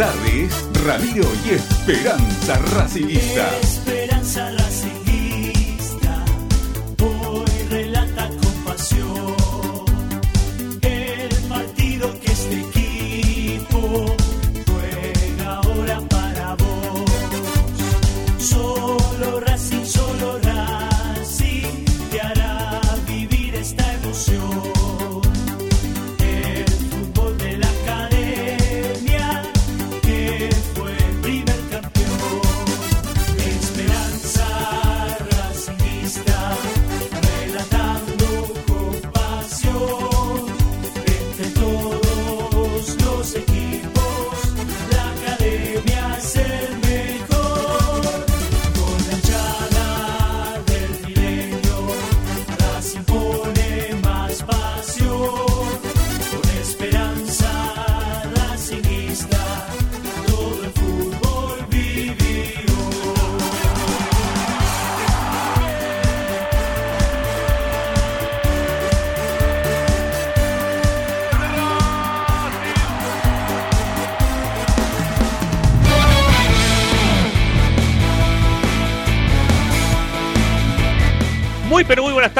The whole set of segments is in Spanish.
tarde es Ramiro y Esperanza Racingista.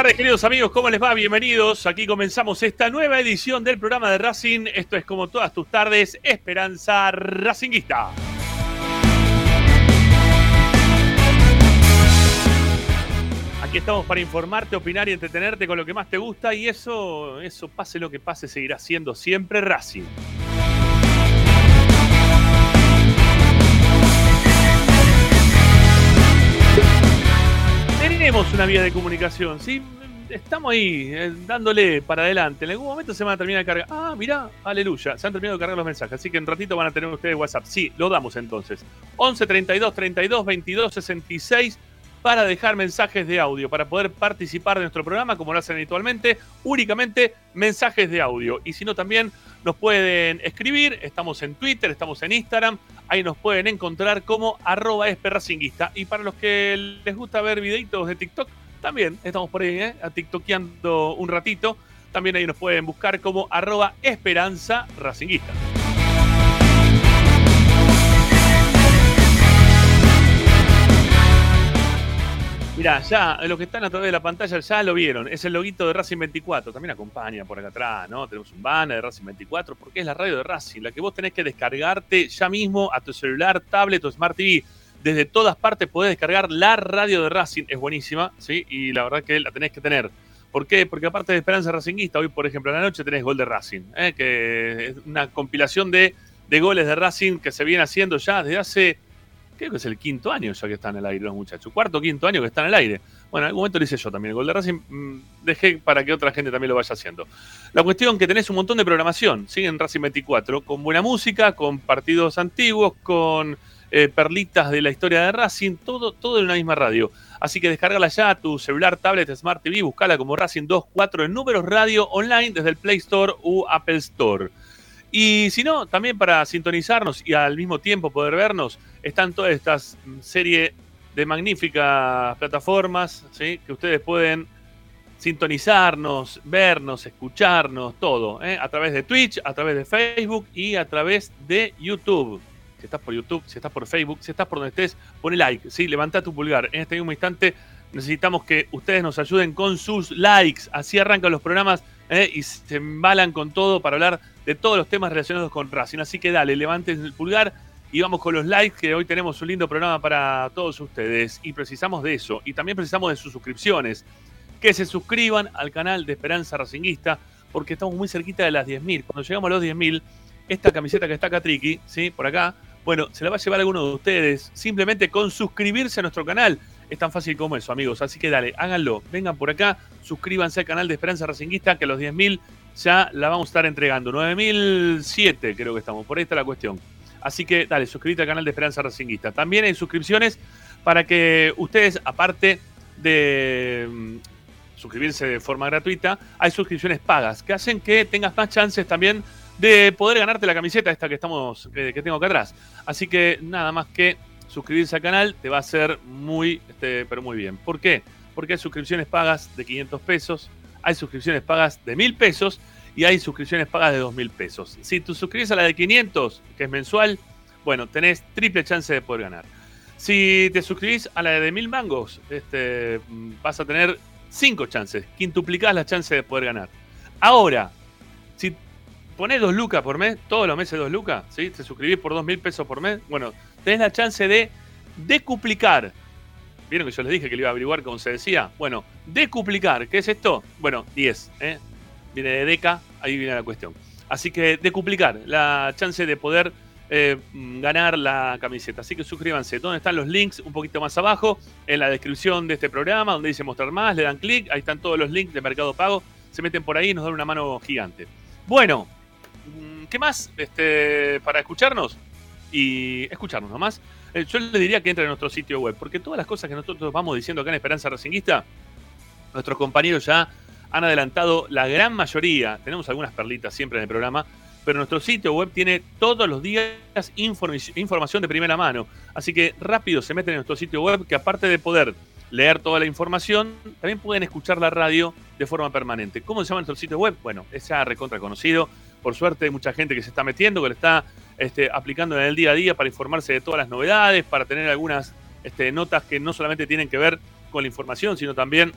Tardes queridos amigos, ¿cómo les va? Bienvenidos. Aquí comenzamos esta nueva edición del programa de Racing. Esto es como todas tus tardes, Esperanza Racinguista. Aquí estamos para informarte, opinar y entretenerte con lo que más te gusta y eso, eso pase lo que pase, seguirá siendo siempre Racing. Tenemos una vía de comunicación, ¿sí? Estamos ahí, eh, dándole para adelante. En algún momento se van a terminar de cargar. Ah, mirá, aleluya. Se han terminado de cargar los mensajes. Así que en ratito van a tener ustedes WhatsApp. Sí, lo damos entonces. 11 32 32 22 66 para dejar mensajes de audio, para poder participar de nuestro programa como lo hacen habitualmente. Únicamente mensajes de audio. Y si no, también nos pueden escribir. Estamos en Twitter, estamos en Instagram. Ahí nos pueden encontrar como arroba esperracinguista. Y para los que les gusta ver videitos de TikTok, también estamos por ahí, ¿eh? TikTokeando un ratito. También ahí nos pueden buscar como arroba esperanza. Mirá, ya los que están a través de la pantalla ya lo vieron. Es el loguito de Racing 24. También acompaña por acá atrás, ¿no? Tenemos un banner de Racing 24 porque es la radio de Racing, la que vos tenés que descargarte ya mismo a tu celular, tablet o Smart TV. Desde todas partes podés descargar la radio de Racing. Es buenísima, ¿sí? Y la verdad que la tenés que tener. ¿Por qué? Porque aparte de Esperanza Racinguista, hoy por ejemplo a la noche tenés Gol de Racing, ¿eh? que es una compilación de, de goles de Racing que se viene haciendo ya desde hace creo que es el quinto año ya que están al aire los muchachos. Cuarto, quinto año que están al aire. Bueno, en algún momento lo hice yo también. El gol de Racing mm, dejé para que otra gente también lo vaya haciendo. La cuestión que tenés un montón de programación, siguen Racing 24, con buena música, con partidos antiguos, con eh, perlitas de la historia de Racing, todo, todo en una misma radio. Así que descárgala ya a tu celular, tablet, Smart TV, buscala como Racing 24 en números radio online desde el Play Store u Apple Store. Y si no, también para sintonizarnos y al mismo tiempo poder vernos, están todas estas mm, serie de magníficas plataformas que ustedes pueden sintonizarnos, vernos, escucharnos, todo, ¿eh? a través de Twitch, a través de Facebook y a través de YouTube. Si estás por YouTube, si estás por Facebook, si estás por donde estés, pone like, ¿sí? levanta tu pulgar. En este mismo instante necesitamos que ustedes nos ayuden con sus likes. Así arrancan los programas ¿eh? y se embalan con todo para hablar de todos los temas relacionados con Racing. Así que dale, levanten el pulgar y vamos con los likes, que hoy tenemos un lindo programa para todos ustedes. Y precisamos de eso. Y también precisamos de sus suscripciones. Que se suscriban al canal de Esperanza Racinguista, porque estamos muy cerquita de las 10.000. Cuando llegamos a los 10.000, esta camiseta que está acá, Triki, ¿sí? por acá, bueno, se la va a llevar alguno de ustedes. Simplemente con suscribirse a nuestro canal. Es tan fácil como eso, amigos. Así que dale, háganlo. Vengan por acá, suscríbanse al canal de Esperanza Racinguista, que a los 10.000 ya la vamos a estar entregando. 9.007 creo que estamos. Por ahí está la cuestión. Así que dale, suscríbete al canal de Esperanza Racinguista. También hay suscripciones para que ustedes, aparte de mm, suscribirse de forma gratuita, hay suscripciones pagas que hacen que tengas más chances también de poder ganarte la camiseta esta que estamos que, que tengo acá atrás. Así que nada más que suscribirse al canal te va a hacer muy, este, pero muy bien. ¿Por qué? Porque hay suscripciones pagas de 500 pesos, hay suscripciones pagas de 1000 pesos y hay suscripciones pagas de 2000 pesos. Si tú suscribes a la de 500, que es mensual, bueno, tenés triple chance de poder ganar. Si te suscribís a la de mil mangos, este, vas a tener cinco chances, quintuplicás las chances de poder ganar. Ahora, si ponés dos lucas por mes, todos los meses dos lucas, ¿sí? te suscribís por dos mil pesos por mes, bueno, tenés la chance de decuplicar. ¿Vieron que yo les dije que le iba a averiguar como se decía? Bueno, decuplicar, ¿qué es esto? Bueno, 10, ¿eh? Viene de deca, ahí viene la cuestión. Así que decuplicar la chance de poder eh, ganar la camiseta. Así que suscríbanse. ¿Dónde están los links? Un poquito más abajo, en la descripción de este programa, donde dice mostrar más, le dan clic, ahí están todos los links de Mercado Pago. Se meten por ahí y nos dan una mano gigante. Bueno, mm, ¿qué más este, para escucharnos? Y escucharnos nomás. Eh, yo le diría que entre en nuestro sitio web, porque todas las cosas que nosotros vamos diciendo acá en Esperanza Racinguista, nuestros compañeros ya han adelantado la gran mayoría. Tenemos algunas perlitas siempre en el programa, pero nuestro sitio web tiene todos los días información de primera mano. Así que rápido se meten en nuestro sitio web, que aparte de poder leer toda la información, también pueden escuchar la radio de forma permanente. ¿Cómo se llama nuestro sitio web? Bueno, es ya recontra conocido. Por suerte hay mucha gente que se está metiendo, que le está este, aplicando en el día a día para informarse de todas las novedades, para tener algunas este, notas que no solamente tienen que ver con la información, sino también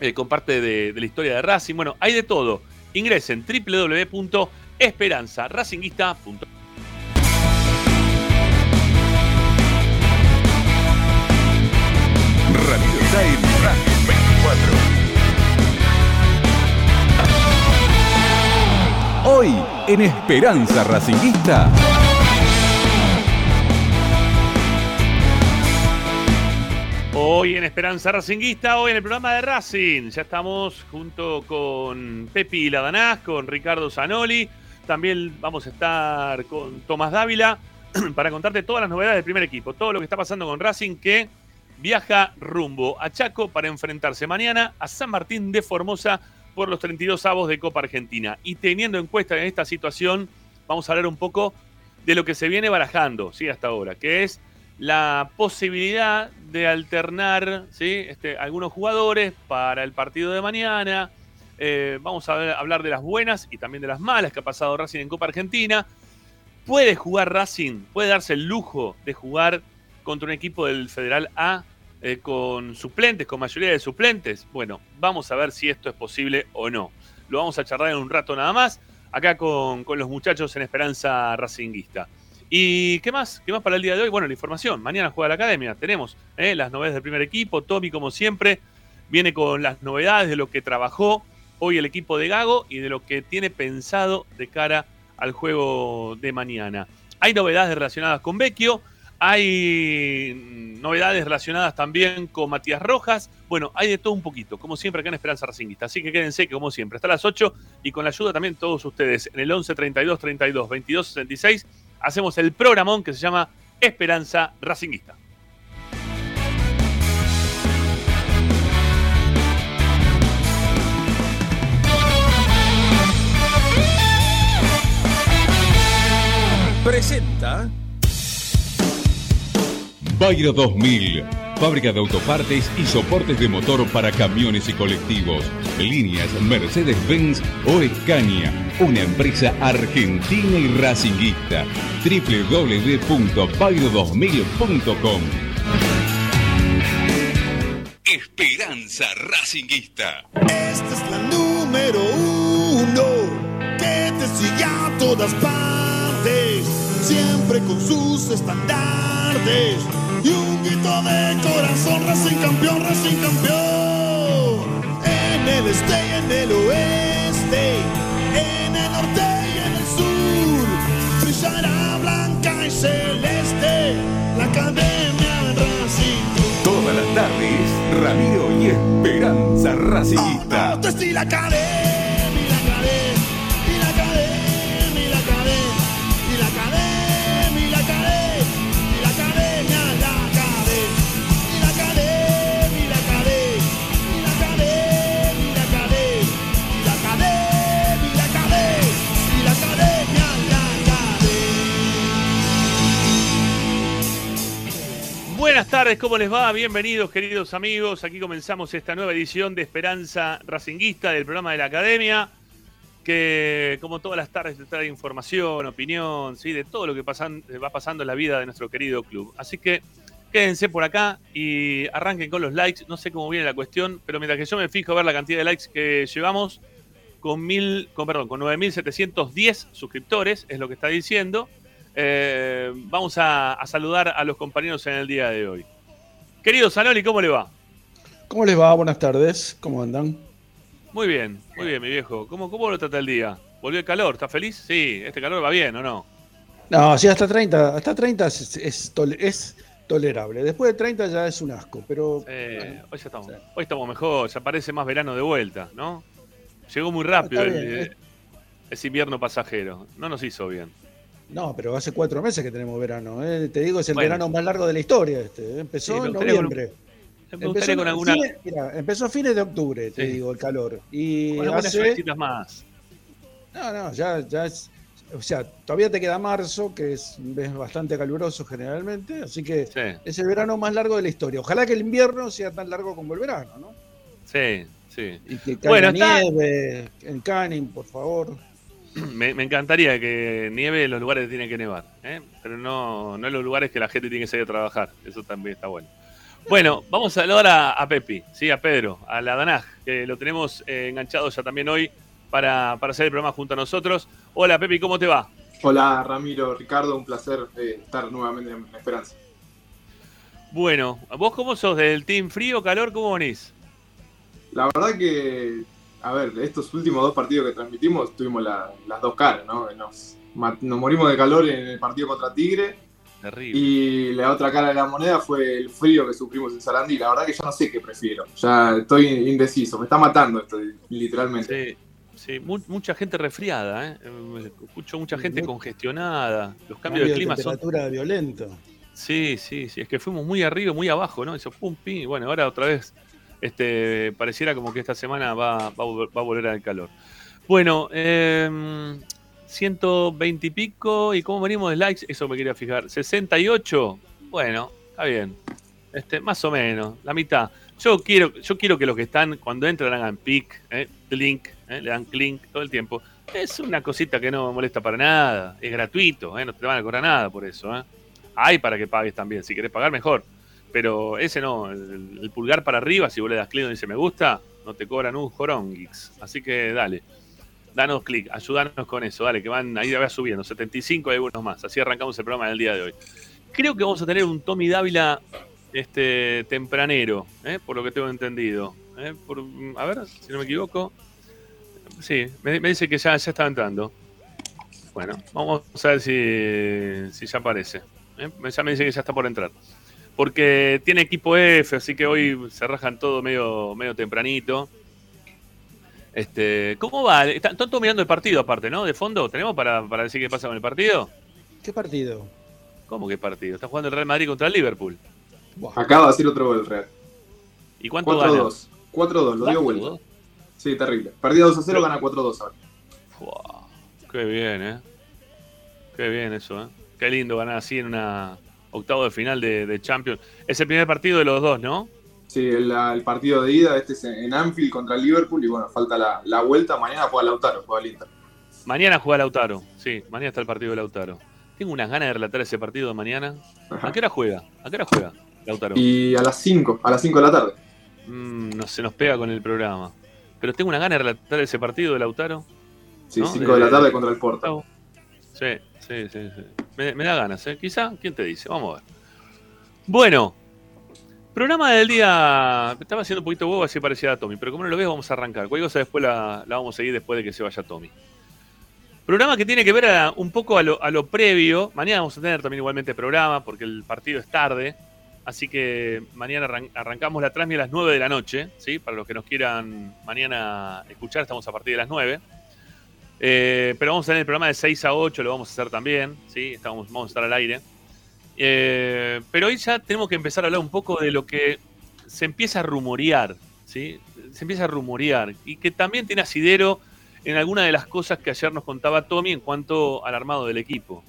eh, con parte de, la historia de Racing. Bueno, hay de todo. Ingresen www.esperanzaracinguista.com. Radio Time Hoy en Esperanza Racinguista. Hoy en Esperanza Racinguista, hoy en el programa de Racing. Ya estamos junto con Pepi Ladanás, con Ricardo Zanoli. También vamos a estar con Tomás Dávila para contarte todas las novedades del primer equipo. Todo lo que está pasando con Racing que viaja rumbo a Chaco para enfrentarse mañana a San Martín de Formosa por los 32 avos de Copa Argentina. Y teniendo en cuenta en esta situación, vamos a hablar un poco de lo que se viene barajando ¿sí? hasta ahora, que es la posibilidad de alternar este, algunos jugadores para el partido de mañana. Eh, vamos a ver, hablar de las buenas y también de las malas que ha pasado Racing en Copa Argentina. ¿Puede jugar Racing? ¿Puede darse el lujo de jugar contra un equipo del Federal A eh, con suplentes, con mayoría de suplentes? Bueno, vamos a ver si esto es posible o no. Lo vamos a charlar en un rato nada más, acá con, con los muchachos en Esperanza Racinguista. ¿Y qué más? ¿Qué más para el día de hoy? Bueno, la información. Mañana juega la academia. Tenemos eh, las novedades del primer equipo. Tommy, como siempre, viene con las novedades de lo que trabajó hoy el equipo de Gago y de lo que tiene pensado de cara al juego de mañana. Hay novedades relacionadas con Vecchio. Hay novedades relacionadas también con Matías Rojas. Bueno, hay de todo un poquito, como siempre acá en Esperanza Racinguista. Así que quédense que como siempre, hasta las 8 y con la ayuda también todos ustedes en el 11 32 32 22 66 hacemos el programón que se llama Esperanza Racinguista. Presenta Bayro 2000, fábrica de autopartes y soportes de motor para camiones y colectivos. Líneas Mercedes-Benz o Escaña, una empresa argentina y racinguista. www.bayro2000.com Esperanza Racinguista. Esta es la número uno que te sigue a todas partes, siempre con sus estandartes y un grito de corazón, Racing campeón, Racing campeón. En el este y en el oeste, en el norte y en el sur, brillará blanca y celeste la academia Racing. todas las tardes, Ramiro y Esperanza y la academia, Buenas tardes, ¿cómo les va? Bienvenidos, queridos amigos. Aquí comenzamos esta nueva edición de Esperanza Racinguista del programa de la Academia. que como todas las tardes te trae información, opinión, ¿sí? de todo lo que pasan, va pasando en la vida de nuestro querido club. Así que quédense por acá y arranquen con los likes. No sé cómo viene la cuestión, pero mientras que yo me fijo a ver la cantidad de likes que llevamos, con, mil, con, perdón, con 9.710 suscriptores, es lo que está diciendo. Eh, vamos a, a saludar a los compañeros en el día de hoy. Querido Sanoli, ¿cómo le va? ¿Cómo les va? Buenas tardes. ¿Cómo andan? Muy bien, muy bien, mi viejo. ¿Cómo, cómo lo trata el día? ¿Volvió el calor? ¿Está feliz? Sí, este calor va bien, ¿o no? No, sí, hasta 30, hasta 30 es, es, tole- es tolerable. Después de 30 ya es un asco, pero Eh, bueno, hoy, ya estamos, sí. hoy estamos mejor, ya parece más verano de vuelta, ¿no? Llegó muy rápido Está el- bien, eh. ese invierno pasajero. No nos hizo bien. No, pero hace cuatro meses que tenemos verano. ¿eh? Te digo, es el Bueno. verano más largo de la historia. Este. ¿eh? Empezó Sí, en con noviembre. Me gustaría con alguna, fines- empezó a fines de octubre, te Sí. digo, el calor. Y con algunas hace. más. No, no, ya, ya es. O sea, todavía te queda marzo, que es, es bastante caluroso generalmente, así que Sí, es el verano más largo de la historia. Ojalá que el invierno sea tan largo como el verano, ¿no? sí, sí. Y que caiga Bueno, está- nieve en Canning, por favor. Me, me encantaría que nieve en los lugares que tiene que nevar, ¿eh? pero no, no en los lugares que la gente tiene que salir a trabajar. Eso también está bueno. Bueno, vamos a saludar a, a Pepi, ¿sí? a Pedro, a la Danaj, que lo tenemos eh, enganchado ya también hoy para, para hacer el programa junto a nosotros. Hola Pepi, ¿cómo te va? Hola Ramiro, Ricardo, un placer eh, estar nuevamente en Esperanza. Bueno, ¿vos cómo sos? ¿Del team frío, calor? ¿Cómo venís? La verdad que, a ver, estos últimos dos partidos que transmitimos tuvimos la- las dos caras, ¿no? Nos, morimos de calor en el partido contra Tigre Terrible. y la otra cara de la moneda fue el frío que sufrimos en Sarandí. La verdad que ya no sé qué prefiero, ya estoy indeciso, me está matando esto, literalmente. Sí, sí, mu- mucha gente resfriada, ¿eh? Escucho mucha gente Muy- congestionada. Los cambios de clima son temperatura violento. Sí, sí, sí, es que fuimos muy arriba, muy abajo, ¿no? Eso, pum, pim, bueno, ahora otra vez, este, pareciera como que esta semana va, va, a volver al calor. Bueno, eh, 120 y pico, ¿y cómo venimos de likes? Eso me quería fijar. 68, bueno, está bien. Este, más o menos, la mitad. Yo quiero, yo quiero que los que están, cuando entran, hagan pic, eh, link, eh, le dan clink todo el tiempo. Es una cosita que no molesta para nada, es gratuito, eh, no te van a cobrar nada por eso. Eh. Hay para que pagues también, si querés pagar mejor. Pero ese no, el, pulgar para arriba, si vos le das clic donde dice me gusta, no te cobran un jorón, geeks. Así que dale, danos clic, ayúdanos con eso, dale, que van ahí va subiendo, 75 y algunos más. Así arrancamos el programa del día de hoy. Creo que vamos a tener un Tommy Dávila este, tempranero, ¿eh? por lo que tengo entendido. ¿eh? Por- a ver, si no me equivoco. Sí, me, dice que ya, ya estaba entrando. Bueno, vamos a ver si, si ya aparece. ¿eh? Ya me dice que ya está por entrar. Porque tiene equipo F, así que hoy se rajan todo medio, medio tempranito. Este, ¿Cómo va? Están todos mirando el partido aparte, ¿no? De fondo, ¿tenemos para, para decir qué pasa con el partido? ¿Qué partido? ¿Cómo que partido? Está jugando el Real Madrid contra el Liverpool. Buah. Acaba de hacer otro gol, Real. ¿Y cuánto gana? 4-2. 4-2, lo dio vuelta. Sí, terrible. Perdía 2 a 0, gana 4-2 ahora. Fua, Qué bien, ¿eh? Qué bien eso, ¿eh? Qué lindo ganar así en una octavo de final de, de Champions. Es el primer partido de los dos, ¿no? Sí, el, el partido de ida, este es en Anfield contra el Liverpool y bueno, falta la, la vuelta. Mañana juega Lautaro, juega el Inter. Mañana juega Lautaro. Sí, mañana está el partido de Lautaro. Tengo unas ganas de relatar ese partido de mañana. Ajá. ¿A qué hora juega? ¿A qué hora juega Lautaro? Y a las 5, a las 5 de la tarde. Mm, no se nos pega con el programa. Pero tengo unas ganas de relatar ese partido de Lautaro. Sí, ¿No? 5 de la De- tarde contra el Porto. Sí, sí, sí. sí. Me, me da ganas, ¿eh? Quizá, ¿quién te dice? Vamos a ver. Bueno, programa del día. Estaba haciendo un poquito huevo así parecía a Tommy, pero como no lo ves, vamos a arrancar. Cualquier cosa después la, la vamos a seguir después de que se vaya Tommy. Programa que tiene que ver un poco a lo, a lo previo. Mañana vamos a tener también igualmente programa porque el partido es tarde. Así que mañana arran- arrancamos la transmisión a las 9 de la noche. ¿sí? Para los que nos quieran mañana escuchar, estamos a partir de las 9. Eh, pero vamos a tener el programa de 6 a 8, lo vamos a hacer también. ¿sí? Estamos, vamos a estar al aire. Eh, pero hoy ya tenemos que empezar a hablar un poco de lo que se empieza a rumorear. ¿sí? Se empieza a rumorear. Y que también tiene asidero en alguna de las cosas que ayer nos contaba Tommy en cuanto al armado del equipo.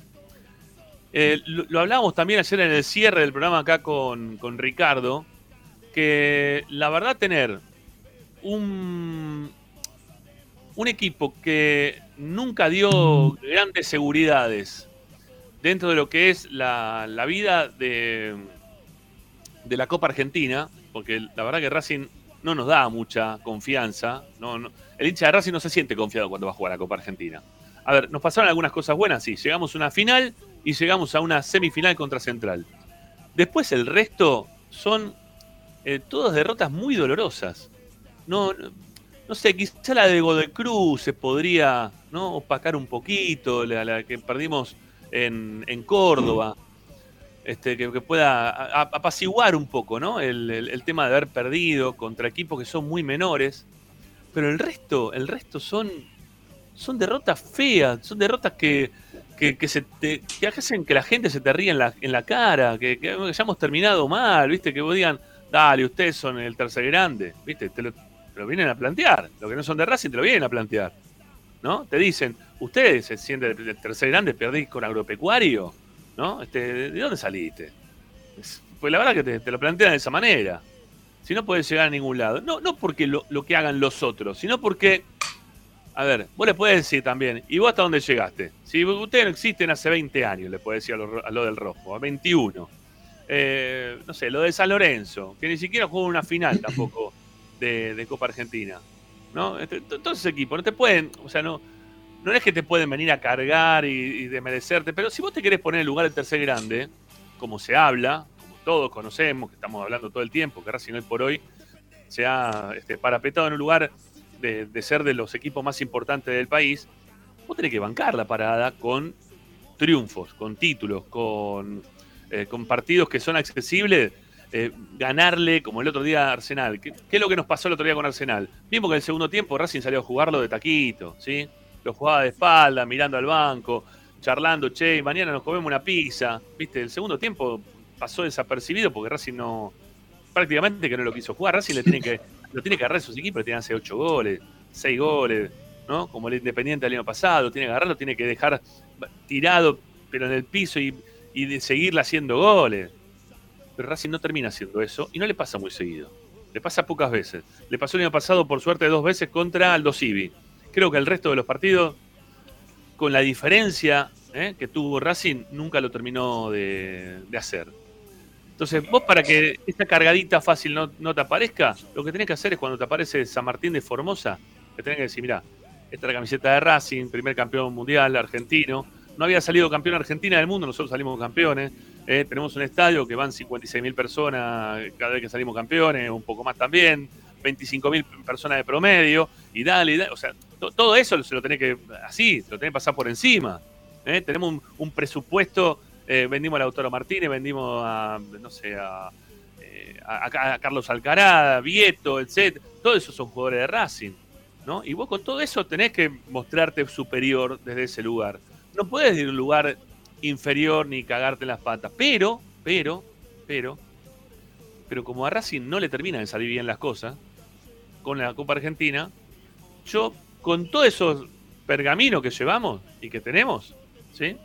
Eh, lo, lo hablábamos también ayer en el cierre del programa acá con, con Ricardo, que la verdad tener un, un equipo que nunca dio grandes seguridades dentro de lo que es la, la vida de, de la Copa Argentina, porque la verdad que Racing no nos da mucha confianza. No, el hincha de Racing no se siente confiado cuando va a jugar a la Copa Argentina. A ver, nos pasaron algunas cosas buenas, sí. Llegamos a una final y llegamos a una semifinal contra Central. Después el resto son eh, todas derrotas muy dolorosas. No, no, sé, quizá la de Godoy Cruz se podría ¿no? opacar un poquito, la, que perdimos en, en Córdoba. Este, que, pueda apaciguar un poco ¿no? el, el- tema de haber perdido contra equipos que son muy menores. Pero el resto, el resto son, son derrotas feas, son derrotas que, que, que se te, hacen que la gente se te ríe en la, en la cara, que, que hayamos terminado mal, ¿viste? Que vos digan, dale, ustedes son el tercer grande, ¿viste? Te lo, lo vienen a plantear. Los que no son de Racing te lo vienen a plantear. ¿No? Te dicen, ustedes se sienten del tercer grande, perdís con agropecuario, ¿no? Este, ¿De dónde saliste? Es- Pues la verdad que te, lo plantean de esa manera. Si no puedes llegar a ningún lado. No, no porque lo, que hagan los otros, sino porque a ver, vos le puedes decir también, ¿y vos hasta dónde llegaste? Si ustedes no existen hace 20 años, le puedes decir a lo, a lo del rojo, a 21. Eh, no sé, lo de San Lorenzo, que ni siquiera jugó una final tampoco de, Copa Argentina. ¿No? Esos equipos, no te pueden, o sea, no, no es que te pueden venir a cargar y, y desmerecerte, pero si vos te querés poner en lugar del tercer grande, como se habla, como todos conocemos, que estamos hablando todo el tiempo, que Racing hoy por hoy se ha este, parapetado en un lugar de, de ser de los equipos más importantes del país, vos tenés que bancar la parada con triunfos, con títulos, con, eh, con partidos que son accesibles, eh, ganarle, como el otro día a Arsenal. ¿Qué, es lo que nos pasó el otro día con Arsenal? Vimos que en el segundo tiempo Racing salió a jugarlo de taquito, ¿sí? Lo jugaba de espalda, mirando al banco, charlando, che, mañana nos comemos una pizza. ¿Viste? El segundo tiempo pasó desapercibido porque Racing no. prácticamente que no lo quiso jugar. Racing le tiene que, lo tiene que agarrar a sus equipos, le tienen que hacer 8 goles, 6 goles, ¿no? Como el Independiente del año pasado, tiene que agarrarlo, tiene que dejar tirado, pero en el piso y, y seguirle haciendo goles. Pero Racing no termina haciendo eso y no le pasa muy seguido. Le pasa pocas veces. Le pasó el año pasado, por suerte, dos veces contra Aldo Civi. Creo que el resto de los partidos, con la diferencia ¿eh? que tuvo Racing, nunca lo terminó de, hacer. Entonces, vos para que esta cargadita fácil no, no te aparezca, lo que tenés que hacer es cuando te aparece San Martín de Formosa, que tenés que decir, mira, esta es la camiseta de Racing, primer campeón mundial argentino. No había salido campeón Argentina del mundo, nosotros salimos campeones. Eh, tenemos un estadio que van 56.000 personas cada vez que salimos campeones, un poco más también, 25.000 personas de promedio, y dale, y dale. O sea, to- todo eso se lo tenés que, así, se lo tenés que pasar por encima. Eh, Tenemos un, presupuesto, eh, vendimos a Lautaro Martínez, vendimos a, no sé, a, Carlos Alcaraz, a Vieto, etc. Todos esos son jugadores de Racing. ¿no? Y vos con todo eso tenés que mostrarte superior desde ese lugar. No puedes ir a un lugar inferior ni cagarte las patas. Pero, pero, pero, pero como a Racing no le terminan de salir bien las cosas con la Copa Argentina, yo con todos esos pergaminos que llevamos y que tenemos, ¿sí?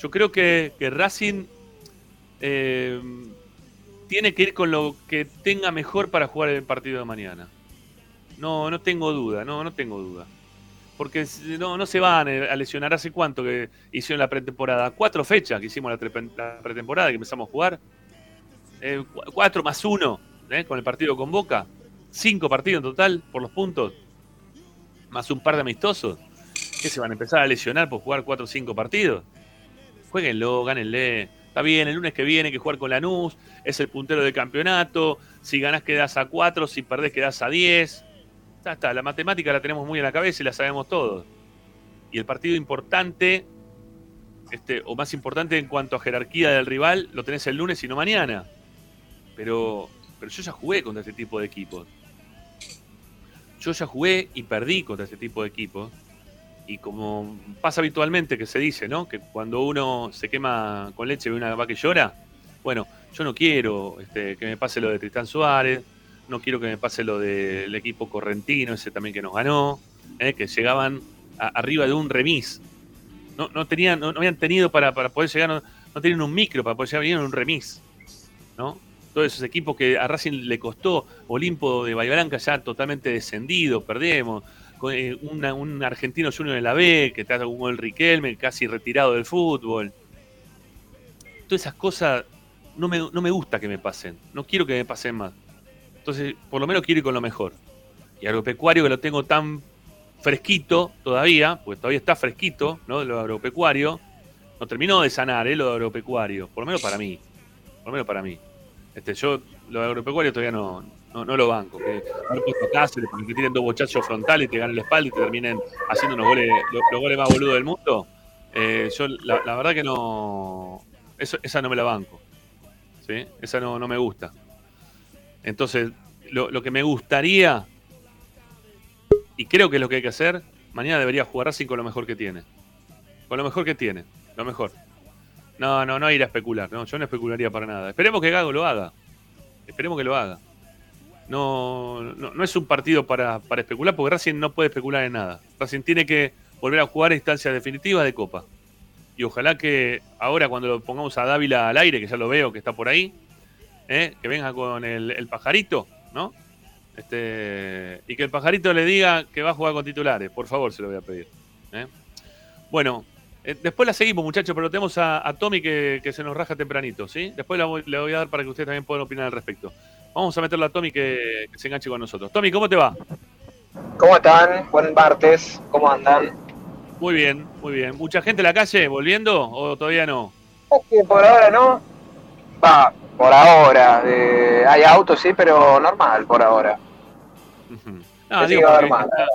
Yo creo que, que Racing eh, tiene que ir con lo que tenga mejor para jugar el partido de mañana. No, no tengo duda, no, no tengo duda. Porque no, no se van eh, a lesionar. ¿Hace cuánto que hicieron la pretemporada? Cuatro fechas que hicimos la, pretemporada que empezamos a jugar. Eh, cu- cuatro más uno ¿eh? con el partido con Boca. Cinco partidos en total por los puntos. Más un par de amistosos. ¿Qué se van a empezar a lesionar por jugar cuatro o cinco partidos? Jueguenlo, gánenle. Está bien, el lunes que viene hay que jugar con Lanús. Es el puntero del campeonato. Si ganás quedás a cuatro, si perdés quedás a diez. Está, la matemática la tenemos muy en la cabeza y la sabemos todos. Y el partido importante, este, o más importante en cuanto a jerarquía del rival, lo tenés el lunes y no mañana. Pero, pero yo ya jugué contra este tipo de equipos. Yo ya jugué y perdí contra este tipo de equipos. Y como pasa habitualmente que se dice, ¿no? Que cuando uno se quema con leche ve una vaca y llora. Bueno, yo no quiero este, que me pase lo de Tristán Suárez, no quiero que me pase lo del equipo correntino, ese también que nos ganó, ¿eh? que llegaban arriba de un remis. No, no, tenían, no, habían tenido para, para poder llegar, no, tenían un micro para poder llegar, venían en un remis. ¿no? Todos esos equipos que a Racing le costó, Olimpo de Bahía ya totalmente descendido, perdemos. eh, un argentino junior en la B, que hace un gol Riquelme, casi retirado del fútbol. Todas esas cosas no me, no me gusta que me pasen. No quiero que me pasen más. Entonces, por lo menos quiero ir con lo mejor. Y agropecuario que lo tengo tan fresquito todavía, porque todavía está fresquito, ¿no? Lo agropecuario. No terminó de sanar, ¿eh? Lo agropecuario. Por lo menos para mí. Por lo menos para mí. Este, yo, lo agropecuario todavía no, no, no lo banco. Que no he Cáceres para que tiren dos bochazos frontales y te ganen la espalda y te terminen haciendo unos goles, los, los goles más boludos del mundo. Eh, yo, la, la verdad que no. Eso, esa no me la banco. ¿sí? Esa no, no me gusta. Entonces, lo, que me gustaría, y creo que es lo que hay que hacer, mañana debería jugar Racing con lo mejor que tiene. Con lo mejor que tiene. Lo mejor. No, no, no ir a especular. No, yo no especularía para nada. Esperemos que Gago lo haga. Esperemos que lo haga. No, no, no es un partido para, para especular, porque Racing no puede especular en nada. Racing tiene que volver a jugar a instancias definitivas de Copa. Y ojalá que ahora cuando lo pongamos a Dávila al aire, que ya lo veo que está por ahí, ¿eh? que venga con el, el pajarito, ¿no? Este, y que el pajarito le diga que va a jugar con titulares, por favor, se lo voy a pedir. ¿eh? Bueno, eh, después la seguimos, muchachos, pero tenemos a, a Tommy que, que se nos raja tempranito, ¿sí? Después la voy- le voy a dar para que ustedes también puedan opinar al respecto. Vamos a meterle a Tommy que, que se enganche con nosotros. Tommy, ¿cómo te va? ¿Cómo están? Buen martes, ¿cómo andan? Muy bien, muy bien. ¿Mucha gente en la calle volviendo o todavía no? Que por ahora no. Va, por ahora. eh, hay autos, sí, pero normal por ahora. Ujú. Pensé No, digo, más. está-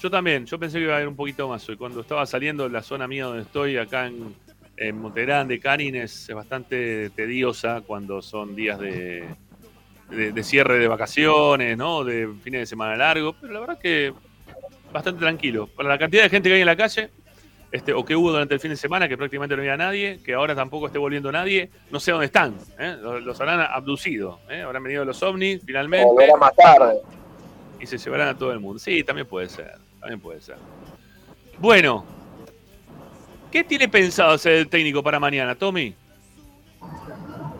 yo también, yo pensé que iba a haber un poquito más hoy. Cuando estaba saliendo la zona mía donde estoy, acá en, en Montegrande, Canin, es, es bastante tediosa cuando son días de, de, de cierre de vacaciones, ¿no? De fines de semana largo, pero la verdad que bastante tranquilo. Para la cantidad de gente que hay en la calle, este, o que hubo durante el fin de semana, que prácticamente no había nadie, que ahora tampoco esté volviendo nadie, no sé dónde están, ¿eh? los, los habrán abducido, ¿eh? habrán venido los ovnis finalmente Volverá más tarde. y se llevarán a todo el mundo. Sí, también puede ser, también puede ser. Bueno, ¿qué tiene pensado hacer el técnico para mañana, Tommy?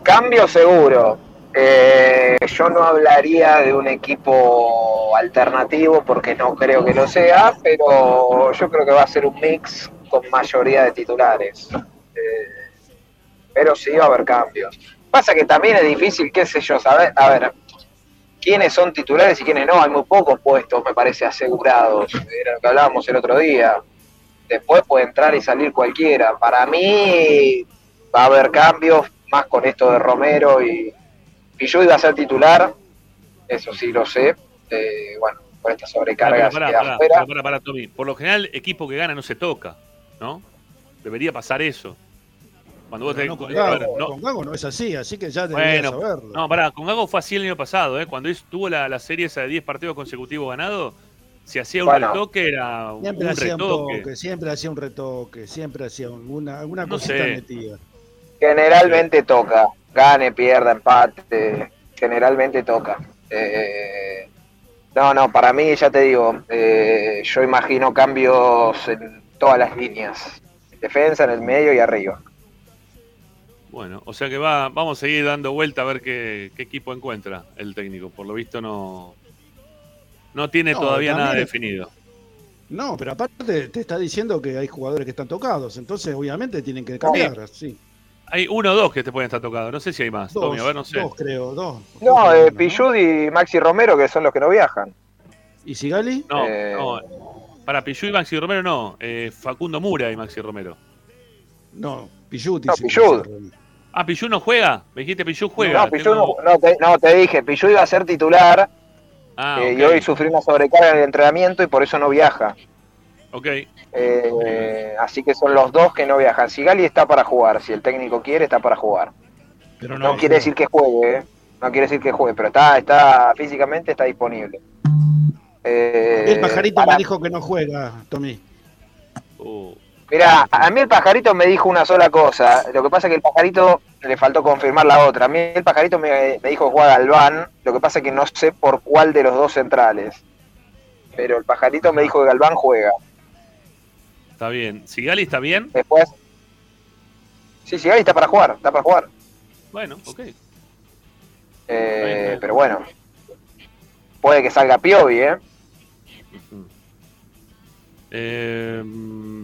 Cambio seguro. Eh, yo no hablaría de un equipo alternativo porque no creo que lo sea, pero yo creo que va a ser un mix con mayoría de titulares. Eh, pero sí va a haber cambios. Pasa que también es difícil, qué sé yo, saber, a ver, quiénes son titulares y quiénes no. Hay muy pocos puestos, me parece, asegurados. Era lo que hablábamos el otro día. Después puede entrar y salir cualquiera. Para mí va a haber cambios, más con esto de Romero y Pillú iba a ser titular, eso sí lo sé. Eh, bueno, por esta sobrecarga pará, Tommy. Por lo general, equipo que gana no se toca, ¿no? Debería pasar eso. Cuando vos Pero te- no, con, Gago, no- con Gago no es así, así que ya deberías Bueno, saberlo. No, pará, con Gago fue así el año pasado, ¿eh? Cuando tuvo la, la serie esa de 10 partidos consecutivos ganados, si hacía un Bueno. retoque era un, Siempre un hacía un toque, siempre hacía un retoque, siempre hacía alguna, alguna No cosita sé. metida. Generalmente toca, gane, pierda, empate, generalmente toca. Eh, no, no, para mí ya te digo, eh, yo imagino cambios en todas las líneas, en defensa, en el medio y arriba. Bueno, o sea que va, vamos a seguir dando vuelta a ver qué, qué equipo encuentra el técnico. Por lo visto no, no tiene No, todavía nada definido. No, pero aparte te está diciendo que hay jugadores que están tocados, entonces obviamente tienen que cambiar, sí. Hay uno o dos que te pueden estar tocados, no sé si hay más, Dos, Tommy, a ver, no sé. dos creo, dos. No, Dos, eh, y Maxi Romero, que son los que no viajan. ¿Y Sigali? No, Eh, no. Para Pichu y Maxi Romero no, eh, Facundo Mura y Maxi Romero. No. No, que Pichut. es- Ah, Pichu no juega, me dijiste Pichu juega. No, Tengo- no, no, te, no, te dije, Pillud iba a ser titular Ah, eh, y hoy sufrió una sobrecarga en el entrenamiento y por eso no viaja. ok. Eh, así que son los dos que no viajan. Sigali está para jugar, si el técnico quiere, está para jugar. Pero No, quiere decir que juegue, ¿eh? no quiere decir que juegue, pero está, está físicamente está disponible. Eh, El pajarito para- me dijo que no juega, Tommy. Uh, Mira, a mí el pajarito me dijo una sola cosa. Lo que pasa es que el pajarito le faltó confirmar la otra. A mí el pajarito me, me dijo que juega Galván. Lo que pasa es que no sé por cuál de los dos centrales. Pero el pajarito me dijo que Galván juega. está bien. ¿Sigali está bien? Después. Sí, ahí está para jugar, está para jugar. Bueno, ok. Eh, pero bueno. Puede que salga Piovi, ¿eh? Eh,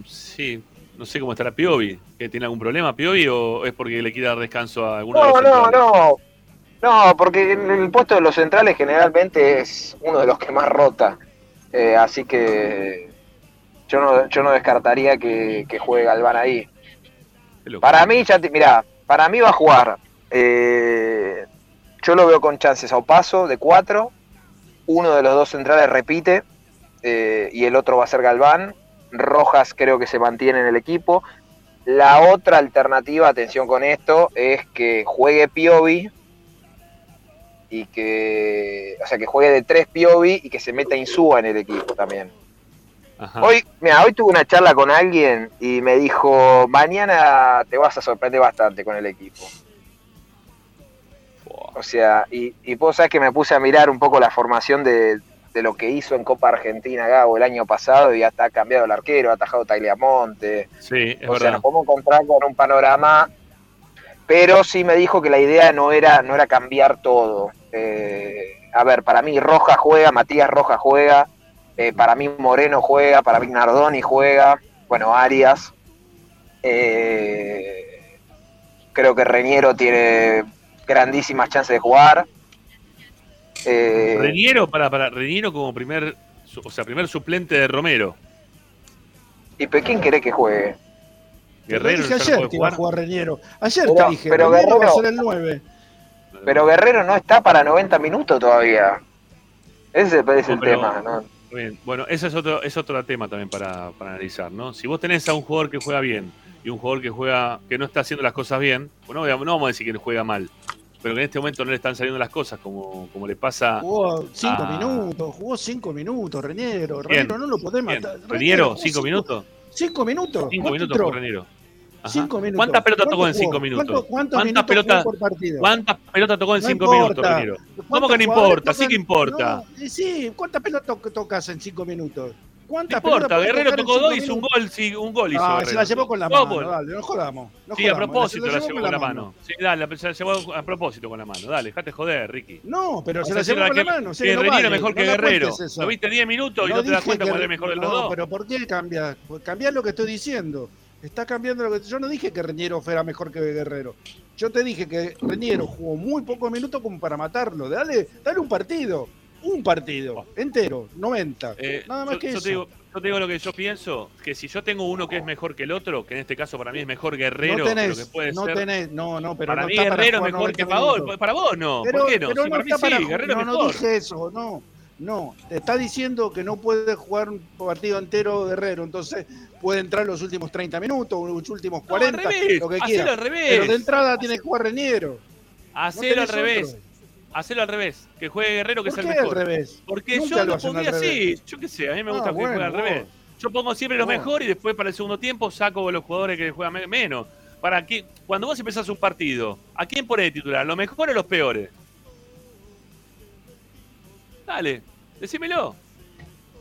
sí, no sé cómo estará Piovi. ¿Que ¿Tiene algún problema Piovi o es porque le quiere dar descanso a alguno de No, los no, centrales? no. No, porque en el puesto de los centrales generalmente es uno de los que más rota. Eh, así que yo no, yo no descartaría que, que juegue Galván ahí. Para mí, ya te, mirá, para mí va a jugar. eh, yo lo veo con chances a paso de cuatro. Uno de los dos centrales repite eh, y el otro va a ser Galván. Rojas creo que se mantiene en el equipo. La otra alternativa, atención con esto, es que juegue Piovi y que, o sea, que juegue de tres Piovi y que se meta Insúa en el equipo también. Ajá. Hoy, mira, hoy tuve una charla con alguien y me dijo, mañana te vas a sorprender bastante con el equipo. O sea, y, y vos sabés que me puse a mirar un poco la formación de, de lo que hizo en Copa Argentina Gabo el año pasado y ya está cambiado el arquero, ha atajado Tagliamonte. Sí, es o sea, nos podemos encontrar con un panorama, pero sí me dijo que la idea no era, no era cambiar todo. Eh, a ver, para mí Roja juega, Matías Roja juega, eh, para mí Moreno juega, para mí Nardoni juega, bueno, Arias. Eh, creo que Reñero tiene grandísimas chances de jugar. Eh, Reniero, para, para, Reniero como primer, o sea, primer suplente de Romero. ¿Y pero quién querés que juegue? Te Guerrero dije no ayer que iba a jugar. Reñero. Ayer Pero- te dije, pero Reñero va a Guerrero- ser el 9. Pero Guerrero no está para 90 minutos todavía. Ese es el No, tema, ¿no? Bien, Bueno, ese es otro, es otro tema también para, para analizar, ¿no? Si vos tenés a un jugador que juega bien y un jugador que juega, que no está haciendo las cosas bien, pues no, no vamos a decir que juega mal, pero que en este momento no le están saliendo las cosas como, como le pasa. Jugó 5 Ah. minutos, jugó 5 minutos, Reñero. ¿Quién? Reñero no lo podés matar. ¿Reniero? ¿Cinco minutos? 5 minutos. ¿Cinco ¿Cuánto minutos por Reniero? Cinco minutos. ¿Cuántas pelotas tocó en ¿Cuánto cinco minutos? ¿Cuánto- ¿Cuántos ¿Cuántas minutos pelotas- por partido? ¿Cuántas pelotas tocó en No cinco importa. minutos, Reniero? ¿Cómo ¿Cuántos que no importa? Sí que importa. No, y sí, ¿cuántas pelotas to- tocas en 5 minutos? No ¿Cuántas importa, Guerrero tocó dos, cinco hizo un gol, sí, un gol hizo Ah, se Guerrero. la llevó con la mano, dale, no jodamos. no Sí, a propósito la llevó con la mano. Sí, dale, se la llevó a propósito con la mano. Dale, dejate joder, Ricky. No, pero se la llevó con la mano. o sea, que no Reniero vale, es mejor no que Guerrero. Lo viste 10 minutos y no, te das cuenta cuál es mejor de los no, dos. pero ¿por qué cambias? Cambiás lo que estoy diciendo. Está cambiando lo que yo no dije que Reñero fuera mejor que Guerrero. Yo te dije que Reñero jugó muy pocos minutos como para matarlo. Dale, dale un partido, un partido entero, 90. Eh, Nada más yo, que yo eso. te digo, yo te digo lo que yo pienso, que si yo tengo uno que es mejor que el otro, que en este caso para mí es mejor Guerrero, no tenés, que puede no ser... tenés, no, no, pero para no mí está Guerrero es mejor que 90 para vos, para vos no, Pero, ¿por qué no? pero no para mí para sí, Guerrero no, es no mejor. dije eso, no. No, te está diciendo que no puede jugar un partido entero Guerrero, entonces puede entrar los últimos 30 minutos, los últimos No, 40, al revés, lo que quiera. al revés. Pero de entrada tiene que jugar Reñero. no Hacelo al tenés revés, otro. Hacelo al revés, que juegue Guerrero que ¿Por es qué el al mejor. revés? Porque Nunca yo lo pondría al así, yo qué sé, a mí me Ah, gusta que juegue bueno, al revés. Yo pongo siempre lo Vos. mejor y después para el segundo tiempo saco los jugadores que juegan me- menos. Para que cuando vos empezás un partido, ¿a quién ponés de titular? ¿Los mejores o los peores? Dale, decímelo.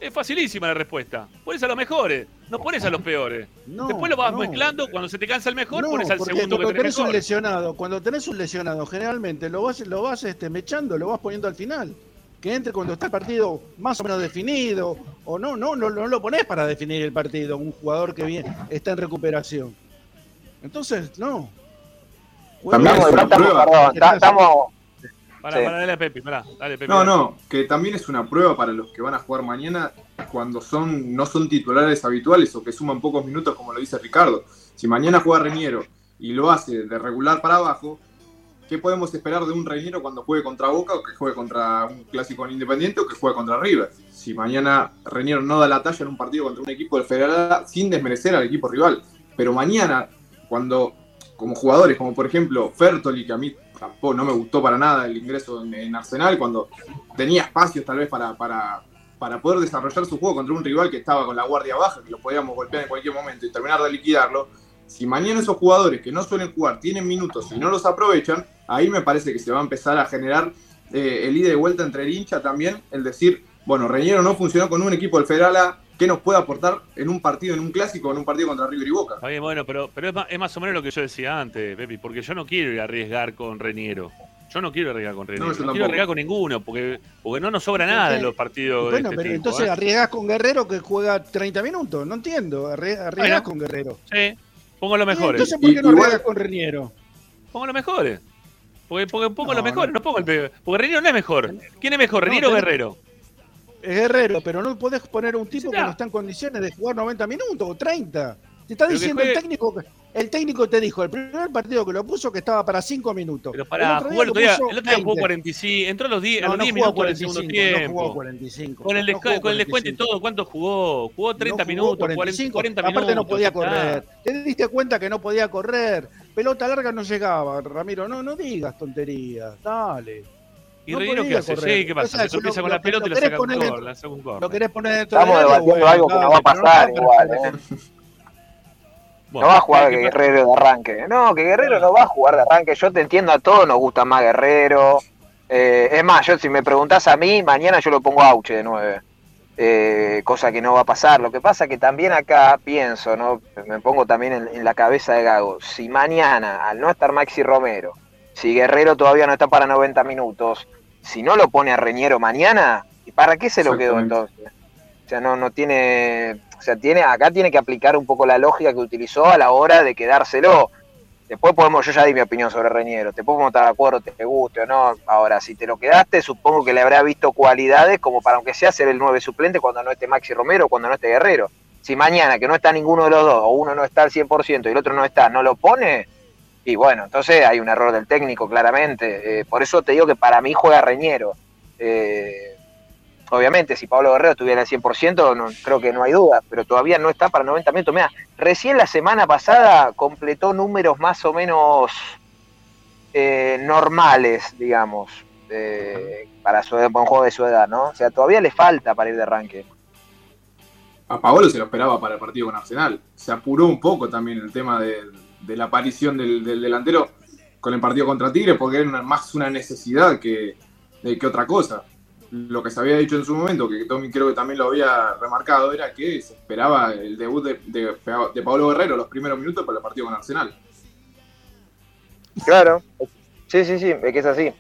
Es facilísima la respuesta. Pones a los mejores, no pones a los peores. No, Después lo vas no. mezclando, cuando se te cansa el mejor, No, pones al segundo que cuando tenés tenés un lesionado, cuando tenés un lesionado, generalmente lo vas, lo vas este, mechando, lo vas poniendo al final. Que entre cuando está el partido más o menos definido, o no, no, no, no lo pones para definir el partido, un jugador que bien está en recuperación. Entonces, no. Estamos, estamos, perdón, estamos, Pará, Sí. pará, dale a Pepe, pará, dale Pepe. No, no, que también es una prueba para los que van a jugar mañana cuando son no son titulares habituales o que suman pocos minutos, como lo dice Ricardo. Si mañana juega Reñero y lo hace de regular para abajo, ¿qué podemos esperar de un Reñero cuando juegue contra Boca o que juegue contra un clásico en Independiente o que juegue contra River? Si mañana Reñero no da la talla en un partido contra un equipo del Federal sin desmerecer al equipo rival, pero mañana cuando como jugadores, como por ejemplo Fertoli, que a mí tampoco no me gustó para nada el ingreso en, en Arsenal, cuando tenía espacios tal vez para, para, para poder desarrollar su juego contra un rival que estaba con la guardia baja, que lo podíamos golpear en cualquier momento y terminar de liquidarlo. Si mañana esos jugadores que no suelen jugar tienen minutos y no los aprovechan, ahí me parece que se va a empezar a generar eh, el ida y vuelta entre el hincha también, el decir, bueno, Reñero no funcionó con un equipo del Federal A, ¿qué nos puede aportar en un partido, en un clásico, en un partido contra River y Boca? Está bien, bueno, pero, pero es, más, es más o menos lo que yo decía antes, Pepi, porque yo no quiero ir a arriesgar con Reniero. Yo no quiero arriesgar con Reniero. No, quiero arriesgar con ninguno, porque, porque no nos sobra ¿Por nada en los partidos Bueno, de este pero tipo, entonces ¿eh? arriesgás con Guerrero que juega 30 minutos. No entiendo. arrie- Arriesgás Bueno. con Guerrero. Sí, pongo los mejores. Entonces, ¿por Y- qué no igual- arriesgas con Reniero? Pongo los mejores. Porque, porque pongo No, los mejores, no. no, pongo el peor. Porque Reniero no es mejor. ¿Quién es mejor, No, Reniero o tenés- Guerrero? Es Guerrero, pero no podés poner a un tipo que no está en condiciones de jugar 90 minutos o 30. Te está Pero diciendo el técnico el técnico te dijo el primer partido que lo puso que estaba para 5 minutos. Pero El para otro día jugar el otro día, el otro día jugó 20. 45, entró a los 10, a No, los no 10 jugó minutos del segundo 45, no tiempo. jugó 45. con el, no jugó con el descuento y 45. todo, ¿cuánto jugó? Jugó 30 No jugó minutos, 40, 45. 40 Aparte minutos. no podía correr. Te diste cuenta que no podía correr. Pelota larga no llegaba, Ramiro. No, no digas tonterías. Dale. ¿Y No qué hace? correr. Sí, ¿qué pasa? Tropieza lo- con lo- la pelota y lo la querés saca un poner gol, dentro- la saca un gol. Lo querés poner dentro Estamos debatiendo algo que no va a pasar igual. ¿eh? No va a jugar. Guerrero de arranque. No, que Guerrero no va a jugar de arranque. Yo te entiendo, a todos nos gusta más Guerrero. Eh, es más, yo si me preguntás a mí, mañana yo lo pongo a Auche de 9. Eh, cosa que no va a pasar. Lo que pasa que también acá pienso, ¿no? Me pongo también en, en la cabeza de Gago. Si mañana, al no estar Maxi Romero, si Guerrero todavía no está para 90 minutos, si no lo pone a Reñero mañana, ¿y para qué se lo quedó entonces? O sea, no, no tiene. O sea, tiene, acá tiene que aplicar un poco la lógica que utilizó a la hora de quedárselo. Después podemos, yo ya di mi opinión sobre Reñero. Después podemos estar de acuerdo, te guste o no. Ahora, si te lo quedaste, supongo que le habrá visto cualidades como para aunque sea ser el 9 suplente cuando no esté Maxi Romero o cuando no esté Guerrero. Si mañana que no está ninguno de los dos, o uno no está al 100% y el otro no está, no lo pone, y bueno, entonces hay un error del técnico, claramente. Eh, por eso te digo que para mí juega Reñero. Eh, obviamente, si Pablo Guerrero estuviera al 100%, no, creo que no hay duda, pero todavía no está para 90 minutos. Mira, recién la semana pasada completó números más o menos eh, normales, digamos, eh, para, su, un juego de su edad, ¿no? O sea, todavía le falta para ir de arranque. A Paolo se lo esperaba para el partido con Arsenal. Se apuró un poco también el tema de, de la aparición del, del delantero con el partido contra Tigre, porque era más una necesidad que, de- que otra cosa. Lo que se había dicho en su momento, que Tommy creo que también lo había remarcado, era que se esperaba el debut de, de, de Pablo Guerrero los primeros minutos para el partido con Arsenal. Claro, sí, sí, sí, es que es así.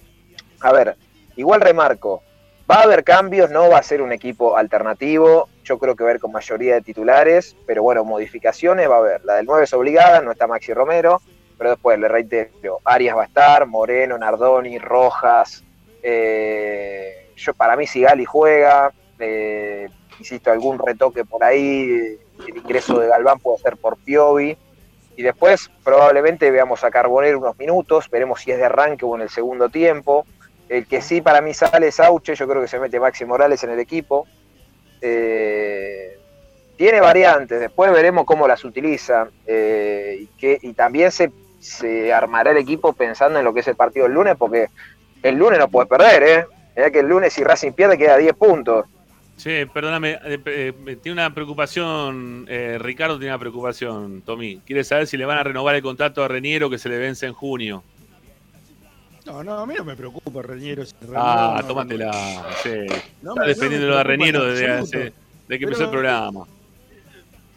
A ver, igual remarco, va a haber cambios, no va a ser un equipo alternativo, yo creo que haber con mayoría de titulares, pero bueno, modificaciones va a haber. La del 9 es obligada, no está Maxi Romero, pero después le reitero, Arias va a estar, Moreno, Nardoni, Rojas, eh, yo para mí Sigali juega, eh, insisto, algún retoque por ahí, el ingreso de Galván puede ser por Piovi, y después probablemente veamos a Carbonero unos minutos, veremos si es de arranque o en el segundo tiempo. El que sí para mí sale es Auche, yo creo que se mete Maxi Morales en el equipo. Eh, tiene variantes, después veremos cómo las utiliza eh, y, que, y también se, se armará el equipo pensando en lo que es el partido el lunes, porque el lunes no puedes perder, ¿eh? Mirá que el lunes si Racing pierde queda a 10 puntos. Sí, perdóname, eh, eh, tiene una preocupación, eh, Ricardo tiene una preocupación, Tommy. Quiere saber si le van a renovar el contrato a Reniero que se le vence en junio. No, no, a mí no me preocupa Reñero. si Reñero Ah, no- tómatela. Sí. no Está defendiéndolo a Reniero desde, hace- desde que empezó Pero- el programa.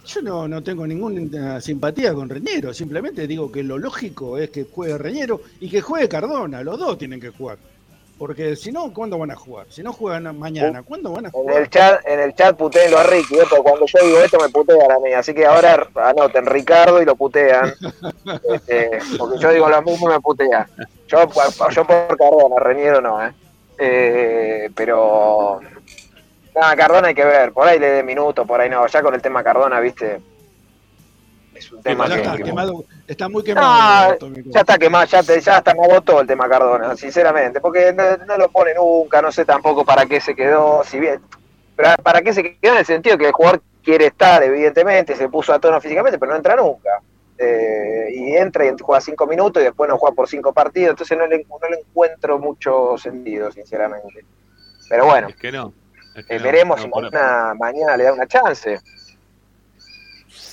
Yo no, no tengo ninguna simpatía con Reñero, simplemente digo que lo lógico es que juegue Reñero y que juegue Cardona, los dos tienen que jugar. Porque si no, ¿cuándo van a jugar? Si no juegan mañana, ¿cuándo van a En jugar? el chat, en el chat putéenlo a Ricky, ¿eh? porque cuando yo digo esto me putean a mí, así que ahora anoten Ricardo y lo putean. Este, porque yo digo lo mismo y me putean. Yo, yo por Cardona, Reñero no, ¿eh? Eh, pero nada, Cardona hay que ver, por ahí le dé minutos, por ahí no, ya con el tema Cardona, viste, es un tema ya que, está, quemado, está muy quemado. Ah, Tommy. ya está quemado, ya, te, ya hasta me agotó el tema Cardona, sinceramente, porque no, no lo pone nunca, no sé tampoco para qué se quedó, si bien, pero para qué se quedó en el sentido que el jugador quiere estar, evidentemente, se puso a tono físicamente, pero no entra nunca. Eh, y entra y juega cinco minutos y después no juega por cinco partidos, entonces no le, no le encuentro mucho sentido, sinceramente. Pero bueno, Es que no. es que eh, no, veremos no, si mañana, mañana le da una chance.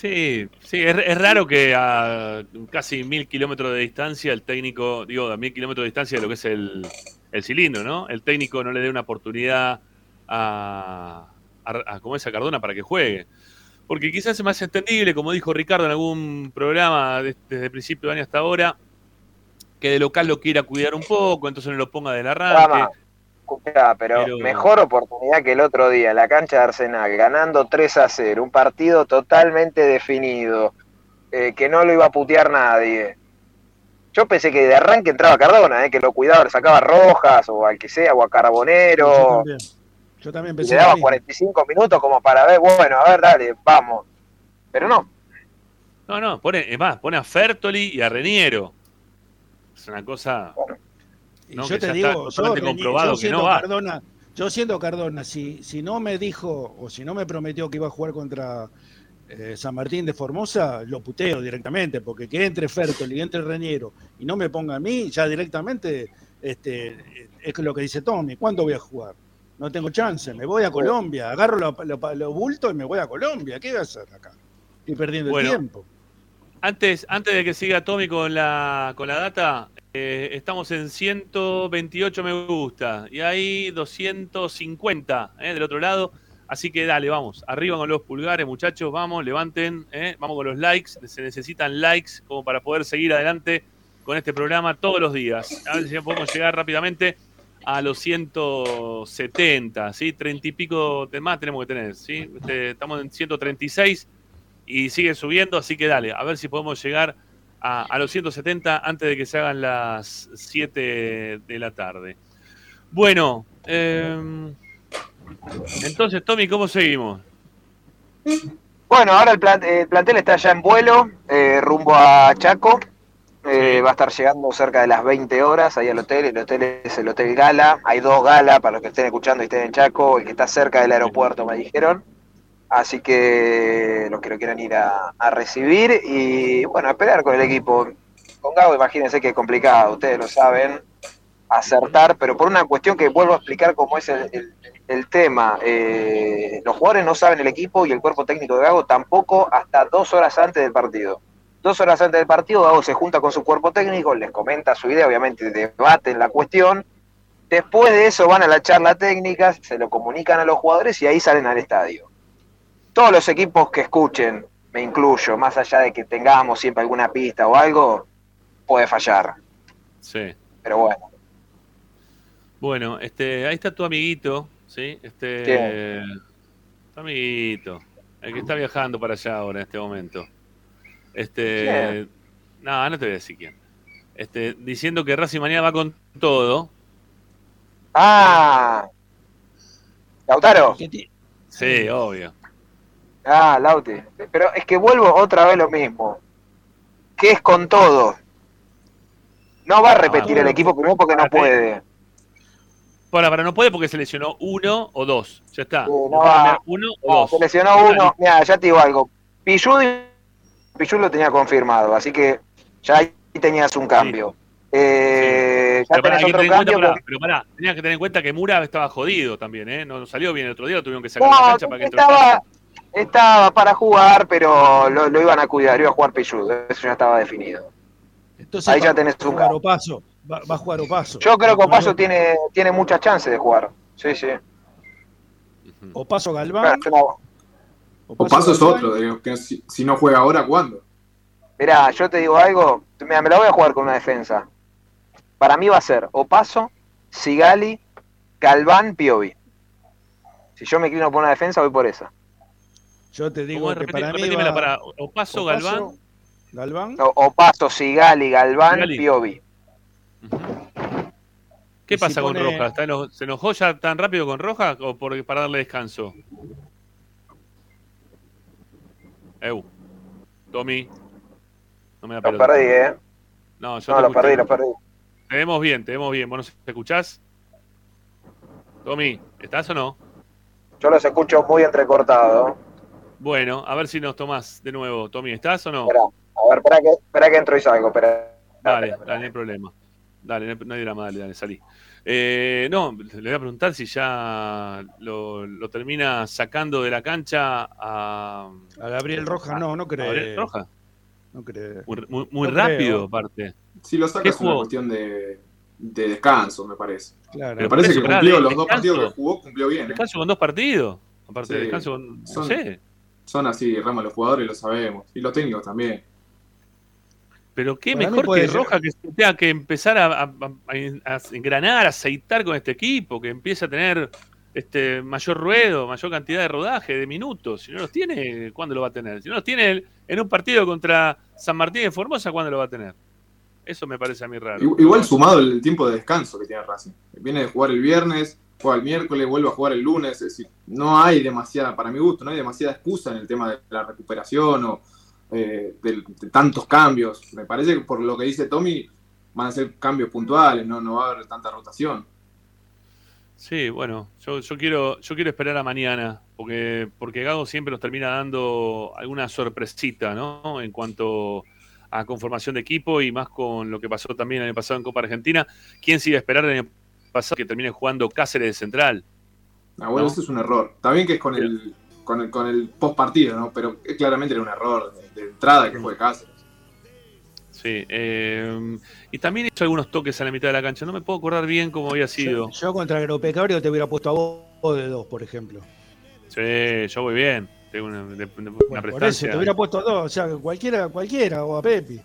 Sí, sí, es, raro que a casi mil kilómetros de distancia el técnico, digo, a mil kilómetros de distancia de lo que es el, el cilindro, ¿no? El técnico no le dé una oportunidad a, a, a, como es a Cardona para que juegue. Porque quizás es más entendible, como dijo Ricardo en algún programa de- desde el principio de año hasta ahora, que de local lo quiera cuidar un poco, entonces no lo ponga del arranque. Escuchá, pero, Pero- mejor oportunidad que el otro día, la cancha de Arsenal, ganando 3 a 0, un partido totalmente definido, eh, que no lo iba a putear nadie. Yo pensé que de arranque entraba Cardona, eh, que lo cuidaba, le sacaba Rojas o al que sea, o a Yo Carbonero, también. Yo también y pensé le lo daba mismo. 45 minutos como para ver, bueno, a ver, dale, vamos. Pero no, No, no, pone, es más, pone a Fertoli y a Reniero. Es una cosa. Y No, yo te digo, yo, comprobado yo que va. Cardona, yo siendo Cardona, si, si no me dijo o si no me prometió que iba a jugar contra eh, San Martín de Formosa, lo puteo directamente, porque que entre Fertoli y entre Reñero y no me ponga a mí, ya directamente este, es lo que dice Tommy, ¿cuándo voy a jugar? No tengo chance, me voy a Colombia, agarro los lo, lo bultos y me voy a Colombia, ¿qué voy a hacer acá? Estoy perdiendo Bueno. el tiempo. Antes, antes de que siga Tommy con la, con la data, eh, estamos en 128 me gusta y hay 250 eh, del otro lado. Así que dale, vamos, arriba con los pulgares, muchachos, vamos, levanten, eh, vamos con los likes. Se necesitan likes como para poder seguir adelante con este programa todos los días. A ver si podemos llegar rápidamente a los 170, ¿sí? 30 y pico de más tenemos que tener, ¿sí? Este, estamos en 136 y sigue subiendo, así que dale, a ver si podemos llegar a, a los 170 antes de que se hagan las 7 de la tarde. Bueno, eh, entonces, Tommy, ¿cómo seguimos? Bueno, ahora el, plan- el plantel está ya en vuelo, eh, rumbo a Chaco. Eh. Va a estar llegando cerca de las 20 horas ahí al hotel. El hotel es el Hotel Gala. Hay dos galas para los que estén escuchando y estén en Chaco. El que está cerca del aeropuerto, me dijeron. Así que los que lo quieran ir a, recibir y bueno, a esperar con el equipo. Con Gago, imagínense que es complicado, ustedes lo saben, acertar, pero por una cuestión que vuelvo a explicar cómo es el tema. Eh, los jugadores no saben el equipo y el cuerpo técnico de Gago tampoco hasta dos horas antes del partido. Dos horas antes del partido, Gago se junta con su cuerpo técnico, les comenta su idea, obviamente debaten la cuestión. Después de eso van a la charla técnica, se lo comunican a los jugadores y ahí salen al estadio. Todos los equipos que escuchen, me incluyo, más allá de que tengamos siempre alguna pista o algo, puede fallar. Sí. Pero bueno, Bueno, este, ahí está tu amiguito, ¿sí? Este, ¿Quién? tu amiguito, el que está viajando para allá ahora en este momento. Este, ¿Quién? no, no te voy a decir quién. Este, diciendo que Racing mañana va con todo. Ah, Lautaro. ¿Qué ti- Sí, obvio. Ah, Lauti. Pero es que vuelvo otra vez lo mismo. ¿Qué es con todo? No va a repetir Ah, el equipo primero porque no espérate. puede. Para, para, no puede porque se lesionó uno o dos. Ya está. Sí, no va. Uno o No, dos. se lesionó uno. Mira, ya te digo algo. Pillud lo tenía confirmado, así que ya ahí tenías un cambio. Eh, ya Pero pará, que otro cuenta, cambio. pará, pero pará, tenías que tener en cuenta que Mura estaba jodido también, ¿eh? No salió bien el otro día, lo tuvieron que sacar la No, cancha para que estaba, estaba para jugar, pero lo, lo iban a cuidar, iba a jugar Pillud, eso ya estaba definido. Entonces Ahí va- ya tenés un jugar. Opaso. Va, va a jugar Opaso. Yo creo que Opaso Claro. tiene, tiene muchas chances de jugar. Sí, sí. Opaso Claro, Galván. yo no- O paso es Galván. otro, digo, que si, si no juega ahora, ¿cuándo? Mirá, yo te digo algo, mira, me la voy a jugar con una defensa. Para mí va a ser Opaso, Sigali, Galván, Piovi. Si yo me inclino por una defensa, voy por esa. Yo te ¿Cómo digo que para mí va para Opaso, Galván. Galván. O- Opaso, Sigali, Galván, Sigali. Piovi. ¿Qué si pasa con pone- Roja? ¿Está eno- ¿Se enojó ya tan rápido con Roja o por, para darle descanso? Eu. Tommy. No me da Los pelota. perdí, ¿eh? No, yo No, te los escucho. perdí, los perdí. Te vemos bien, te vemos bien. ¿Vos nos escuchás? Tommy, ¿estás o no? Yo los escucho muy entrecortados. Bueno, a ver si nos tomás de nuevo. Tommy, ¿estás o no? Espera, a ver, espera que, espera que entro y salgo. Espera. Dale, Espera, dale, no hay problema. Dale, no hay, drama, dale, dale, salí. Eh, no, le voy a preguntar si ya lo, lo termina sacando de la cancha a, A Gabriel Rojas, no, no a Gabriel. Roja. No cree. Muy, muy- muy No rápido, creo. aparte. Si lo ¿Qué sacas es una jugó? cuestión de, de descanso, me parece. Claro. Me parece que cumplió los dos partidos que jugó, cumplió bien. ¿eh? Descanso con dos partidos. Aparte, Sí. de descanso con. No Son- sé. Son así, Rama, los jugadores lo sabemos. Y los técnicos también. Pero qué Para mejor que ser. Roja que se tenga que empezar a, a- a- a engranar, a aceitar con este equipo, que empiece a tener este mayor ruedo, mayor cantidad de rodaje, de minutos. Si no los tiene, ¿cuándo lo va a tener? Si no los tiene en un partido contra San Martín de Formosa, ¿cuándo lo va a tener? Eso me parece a mí raro. Igual sumado el tiempo de descanso que tiene Racing. Viene de jugar el viernes, juega el miércoles, vuelve a jugar el lunes. Es decir, no hay demasiada, para mi gusto, no hay demasiada excusa en el tema de la recuperación o eh, de, tantos cambios. Me parece que por lo que dice Tommy, van a ser cambios puntuales, no, no va a haber tanta rotación. Sí, bueno, yo, yo quiero yo quiero esperar a mañana, porque porque Gago siempre nos termina dando alguna sorpresita, ¿no? En cuanto a conformación de equipo y más con lo que pasó también el año pasado en Copa Argentina. ¿Quién sigue a esperar el año pasado que termine jugando Cáceres de central? Ah, bueno, ¿No? ese es un error. Está bien que es con el, con el, con el post partido, ¿no? Pero eh, claramente era un error de, de entrada que fue Cáceres. Sí. eh, y también hizo algunos toques a la mitad de la cancha. No me puedo acordar bien cómo había sido. Yo, yo contra Agropecuario te hubiera puesto a vos de dos, por ejemplo. Sí, yo voy bien. Tengo una, de- de- una Bueno, por eso te hubiera puesto a dos, o sea, cualquiera, cualquiera, o a Pepi.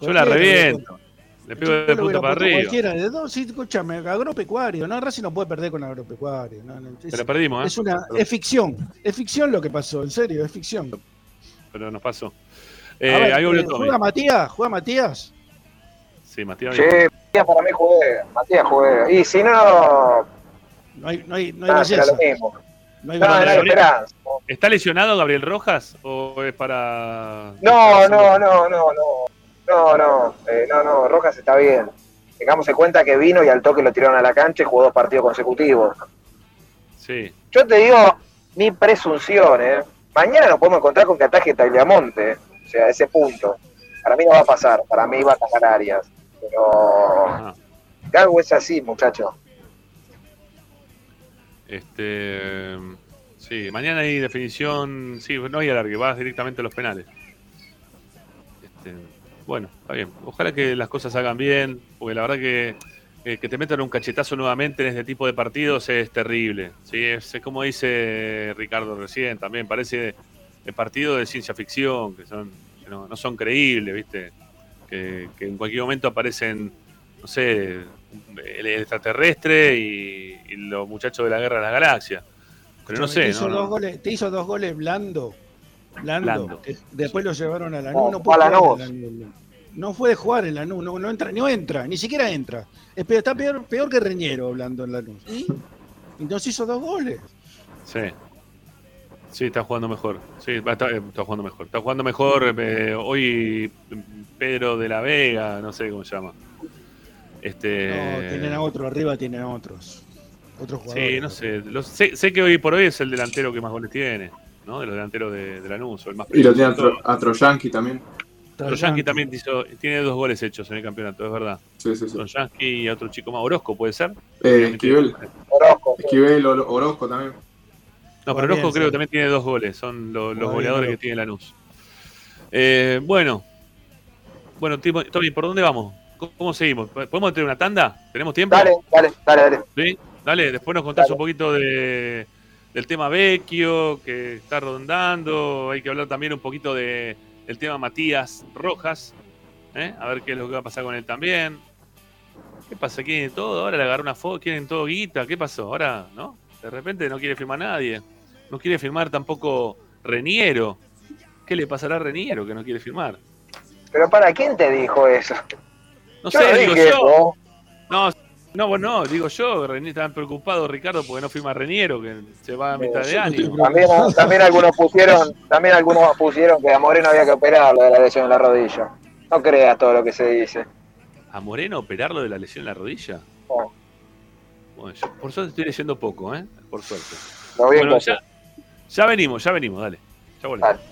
Yo la reviento. Le pego de punta para arriba. Cualquiera de dos, sí, escúchame, agropecuario, no, Racing no puede perder con agropecuario. no, no, es, Pero perdimos, ¿eh? es una, es ficción, es ficción lo que pasó, en serio, es ficción. Pero nos pasó. Eh, ver, ahí volvió eh, Tommy. ¿Juega Matías? ¿Juega Matías? Sí, Matías. Sí, Matías para mí juega. Matías juega. Y si no, No hay, no hay, no hay belleza. lo mismo. No hay No, no esperanza. ¿Está lesionado Gabriel Rojas o es para.? No, no, no, no, no. No, no, eh, no, no, Rojas está bien. Tengamos en cuenta que vino y al toque lo tiraron a la cancha y jugó dos partidos consecutivos. Sí. Yo te digo, mi presunción, ¿eh? Mañana nos podemos encontrar con que ataje Tagliamonte. O sea, ese punto. Para mí no va a pasar. Para mí va a atajar Arias. Pero Ah, Gago es así, muchacho. este. Sí, mañana hay definición. Sí, no hay alargue, vas directamente a los penales. Este, bueno, está bien. Ojalá que las cosas hagan bien, porque la verdad que, eh, que te metan un cachetazo nuevamente en este tipo de partidos es terrible. Sí, es, es como dice Ricardo recién, también parece el partido de ciencia ficción, que, son, que no, no son creíbles, ¿viste? Que, que en cualquier momento aparecen, no sé, el extraterrestre y, y los muchachos de la guerra de las galaxias. Pero no sé, te hizo, no, Dos no. goles, te hizo dos goles blando. Que después lo llevaron a la No, puede Lanús. jugar en Lanús. No puede jugar en la no, no entra, no entra, ni siquiera entra. Está peor, peor que Reñero hablando en la luz. ¿Y? Nos hizo dos goles. Sí. Sí, está jugando mejor. Sí, está, eh, está jugando mejor. Está jugando mejor eh, hoy Pedro de la Vega, no sé cómo se llama. Este, No, tienen a otro, arriba tienen a otros. Otros jugadores. Sí, no sé. sé que hoy por hoy es el delantero que más goles tiene, ¿no? De los delanteros de, de Lanús, o el más Y lo tiene a. Tro- a Troyanqui también. Troyanqui también hizo- tiene dos goles hechos en el campeonato, es verdad. Sí, sí, sí. Troyanqui y otro chico más, Orozco, ¿puede ser? Eh, Esquivel. Orozco. Esquivel, Oro- Orozco también. No, pero Orozco creo que también tiene dos goles, son lo- los, goleadores que tiene Lanús. Eh, bueno, bueno, Tommy, ¿por dónde vamos? ¿Cómo, cómo seguimos? ¿Podemos tener una tanda? ¿Tenemos tiempo? Dale, dale, dale, dale. ¿Sí? Dale, después nos contás Dale. un poquito de, del tema Vecchio, que está rondando. Hay que hablar también un poquito de, del tema Matías Rojas. ¿eh? A ver qué es lo que va a pasar con él también. ¿Qué pasa? ¿Quieren todo? Ahora le agarró una foto, quieren todo guita. ¿Qué pasó? Ahora, ¿no? De repente no quiere firmar nadie. No quiere firmar tampoco Reniero. ¿Qué le pasará a Reniero que no quiere firmar? Pero para quién te dijo eso? No Yo sé, no digo yo. eso. No, no, bueno, no, digo yo, Reniero estaban preocupados, Ricardo, porque no firma Reniero, que se va a mitad de año. También, también algunos pusieron, también algunos pusieron que a Moreno había que operarlo de la lesión en la rodilla. No creas todo lo que se dice. ¿A Moreno operarlo de la lesión en la rodilla? No. Bueno, yo por suerte estoy leyendo poco, ¿eh? Por suerte. Bien Bueno, ya, ya venimos, ya venimos, dale. Ya volvemos. Dale.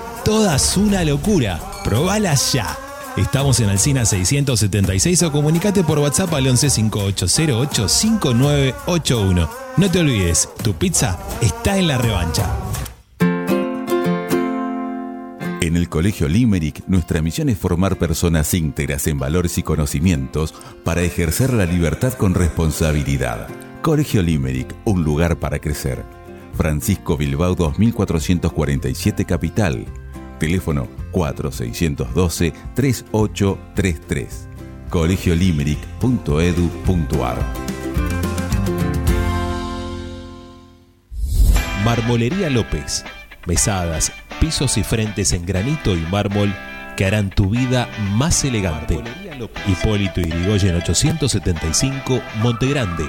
Todas una locura. Probalas ya. Estamos en Alcina 676 o comunicate por WhatsApp al 11 5808 5981. No te olvides, tu pizza está en la revancha. En el Colegio Limerick, nuestra misión es formar personas íntegras en valores y conocimientos para ejercer la libertad con responsabilidad. Colegio Limerick, un lugar para crecer. Francisco Bilbao 2447 Capital. Teléfono 4612-3833. colegiolimerick.edu.ar Marmolería López. Mesadas, pisos y frentes en granito y mármol que harán tu vida más elegante. Hipólito Yrigoyen 875, Montegrande.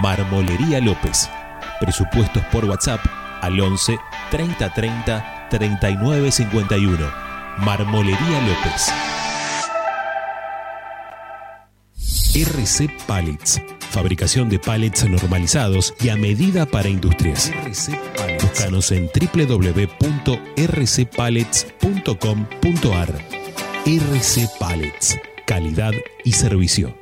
Marmolería López. Presupuestos por WhatsApp al 11 30 30 39 51. Marmolería López. RC Pallets. Fabricación de pallets normalizados y a medida para industrias. Búscanos en www.rcpallets.com.ar. RC Pallets. Calidad y servicio.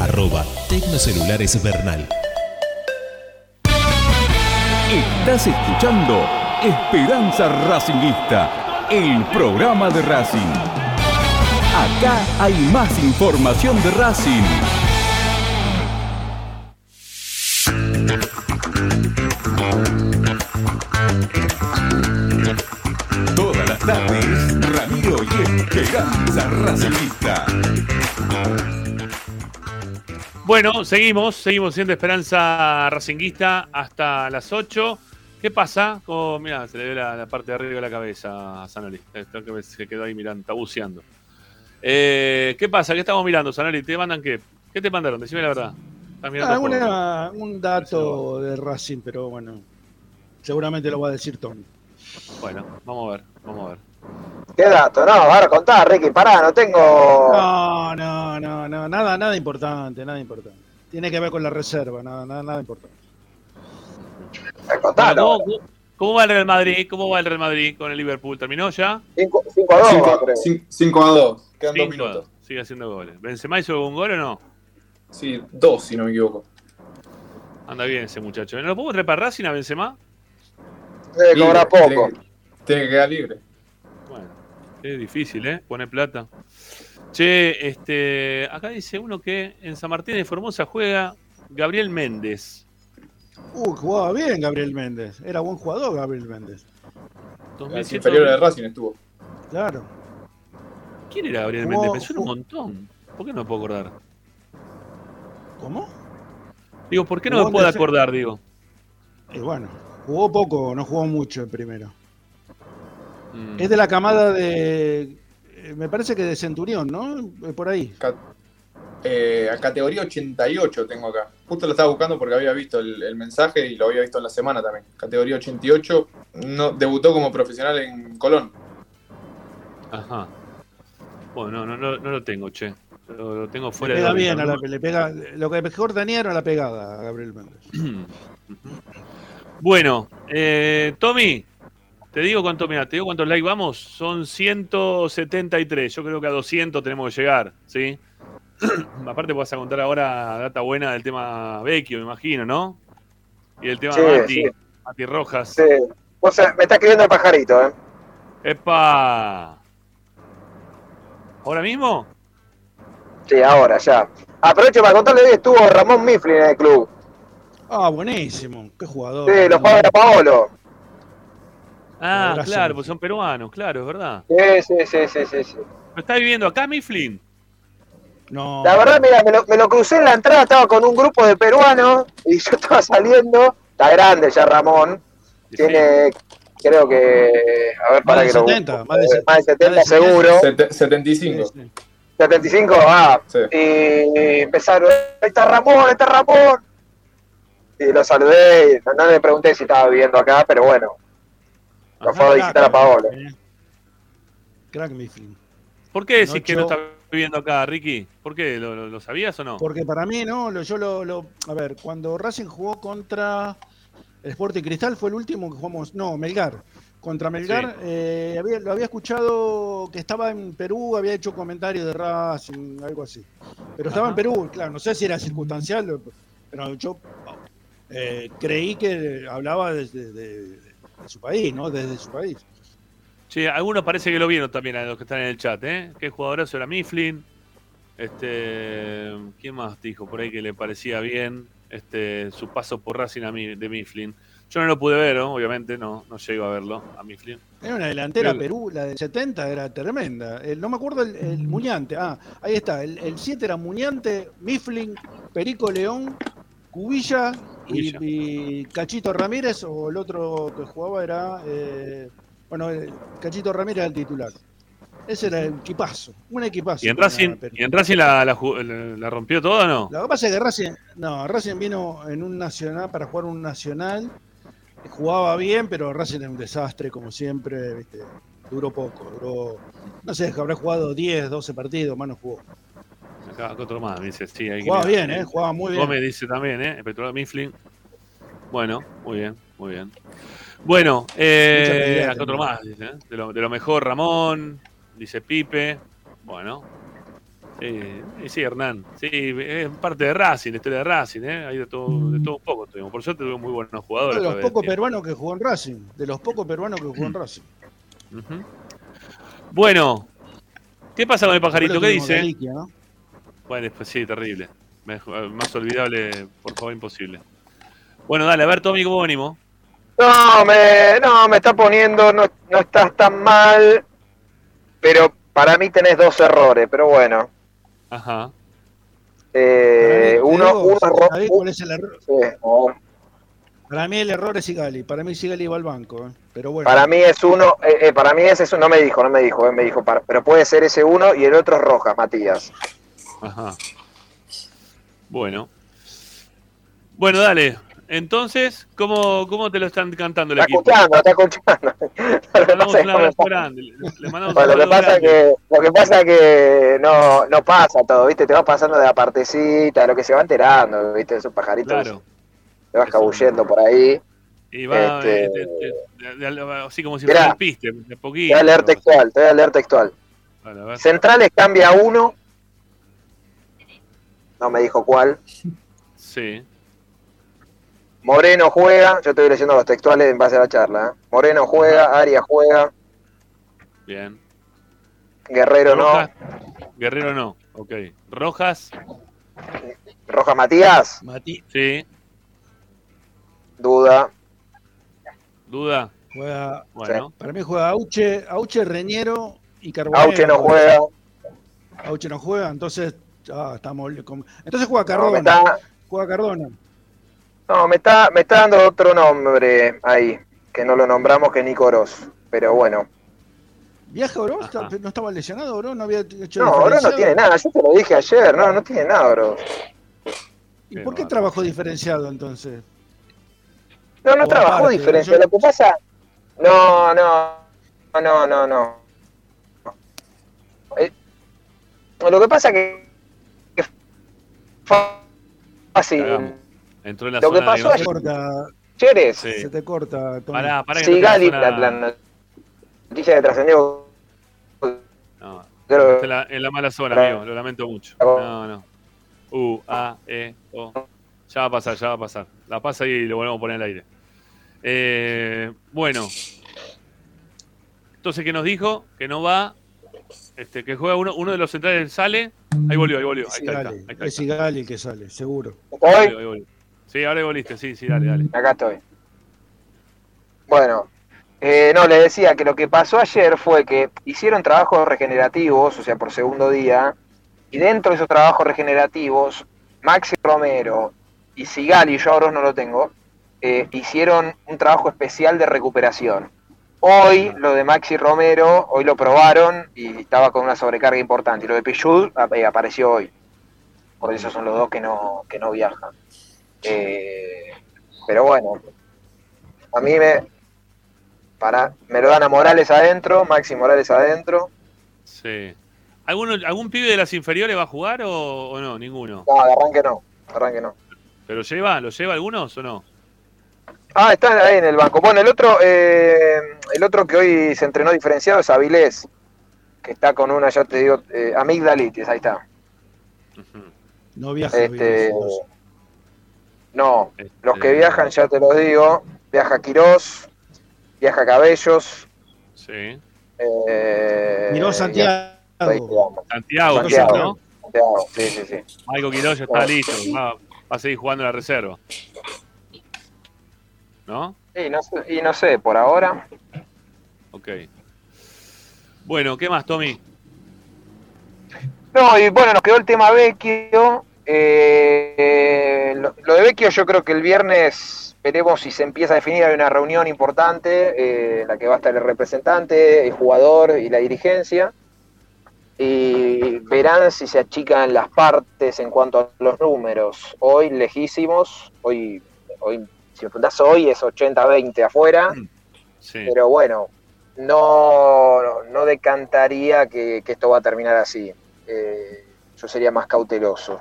Arroba Tecnocelulares Bernal. Estás escuchando Esperanza Racingista, el programa de Racing. Acá hay más información de Racing. Todas las tardes, Ramiro y Esperanza Racingista. Bueno, seguimos, seguimos siendo Esperanza Racinguista hasta las 8. ¿Qué pasa? Oh, mira, se le ve la, la parte de arriba de la cabeza a Sanoli. Esto que se quedó ahí mirando, está buceando. Eh, ¿Qué pasa? ¿Qué estamos mirando, Sanoli? ¿Te mandan qué? ¿Qué te mandaron? Decime la verdad. Ah, una- un dato de Racing, pero bueno, seguramente lo va a decir Tony. Bueno, vamos a ver, vamos a ver. ¿Qué dato? No, ahora contá, Ricky, pará, no tengo. No, no, no, no, nada, nada importante, nada importante. Tiene que ver con la reserva, nada, nada, nada importante. Contalo. Bueno, ¿cómo, cómo va el Real Madrid? ¿Cómo va el Real Madrid con el Liverpool? ¿Terminó ya? 5 a 2, Cinco- creo. cin- cinco a 2. Quedan dos Cinco. minutos. Sigue haciendo goles. ¿Benzema hizo algún gol o no? Sí, dos, si no me equivoco. Anda bien ese muchacho. ¿No lo podemos trepar Racing a Benzema? Debe cobrar poco. Tiene, tiene que quedar libre. Es difícil, ¿eh? Poner plata. Che, este, acá dice uno que en San Martín de Formosa juega Gabriel Méndez. Uh, jugaba bien Gabriel Méndez. Era buen jugador Gabriel Méndez. Las 2007, inferiores de Racing estuvo. Claro. ¿Quién era Gabriel Jugó- Méndez? Me suena un montón. ¿Por qué no me puedo acordar? ¿Cómo? Digo, ¿por qué no me puedo acordar, digo? Y bueno, jugó poco, no jugó mucho en primero. Mm. Es de la camada de. eh, Me parece que de Centurión, ¿no? Eh, Por ahí. Ca- eh, a categoría 88 tengo acá. Justo lo estaba buscando porque había visto el, el mensaje y lo había visto en la semana también. Categoría 88. No, debutó como profesional en Colón. Ajá. Bueno, no, no, no lo tengo, che. Lo, lo tengo Le fuera de pega órbita, bien, a la, le pega. Lo que mejor tenía era la pegada a Gabriel Méndez. Bueno, eh, Tommy, te digo cuánto, mira, te digo cuántos likes vamos. Son 173. Yo creo que a 200 tenemos que llegar, ¿sí? Aparte vas a contar ahora data buena del tema Vecchio, me imagino, ¿no? Y el tema Sí, Mati, sí. Mati Rojas. Sí. Vos sabés, me está escribiendo el pajarito, ¿eh? ¡Epa! ¿Ahora mismo? Sí, ahora ya. Aprovecho para contarle que estuvo Ramón Mifflin en el club. Ah, buenísimo. Qué jugador. Sí, los padres Paolo. Ah, claro, Mifflin. pues son peruanos, claro, es verdad. Sí, sí, sí, sí, sí. sí. ¿Pero está viviendo acá, Mifflin? No. La verdad, mira, me lo, me lo crucé en la entrada, estaba con un grupo de peruanos y yo estaba saliendo. Está grande ya Ramón. Tiene, creo que, a ver, Más para de que lo 70, busque. más de más de 70 más de 70. seguro. Sete- 75. Sí, sí. 75, ah. Sí. Y empezaron, ahí está Ramón, ahí está Ramón. Y lo saludé y no, no le pregunté si estaba viviendo acá, pero bueno, fue a visitar a. Eh. Crack Mifflin. ¿Por qué decís que no está viviendo acá, Ricky? ¿Por qué? ¿Lo, lo- lo sabías o no? Porque para mí, ¿no? Lo- yo lo, lo- A ver, cuando Racing jugó contra el Sporting Cristal fue el último que jugamos. No, Melgar. Contra Melgar, eh, había- lo había escuchado que estaba en Perú, había hecho comentarios de Racing, algo así. Pero estaba Ajá. en Perú, claro, no sé si era circunstancial, pero yo eh, creí que hablaba desde de, de su país, ¿no? Desde su país. Sí, algunos parece que lo vieron también a los que están en el chat, ¿eh? Qué jugadorazo era Mifflin. Este, ¿quién más dijo por ahí que le parecía bien este su paso por Racing a mí, de Mifflin? Yo no lo pude ver, ¿no? obviamente, no, no llego a verlo a Mifflin. Era una delantera Perú, la del 70 era tremenda. El- no me acuerdo el, el Muñante. Ah, ahí está. El, el 7 era Muñante, Mifflin, Perico León, Cubilla y, Cachito Ramírez, o el otro que jugaba era. eh, bueno, el Cachito Ramírez era el titular. Ese era el equipazo, un equipazo. ¿Y en Racing. ¿y en Racing la, rompió toda o no? Lo que pasa es que Racing, no, Racing vino en un nacional para jugar un nacional. Jugaba bien, pero Racing era un desastre, como siempre. ¿viste? Duró poco, duró. No sé, que habrá jugado 10, 12 partidos, más no jugó. Acá, acá otro más, dice, sí. Hay Jugaba bien, ¿eh? Jugaba muy bien. Gómez dice también, ¿eh? Petróleo Mifflin. Bueno, muy bien, muy bien. Bueno, eh, acá otro más, dice, ¿eh? de, lo, de lo mejor Ramón, dice Pipe. Bueno. Sí, Hernán. Sí, es parte de Racing, la historia de Racing, ¿eh? Hay de todo, de todo un poco tuvimos. Por suerte tuvimos muy buenos jugadores. de los pocos tiempo. peruanos que jugó en Racing. De los pocos peruanos que jugó en Racing. Bueno, ¿qué pasa con el pajarito? ¿Qué dice? Bueno, después sí, terrible. Mejor- Más olvidable, por favor, imposible. Bueno, dale, a ver, Tommy, ¿cómo venimos? No, me, no, me está poniendo, no, no estás tan mal, pero para mí tenés dos errores, pero bueno. Ajá. Eh, uno, digo, uno error- ¿sabés cuál es el error? sí, no. Para mí el error es Sigali. Para mí Sigali va al banco. ¿eh? Pero bueno. Para mí es uno, eh, eh, para mí es uno, no me dijo, no me dijo, eh, me dijo, para- pero puede ser ese uno y el otro es Rojas, Matías. Ajá. Bueno. Bueno, dale. Entonces, ¿cómo, cómo te lo están cantando el Está equipo? escuchando, está escuchando. Le Lo que mandamos pasa es un que- abrazo grande. Le mandamos un Bueno, lo que pasa grande. que, lo que pasa que no, no pasa todo, viste, te vas pasando de la partecita, de lo que se va enterando, viste, esos pajaritos, Claro. te vas cabullendo por ahí. Y va este- eh, de- así como si fuera piste, de Te poquito. voy a leer textual, te voy a leer textual. A. Centrales cambia uno. No me dijo cuál. Sí. Moreno juega, yo estoy leyendo los textuales en base a la charla. ¿eh? Moreno juega, Arias juega, Bien. Guerrero Rojas. no. Guerrero no. Ok. Rojas. Roja Matías, Mati Sí. duda. Duda. juega, Bueno. para mí juega Auche, Auche Reñero y Carbonero. Auche no juega. Auche no juega, entonces ah, estamos con- entonces juega No, me Cardona, está, juega Cardona. no, me está, me está dando otro nombre ahí, que no lo nombramos, que es Nico Oroz. Pero bueno. ¿Viaja Oro? Ajá. ¿No estaba lesionado Oro? ¿No había hecho No, Oro no diferenciado? tiene nada, yo te lo dije ayer, no, no tiene nada, Oro. ¿Y Qué por qué trabajó diferenciado entonces? No, no O trabajó aparte, yo- Lo que pasa. No, no. No, no, no. Eh, lo que pasa que. que fácil. Cagamos. Entró en la Lo que zona de pasó Se no- corta, Ayer es. Sí. se te corta, Tony. Pará, pará que no Sigali, en la, la zona- la noticia que trascendió. No, está en la, en la mala zona, amigo. Lo lamento mucho. No, no. U, A, E, O. Ya va a pasar, ya va a pasar. La pasa y lo volvemos a poner al aire. Eh, bueno. Entonces, ¿qué nos dijo? Que no va. Este, que juega uno, uno de los centrales sale. Ahí volvió, ahí volvió. Ahí está, ahí está, Sigali, ahí está, es Sigali el que sale, seguro. ¿Estoy? Sí, ahora volviste, sí, sí, dale, dale. Acá estoy. Bueno, eh, no, le decía que lo que pasó ayer fue que hicieron trabajos regenerativos, o sea, por segundo día, y dentro de esos trabajos regenerativos, Maxi Romero y Sigali, yo ahora no lo tengo, eh, hicieron un trabajo especial de recuperación. Hoy lo de Maxi Romero, hoy lo probaron y estaba con una sobrecarga importante. Y lo de Pichud ap- eh, apareció hoy. Por eso son los dos que no, que no viajan. Eh, pero bueno, a mí me, para, me lo dan a Morales adentro, Maxi Morales adentro. Sí. ¿Alguno, ¿Algún pibe de las inferiores va a jugar o, o no? Ninguno. No, de arranque no, de arranque no. ¿Pero lleva? ¿Lo lleva algunos o no? Ah, está ahí en el banco. Bueno, el otro, eh, el otro que hoy se entrenó diferenciado es Avilés, que está con una, ya te digo, eh, amigdalitis, ahí está. No viaja. Este, no, Este, los que viajan, ya te lo digo, viaja Quirós, viaja Cabellos. Sí. Eh, Miró Santiago. Santiago, Santiago. ¿no? Santiago, sí, sí, sí. Michael Quiroz ya está listo. Va, va a seguir jugando en la reserva. ¿No? Y no, sé, y no sé, por ahora. Ok. Bueno, ¿qué más, Tommy? No, y bueno, nos quedó el tema Vecchio. Eh, lo, lo de Vecchio yo creo que el viernes veremos si se empieza a definir, hay una reunión importante, eh, en la que va a estar el representante, el jugador y la dirigencia. Y verán si se achican las partes en cuanto a los números. Hoy lejísimos, hoy, hoy si me preguntás hoy es 80-20 afuera. Sí. Pero bueno, no, no decantaría que, que esto va a terminar así. Eh, yo sería más cauteloso.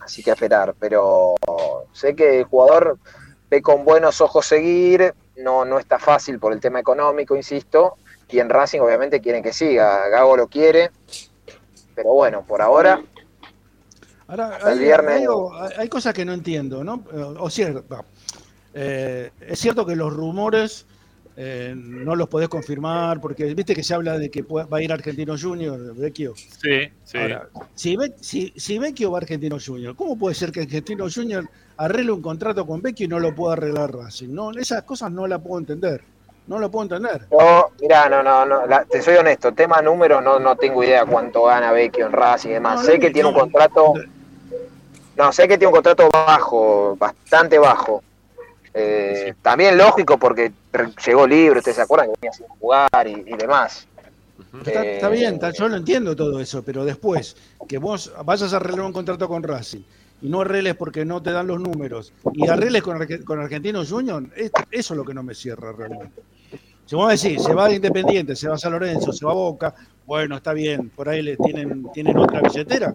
Así que a esperar. Pero sé que el jugador ve con buenos ojos seguir. No, no está fácil por el tema económico, insisto. Y en Racing obviamente quieren que siga. Gago lo quiere. Pero bueno, por ahora Ahora, hay, viernes. hay hay cosas que no entiendo, ¿no? Eh, O cierto, eh, es cierto que los rumores eh, no los podés confirmar, porque viste que se habla de que puede- va a ir Argentino Junior, Vecchio. Sí, sí. Ahora, si, Ve- si, si Vecchio va a Argentino Junior, ¿cómo puede ser que Argentino Junior arregle un contrato con Vecchio y no lo pueda arreglar Racing? No, esas cosas no las puedo entender. No lo puedo entender. No, mirá, no, no, no, la- te soy honesto, tema número no, no tengo idea cuánto gana Vecchio en Racing y demás. No, sé no, que tiene un contrato, no, sé que tiene un contrato bajo, bastante bajo. Eh, También lógico porque llegó libre, ustedes se acuerdan que venía sin jugar y, y demás. Está, Eh, está bien, está- yo lo entiendo todo eso, pero después que vos vayas a arreglar un contrato con Racing y no arregles porque no te dan los números y arregles con, Arge- con Argentinos Junior, es- eso es lo que no me cierra realmente. Si vos decís, se va de Independiente, se va a San Lorenzo, se va a Boca, bueno, está bien, por ahí le tienen, tienen otra billetera,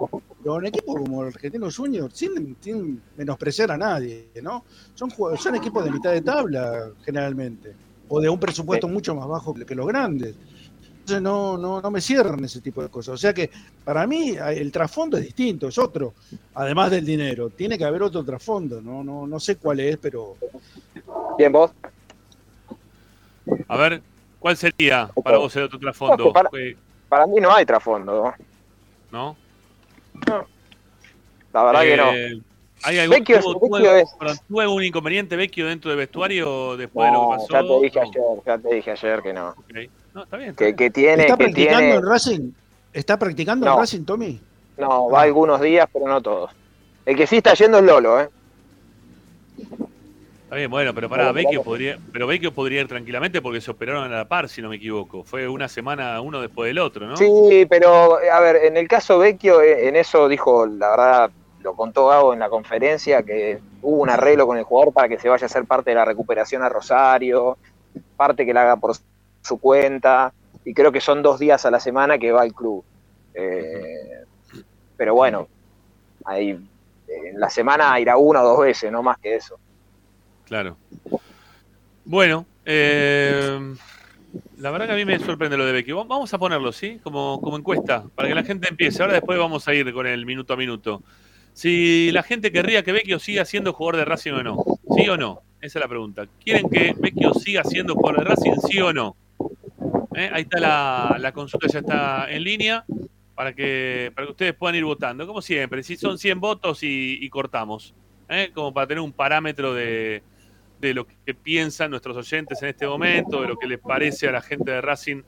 pero un equipo como el Argentino Junior, sin, sin menospreciar a nadie, ¿no? Son, son equipos de mitad de tabla, generalmente, o de un presupuesto mucho más bajo que los grandes. Entonces no, no, no me cierran ese tipo de cosas. O sea que para mí el trasfondo es distinto, es otro, además del dinero. Tiene que haber otro trasfondo, no, no, no sé cuál es, pero Bien, vos. A ver, ¿cuál sería para vos el otro trasfondo? Para- Para mí no hay trasfondo. ¿No? La verdad que no. Eh, ¿Hay algún, Vecchio- tuvo, tuvo- Vecchio es- perdón, ¿tuvo algún inconveniente Vecchio dentro del vestuario después de lo que pasó? ya te dije ayer, ya te dije ayer que no. No, está bien. está Que, bien. que tiene, ¿está que practicando tiene. en Racing? ¿Está practicando No. en Racing, Tommy? No, va algunos días, pero no todos. El que sí está yendo es Lolo, ¿eh? Está bien, bueno, pero pará, Vecchio podría, pero Vecchio podría ir tranquilamente porque se operaron a la par, si no me equivoco. Fue una semana uno después del otro, ¿no? Sí, pero a ver, en el caso Vecchio, eh, en eso dijo, la verdad, lo contó Gabo en la conferencia, que hubo un arreglo con el jugador para que se vaya a hacer parte de la recuperación a Rosario, parte que la haga por su cuenta, y creo que son dos días a la semana que va al club. Eh, pero bueno, ahí en la semana irá una o dos veces, no más que eso. Claro. Bueno, eh, la verdad que a mí me sorprende lo de. Va- Vamos a ponerlo, ¿sí? Como, como encuesta, para que la gente empiece. Ahora después vamos a ir con el minuto a minuto. Si la gente querría que Vecchio siga siendo jugador de Racing o no. ¿Sí o no? Esa es la pregunta. ¿Quieren que Vecchio siga siendo jugador de Racing, sí o no? ¿Eh? Ahí está la, la consulta, ya está en línea para que, para que ustedes puedan ir votando. Como siempre, si son 100 votos y, y cortamos. ¿eh? Como para tener un parámetro de, de lo que piensan nuestros oyentes en este momento, de lo que les parece a la gente de Racing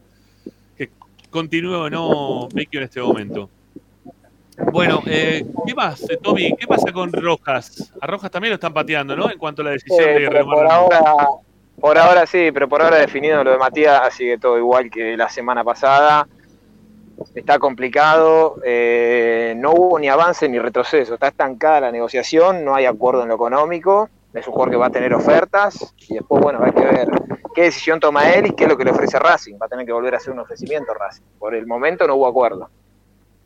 que continúe o no Vecchio en este momento. Bueno, eh, ¿qué más, Tommy? ¿Qué pasa con Rojas? A Rojas también lo están pateando, ¿no? En cuanto a la decisión Eh, de por ahora, por ahora sí, pero por ahora definido lo de Matías, así que todo igual que la semana pasada. Está complicado, eh, no hubo ni avance ni retroceso, está estancada la negociación, no hay acuerdo en lo económico, es un jugador que va a tener ofertas y después, bueno, hay que ver qué decisión toma él y qué es lo que le ofrece Racing, va a tener que volver a hacer un ofrecimiento Racing. Por el momento no hubo acuerdo.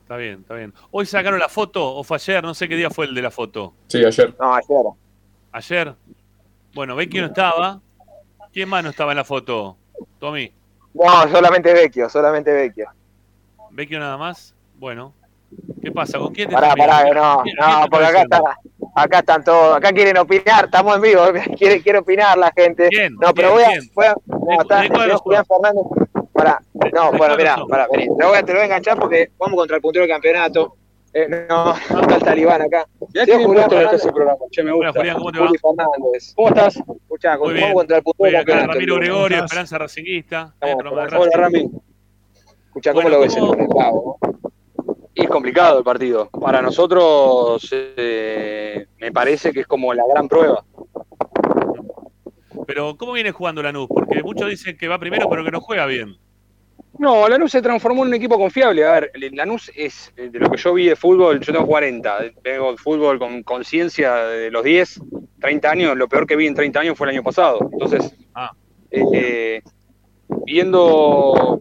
Está bien, está bien. Hoy sacaron la foto, o fue ayer, no sé qué día fue el de la foto. Sí, ayer. No, ayer. Ayer. Bueno, Vecchio no estaba. ¿Quién más no estaba en la foto? Tommy. No, solamente Vecchio, solamente Vecchio. ¿Vecchio nada más? Bueno. ¿Qué pasa? ¿Con quién te Pará, pará, no, ¿Quién- quién no, te porque acá está, acá están todos, acá quieren opinar, estamos en vivo, quiere, quiere opinar la gente. ¿Quién? No, pero ¿Quién? voy a, voy a- no, ¿De- está? Julián Fernández. Pará, ¿De- no, de bueno, mirá, pará, vení, te lo voy a, te lo voy a enganchar porque vamos contra el puntero del campeonato. Eh, no, no está el talibán acá. Señor que Julián Fernández, este programa. Che, me Hola, gusta. Julián, ¿cómo te va? Juli Fernández. ¿Cómo estás? Escuchá, Muy vamos bien. contra el puntero del campeonato. Ramiro. Gregorio? Esperanza Racinguista. Hola, Rami. Escuchá, ¿cómo lo ves el ¿cómo- lunes, Gabo? Y es complicado el partido. Para nosotros eh, me parece que es como la gran prueba. Pero, ¿cómo viene jugando Lanús? Porque muchos dicen que va primero, pero que no juega bien. No, Lanús se transformó en un equipo confiable. A ver, Lanús es, eh, de lo que yo vi de fútbol, yo tengo 40, vengo de fútbol con conciencia de los 10, 30 años, lo peor que vi en 30 años fue el año pasado. Entonces, Ah. eh, viendo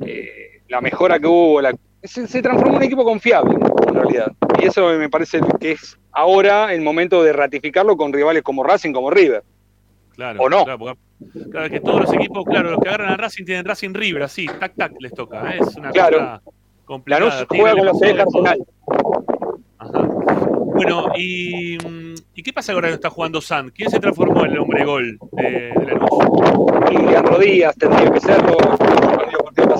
eh, la mejora que hubo, la- se, se transformó en un equipo confiable, en realidad. Y eso me parece que es ahora el momento de ratificarlo con rivales como Racing, como River. Claro. ¿O no? Claro, porque- claro, es que todos los equipos, claro, los que agarran a Racing tienen Racing River, así, tac, tac, les toca. ¿eh? Es una Claro. cosa complicada. Lanús juega con de todo. Arsenal. Ajá. Bueno, y, ¿y qué pasa ahora que está jugando Sand? ¿Quién se transformó en el hombre gol de, de Lanús? Y Leandro Díaz tendría que serlo.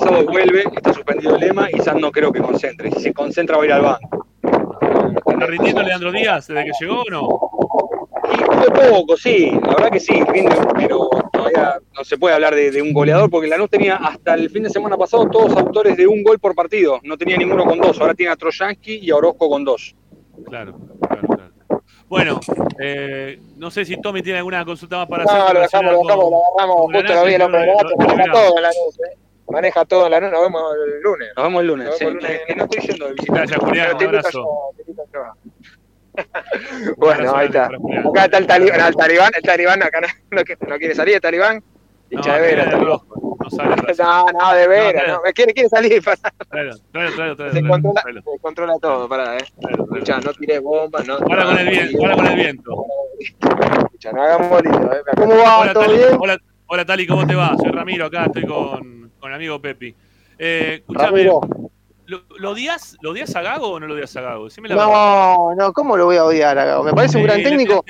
Vuelve, está suspendido el lema y San no creo que concentre. Si se concentra va a ir al banco. ¿Está rindiendo Leandro Díaz desde que llegó o no? Y de poco, sí, la verdad que sí, rinde, pero todavía no se puede hablar de, de un goleador porque Lanús tenía hasta el fin de semana pasado todos autores de un gol por partido. No tenía ninguno con dos. Ahora tiene a Trojansky y a Orozco con dos. Claro, claro, claro. Bueno, eh, no sé si Tommy tiene alguna consulta más para No, hacer. lo dejamos, lo dejamos, agarramos justo lo vi el hombre de lo- gato, lo- todo en la luz, ¿eh? Maneja todo en la luz, nos vemos el lunes. Nos vemos el lunes. Nos sí. vemos el lunes. Que no estoy yendo de visita. Gracias, Julián, Pero un abrazo. Bueno, ahí está. Acá está el talibán, el talibán, el talibán acá no, no que- no quiere salir el talibán. Hincha de veras. no sale. No, no, de veras, No, no, me quiere, quiere salir, se controla, se controla todo, pará, eh. no tires bombas, no. Ahora con el viento, ahora con el viento. Escuchá, no hagamos eh. ¿Cómo va? Hola ¿Todo Tali, bien? hola, hola, Tali, ¿cómo te va? Soy Ramiro, acá estoy con, con el amigo Pepi. Eh, escúchame, Ramiro. ¿lo, lo odias, ¿lo odias a Gago o no lo odias a Gago? Decime la verdad. No, no, ¿cómo lo voy a odiar a Gago? Me parece un gran técnico.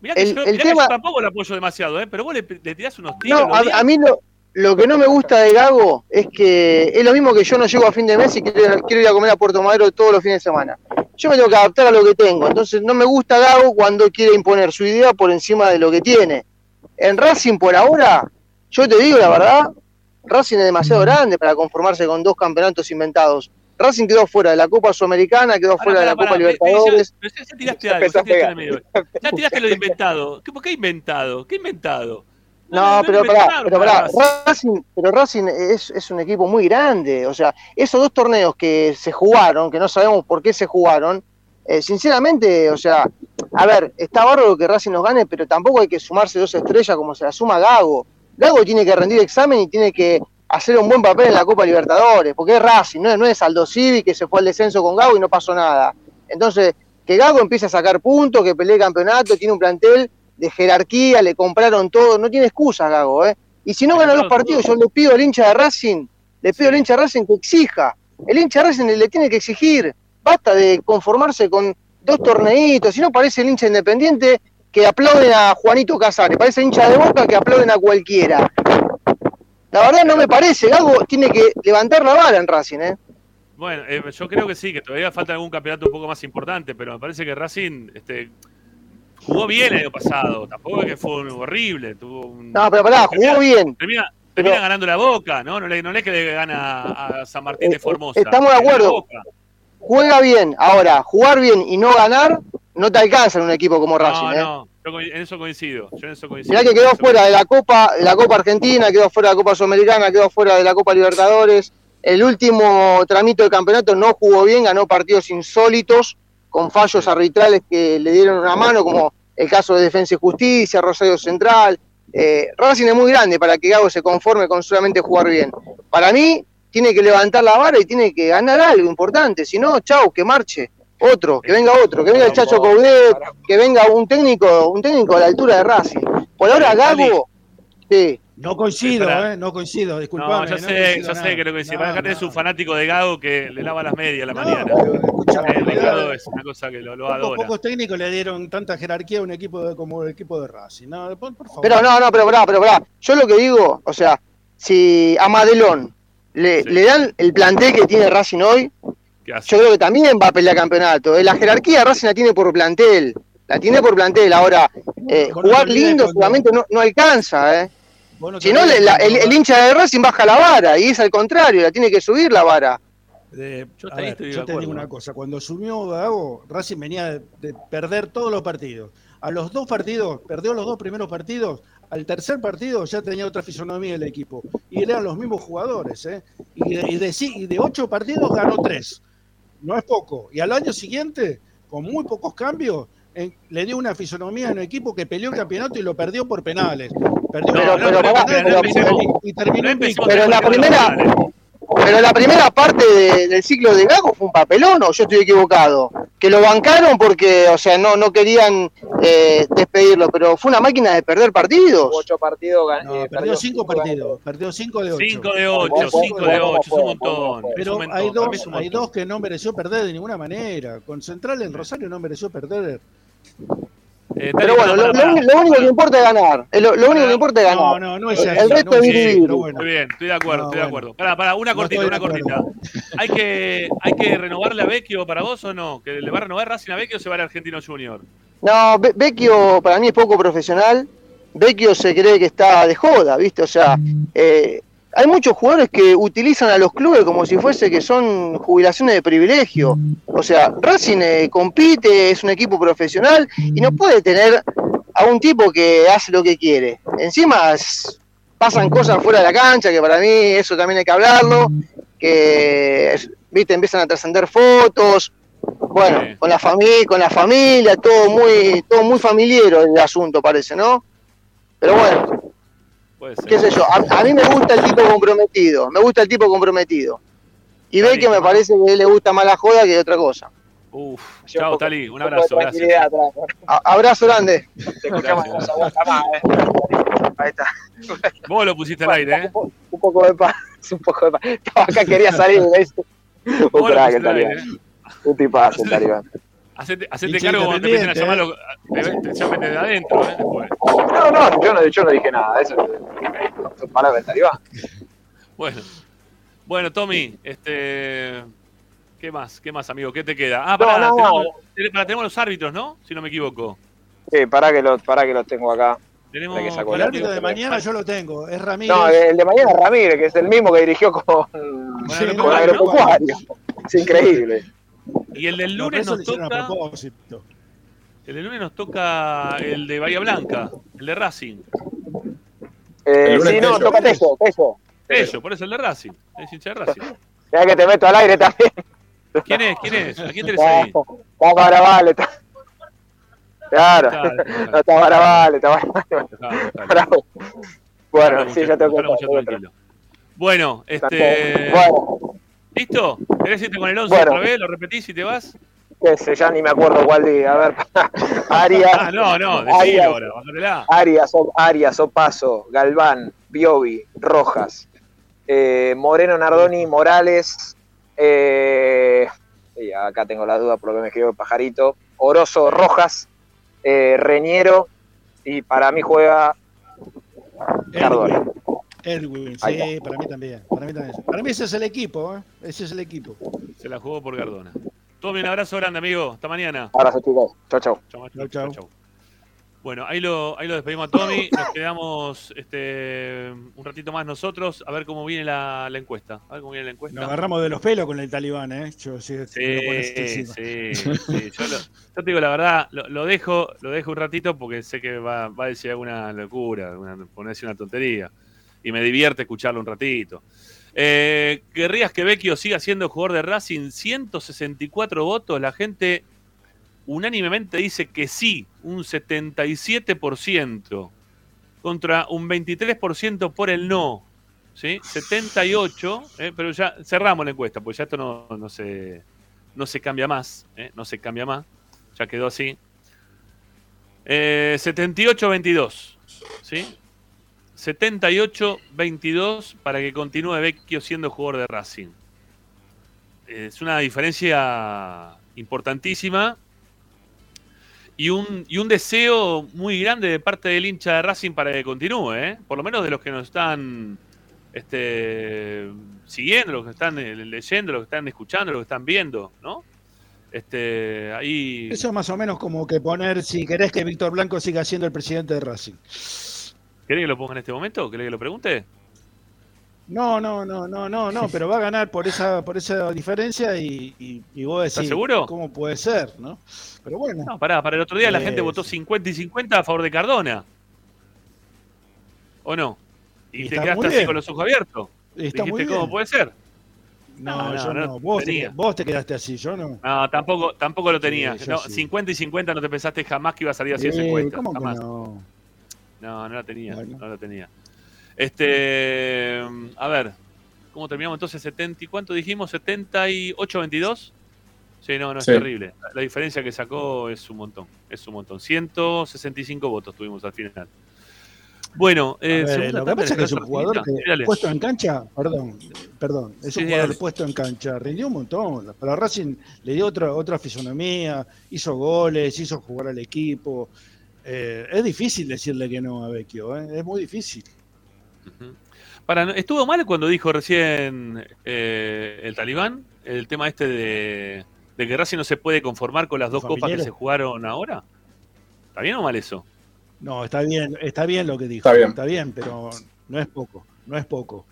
Mirá que, El- yo, el mirá que tema- yo tampoco lo apoyo demasiado, ¿eh? pero vos le, le tirás unos tiros. No, a, a mí lo, lo que no me gusta de Gago es que es lo mismo que yo no llego a fin de mes y quiero, quiero ir a comer a Puerto Madero todos los fines de semana. Yo me tengo que adaptar a lo que tengo. Entonces no me gusta Gago cuando quiere imponer su idea por encima de lo que tiene. En Racing por ahora, yo te digo la verdad, Racing es demasiado grande para conformarse con dos campeonatos inventados. Racing quedó fuera de la Copa Sudamericana, quedó fuera de la Copa Libertadores. ya- pero ya- ya tiraste algo, ya tiraste el medio. Ya tiraste lo de inventado. ¿Qué, ¿Por qué inventado? ¿Qué inventado? No, no pero pará, pero. Racing, pero Racing es, es un equipo muy grande, o sea, esos dos torneos que se jugaron, que no sabemos por qué se jugaron, eh, sinceramente, o sea, a ver, está bárbaro que Racing nos gane, pero tampoco hay que sumarse dos estrellas como se la suma Gago. Gago tiene que rendir examen y tiene que hacer un buen papel en la Copa Libertadores, porque es Racing, no es, no es Aldo Civi que se fue al descenso con Gago y no pasó nada. Entonces, que Gago empiece a sacar puntos, que pelee campeonato, tiene un plantel de jerarquía, le compraron todo, no tiene excusa Gago, ¿eh? Y si no gana los partidos, yo le pido al hincha de Racing, le pido al hincha de Racing que exija. El hincha de Racing le tiene que exigir, basta de conformarse con dos torneitos, si no parece el hincha independiente que aplauden a Juanito Casares, parece hincha de boca que aplauden a cualquiera. La verdad no me parece, Gago tiene que levantar la vara en Racing, ¿eh? Bueno, eh, yo creo que sí, que todavía falta algún campeonato un poco más importante, pero me parece que Racing este, jugó bien el año pasado. Tampoco es que fue horrible. Tuvo un- No, pero pará, jugó bien. Termina, termina ganando la boca, ¿no? No le, no le es que le gana a San Martín de Formosa. Eh, estamos de acuerdo. Juega bien, ahora, jugar bien y no ganar, no te alcanza en un equipo como Racing, No, ¿eh? no, yo en eso coincido. Yo en eso coincido. Mirá que quedó fuera de la Copa, la Copa Argentina, quedó fuera de la Copa Sudamericana, quedó fuera de la Copa Libertadores. El último tramito de campeonato no jugó bien, ganó partidos insólitos, con fallos arbitrales que le dieron una mano, como el caso de Defensa y Justicia, Rosario Central. Eh, Racing es muy grande para que Gago se conforme con solamente jugar bien. Para mí, tiene que levantar la vara y tiene que ganar algo importante. Si no, chau, que marche. Otro, que venga otro, que venga el Chacho Coudet, que venga un técnico, un técnico a la altura de Racing. Por ahora Gago, sí. No coincido. ¿eh? No coincido, No, disculpame. ya no sé, coincido ya sé que lo coincido. No, Acá tenés un fanático de Gago que le lava las medias a la mañana. escuchame, Eh, es una cosa que lo, lo Pocos, adora. pocos técnicos le dieron tanta jerarquía a un equipo de- como el equipo de Racing. No, por, por favor. Pero no, no, pero pará, pero pará. Yo lo que digo, o sea, si a Madelón le, le dan el plantel que tiene Racing hoy, yo creo que también va a pelear campeonato. Eh, La jerarquía Racing la tiene por plantel. La tiene por plantel. Ahora, eh, jugar lindo seguramente no, no alcanza, ¿eh? Si no, el, el hincha de Racing baja la vara y es al contrario, la tiene que subir la vara. de- Yo a te- ver, yo digo una cosa. Cuando asumió Gago, Racing venía de, de perder todos los partidos. A los dos partidos, perdió los dos primeros partidos. Al tercer partido ya tenía otra fisonomía el equipo. Y eran los mismos jugadores. ¿eh? Y, de, y de y de ocho partidos ganó tres. No es poco. Y al año siguiente, con muy pocos cambios, en- le dio una fisonomía a un equipo que peleó el campeonato y lo perdió por penales. Perdió Pero- y pero- terminó- y en Pero la primera, pero la primera parte de- del ciclo de Gago fue un papelón, o yo estoy equivocado. Que lo bancaron porque, o sea, no, no querían eh, despedirlo, pero fue una máquina de perder partidos. Ocho partidos gan- No, eh, perdió cinco ganó. partidos, perdió cinco de ocho. 5 de 8, Bueno, 5 de bueno, 8, es un bueno, montón. bueno, es Pero hay dos, hay dos que no mereció perder de ninguna manera. Con Central en Rosario no mereció perder. Eh, Pero Tali, bueno, lo, único que importa es ganar. Eh, Lo, lo único que importa es ganar. No, no, no es El así. resto no es vivir. pero bueno. Muy bien, estoy de acuerdo, No, estoy de bueno. acuerdo. Pará, pará, una cortita, una cortita. ¿Hay que, ¿Hay que renovarle a Vecchio para vos o no? ¿Que le va a renovar Racing a Vecchio o se va al Argentino Junior? No, Vecchio para mí es poco profesional. Vecchio se cree que está de joda, ¿viste? O sea, eh, hay muchos jugadores que utilizan a los clubes como si fuese que son jubilaciones de privilegio. O sea, Racing eh, compite, es un equipo profesional y no puede tener a un tipo que hace lo que quiere. Encima pasan cosas fuera de la cancha, que para mí eso también hay que hablarlo, que, ¿viste? Empiezan a trascender fotos, bueno, Sí. con la familia, con la familia, todo muy, todo muy familiar el asunto parece, ¿no? Pero bueno, Puede ser. qué sé yo, a, a mí me gusta el tipo comprometido, me gusta el tipo comprometido. Y ve que me parece que a él le gusta más la joda que otra cosa. Uf, Lleva un chao, poco- Tali, un abrazo, tranquilidad gracias. atrás, ¿no? A- abrazo grande. Te escuchamos no se aguanta más, ¿eh? Ahí está. Vos lo pusiste al aire, ¿eh? Un poco de paz. un poco de... pa- Estaba acá, quería salir. ¿ves? Un ¿Cómo lo crack Un tipazo el talibán. Hacete, cargo cuando te empiecen a llamar, los- te, te llamen desde adentro, ¿eh? Después. No, no, yo no, yo no dije nada. Eso son palabras del talibán. Bueno. Bueno, Tommy, este. ¿Qué más? ¿Qué más, amigo? ¿Qué te queda? Ah, No, no, tenemos, tenemos- tenemos los árbitros, ¿no? Si no me equivoco. Sí, pará que, lo, pará que los tengo acá. Tenemos Espera que saco El árbitro de mañana yo lo tengo, es Ramírez. No, el de mañana es Ramírez, que es el mismo que dirigió con, Sí, con no, Agropecuario. Es increíble. Y el del No, lunes nos toca. El del lunes nos toca el de Bahía Blanca, el de Racing. Eh, sí, no, Tello. toca Tello, Tello. Ellos, por eso el de Racing. Es hincha de Racing. Mira que te meto al aire también. ¿Quién es? ¿Quién es? ¿A quién tenés ahí? Está Barabal, está. Claro, no está Barabal, está. Bueno, sí, ya tengo que. Bueno, este. Bueno, ¿Listo? ¿Querés irte con el 11 Bueno. otra vez? ¿Lo repetís y te vas? qué sé, ya ni me acuerdo cuál día. A ver, Arias. Ah, no, no, Arias, ahora. Arias, O- Arias, Opaso, Galván, Biobi, Rojas, eh, Moreno, Nardoni, Morales, eh, y acá tengo la duda por lo que me escribió el pajarito, Orozo, Rojas, eh, Reñero, y para mí juega Cardona. Edwin, sí, para mí también. Para mí también. Para mí ese es el equipo, ¿eh? Ese es el equipo. Se la jugó por Gardona. Tommy, un abrazo grande, amigo. Hasta mañana. Abrazo chicos, chau chau. Chau. Chau, chau. Chau, chau. Bueno, ahí lo, ahí lo despedimos a Tommy. Nos quedamos este, un ratito más nosotros a ver cómo viene la, la encuesta. A ver cómo viene la encuesta. Nos agarramos de los pelos con el talibán, ¿eh? Yo, sí, Sí, sí, sí. Yo, lo- yo te digo la verdad, lo, lo dejo, lo dejo un ratito porque sé que va, va a decir alguna locura, una, ponerse una tontería. Y me divierte escucharlo un ratito. Eh, ¿Querrías que Vecchio siga siendo jugador de Racing? 164 votos. La gente unánimemente dice que sí, un 77%. Contra un 23% por el no. ¿sí? 78, eh, pero ya cerramos la encuesta, porque ya esto no, no, se, no se cambia más, eh, no se cambia más, ya quedó así. Eh, 78-22, ¿sí? 78-22 para que continúe Vecchio siendo jugador de Racing. Es una diferencia importantísima y un, y un deseo muy grande de parte del hincha de Racing para que continúe, ¿eh? por lo menos de los que nos están este, siguiendo, los que están eh, leyendo, los que están escuchando, los que están viendo, ¿no? Este, ahí. Eso es más o menos como que poner, si querés que Víctor Blanco siga siendo el presidente de Racing. ¿Querés que lo ponga en este momento? ¿Querés que lo pregunte? No, no, no, no, no, no, pero va a ganar por esa, por esa diferencia y, y, y vos decís, ¿Estás seguro? ¿cómo puede ser? ¿no? Pero bueno, No, pará, para el otro día la Eh, gente votó 50 y 50 a favor de Cardona. ¿O no? Y, Y te quedaste así con los ojos abiertos. está Dijiste. ¿cómo puede ser? No, No, yo no, no, Vos, te, vos te quedaste así, yo no. No, tampoco, tampoco lo tenías. yo No, sí. 50 y 50 no te pensaste jamás que iba a salir así esa Eh, encuesta. ¿Cómo que jamás. no? No, no la tenía, Bueno. no la tenía. Este, a ver, ¿cómo terminamos entonces? 70 y cuánto dijimos? 78-22. Sí, no, no es Sí. terrible. La, la diferencia que sacó es un montón, es un montón. 165 votos tuvimos al final. Bueno, eh, ver, lo que pasa es que es de un jugador Argentina. que puesto en cancha, perdón, perdón, es Sí, un jugador dale. puesto en cancha, rindió un montón. Para Racing le dio otra, otra fisonomía, hizo goles, hizo jugar al equipo. Eh, es difícil decirle que no a Vecchio, ¿eh? es muy difícil. Para, ¿Estuvo mal cuando dijo recién eh, el talibán el tema este de, de que Racing no se puede conformar con las dos copas que se jugaron ahora? ¿Está bien o mal eso? No, está bien, está bien lo que dijo, Está bien. pero no es poco, no es poco.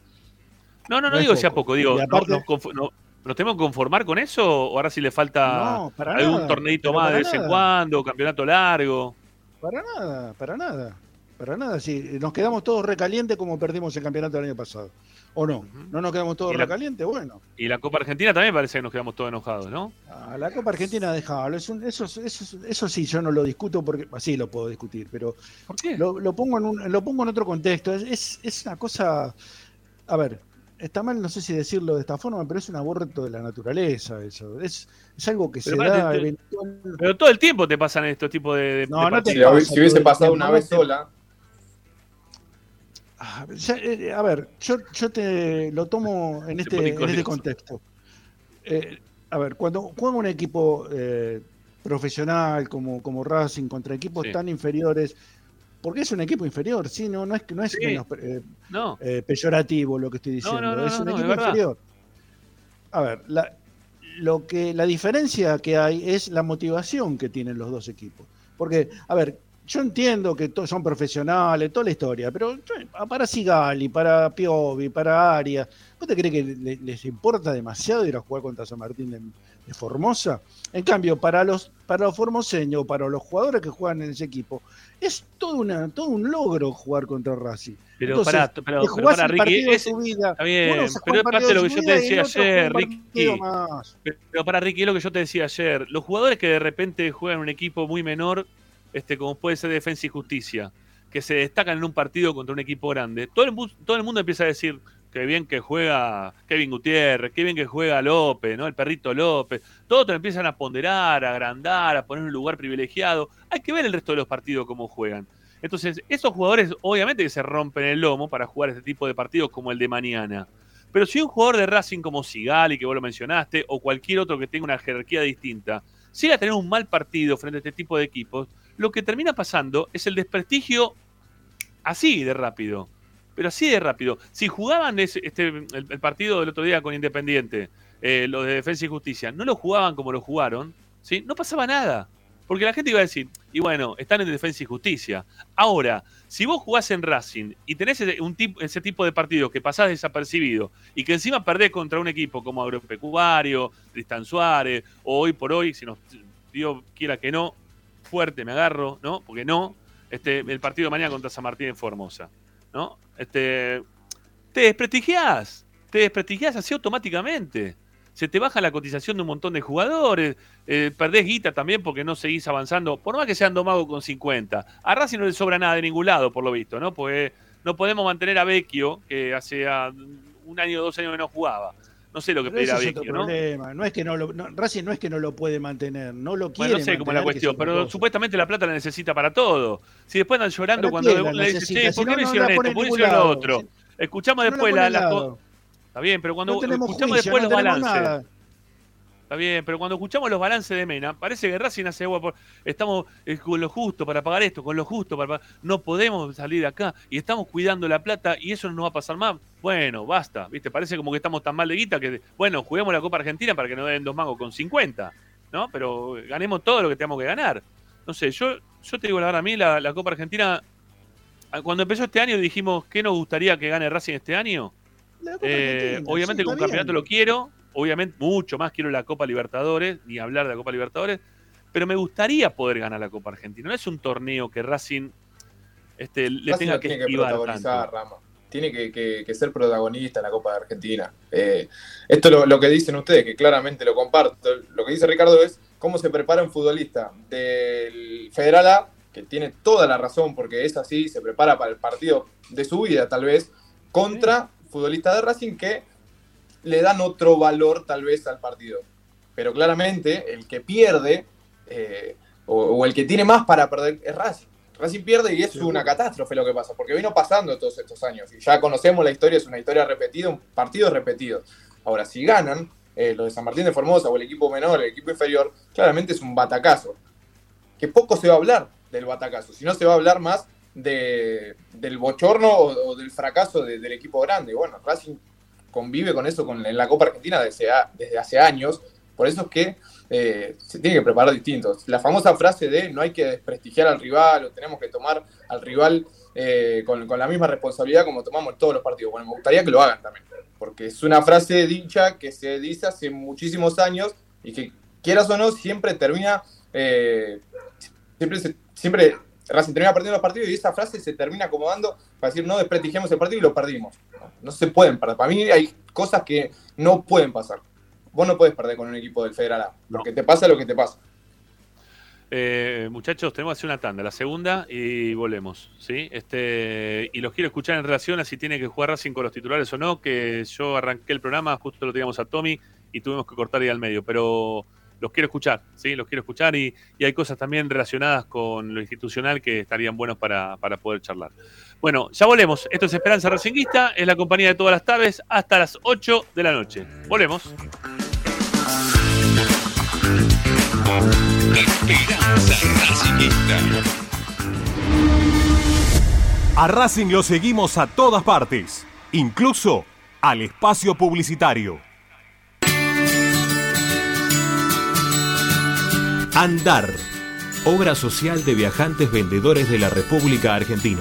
No, no, no, digo que sea poco. poco, digo, Y ¿no- aparte- no- ¿nos tenemos que conformar con eso o ahora sí le falta algún nada, torneito más de vez en cuando, campeonato largo? Para nada, para nada, para nada. Sí, nos quedamos todos recalientes como perdimos el campeonato del año pasado. ¿O no? ¿No nos quedamos todos recalientes? Bueno. Y la Copa Argentina también parece que nos quedamos todos enojados, ¿no? A la Copa Argentina dejalo. Es un- eso, eso, eso sí, yo no lo discuto porque así lo puedo discutir, pero ¿Por qué? lo, lo pongo en un, lo pongo en otro contexto. Es, es, es una cosa. A ver, está mal, no sé si decirlo de esta forma, pero es un aborto de la naturaleza. Eso es, es algo que Pero se da te- eventual- Pero todo el tiempo te pasan estos tipos de, de- No, de no te Si, partidos. pasa si hubiese pasado una vez sola, Ah, ya, eh, a ver, yo, yo te lo tomo en este, en este contexto. Eh, a ver, cuando juega un equipo eh, profesional como, como Racing contra equipos Sí. tan inferiores, porque es un equipo inferior, sí, no, no es, que- no es Sí. menos, eh, No. eh, peyorativo lo que estoy diciendo, no, no, es un equipo inferior. A ver, la, lo que, la diferencia que hay es la motivación que tienen los dos equipos. Porque, a ver, yo entiendo que todos son profesionales, toda la historia, pero yo- para Sigali, para Piovi, para Arias, ¿vos te crees que le- les importa demasiado ir a jugar contra San Martín de, de Formosa? En cambio, para los, para los formoseños, para los jugadores que juegan en ese equipo, es todo, una, todo un logro jugar contra Racing. Pero Entonces, pará, pero- Ricky, de es- tu vida. Está bien, pero es parte de lo de que yo te decía ayer, Ricky. Pero para Ricky, es lo que yo te decía ayer. Los jugadores que de repente juegan en un equipo muy menor, este, como puede ser Defensa y Justicia, que se destacan en un partido contra un equipo grande, todo el, todo el mundo empieza a decir que bien que juega Kevin Gutiérrez, qué bien que juega López, ¿no? El perrito López. Todos te empiezan a ponderar, a agrandar, a poner en un lugar privilegiado. Hay que ver el resto de los partidos cómo juegan. Entonces, esos jugadores obviamente que se rompen el lomo para jugar este tipo de partidos como el de mañana. Pero si un jugador de Racing como Sigali, que vos lo mencionaste, o cualquier otro que tenga una jerarquía distinta, llega a tener un mal partido frente a este tipo de equipos, lo que termina pasando es el desprestigio así de rápido. Pero así de rápido. Si jugaban ese- este, el, partido del otro día con Independiente, eh, los de Defensa y Justicia, no lo jugaban como lo jugaron, ¿sí? no pasaba nada. Porque la gente iba a decir, y bueno, están en Defensa y Justicia. Ahora, si vos jugás en Racing y tenés ese, tipo, ese tipo de partido que pasás desapercibido y que encima perdés contra un equipo como Agropecuario, Tristan Suárez, o hoy por hoy, si nos Dios quiera que no, fuerte me agarro, ¿no? Porque no, este, el partido de mañana contra San Martín en Formosa, ¿no? Este, te desprestigiás, te desprestigiás así automáticamente. Se te baja la cotización de un montón de jugadores, eh, perdés guita también porque no seguís avanzando, por más que sean Domago con 50. A Racing no le sobra nada de ningún lado, por lo visto, ¿no? Porque no podemos mantener a Vecchio, que hace un año o dos años que no jugaba. No sé lo que Pero pedirá es Vecchio, ¿no? problema. No es que no lo, no, Racing no es que no lo puede mantener, no lo quiere Bueno, no sé cómo es la cuestión, pero supuestamente la plata la necesita para todo. Si después andan llorando ¿Para cuando le dicen, che, ¿por qué no hicieron esto? ¿Por qué hicieron lo otro? Escuchamos después la, Está bien, pero cuando escuchamos después los balances. Está bien, pero cuando escuchamos los balances de Mena, parece que Racing hace agua por. Estamos eh, con lo justo para pagar esto, con lo justo para pagar. No podemos salir de acá y estamos cuidando la plata y eso no nos va a pasar más. Bueno, basta, ¿viste? Parece como que estamos tan mal de guita que, bueno, juguemos la Copa Argentina para que nos den dos mangos con 50, ¿no? Pero ganemos todo lo que tengamos que ganar. No sé, yo, yo te digo la verdad, a mí la, la Copa Argentina, ah, cuando empezó este año dijimos, ¿qué nos gustaría que gane Racing este año? Eh, obviamente sí, con campeonato lo quiero, obviamente mucho más quiero la Copa Libertadores, ni hablar de la Copa Libertadores, pero me gustaría poder ganar la Copa Argentina. No es un torneo que Racing este, le Racing tenga lo que tiene que protagonizar. Rama. Tiene que, que- que ser protagonista en la Copa de Argentina. Eh, esto es lo, lo que dicen ustedes, que claramente lo comparto. Lo que dice Ricardo es cómo se prepara un futbolista del Federal A, que tiene toda la razón, porque es así, se prepara para el partido de su vida, tal vez, contra futbolistas de Racing que le dan otro valor, tal vez, al partido. Pero claramente, el que pierde, eh, o, o el que tiene más para perder, es Racing. Racing pierde y es una catástrofe lo que pasa, porque vino pasando todos estos años. Y ya conocemos la historia, es una historia repetida, un partido repetido. Ahora, si ganan, eh, los de San Martín de Formosa o el equipo menor, el equipo inferior, claramente es un batacazo. Que poco se va a hablar del batacazo, sino se va a hablar más de, del bochorno o, o del fracaso de- del equipo grande. Bueno, Racing convive con eso con, en la Copa Argentina desde, desde hace años, por eso es que eh, se tiene que preparar distinto. La famosa frase de no hay que desprestigiar al rival o tenemos que tomar al rival eh, con, con la misma responsabilidad como tomamos todos los partidos. Bueno, me gustaría que lo hagan también, porque es una frase dicha que se dice hace muchísimos años y que quieras o no siempre termina, eh, siempre, siempre Racing termina perdiendo los partidos y esa frase se termina acomodando para decir no desprestigiemos el partido y lo perdimos. No, se pueden perder. Para mí hay cosas que no pueden pasar. Vos no puedes perder con un equipo del Federal A, porque te pasa lo que te pasa. Eh, muchachos, tenemos que hacer una tanda, la segunda, y volvemos. ¿sí? Este, y los quiero escuchar en relación a si tiene que jugar Racing con los titulares o no, que yo arranqué el programa, justo lo teníamos a Tommy y tuvimos que cortar ahí al medio. Pero los quiero escuchar, ¿sí? Los quiero escuchar y, y hay cosas también relacionadas con lo institucional que estarían buenos para, para poder charlar. Bueno, ya volvemos. Esto es Esperanza Racinguista, es la compañía de todas las tardes hasta las 8 de la noche. Volvemos. A Racing lo seguimos a todas partes, incluso al espacio publicitario. Andar, obra social de viajantes vendedores de la República Argentina.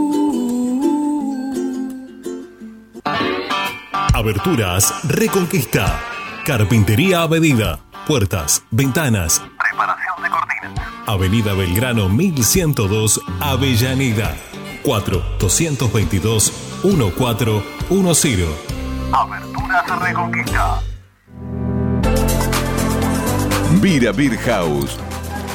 Aberturas Reconquista. Carpintería a medida. Puertas, ventanas. Preparación de cortinas. Avenida Belgrano 1102, Avellaneda. 4-222-1410. Aberturas Reconquista. Vira Beer House.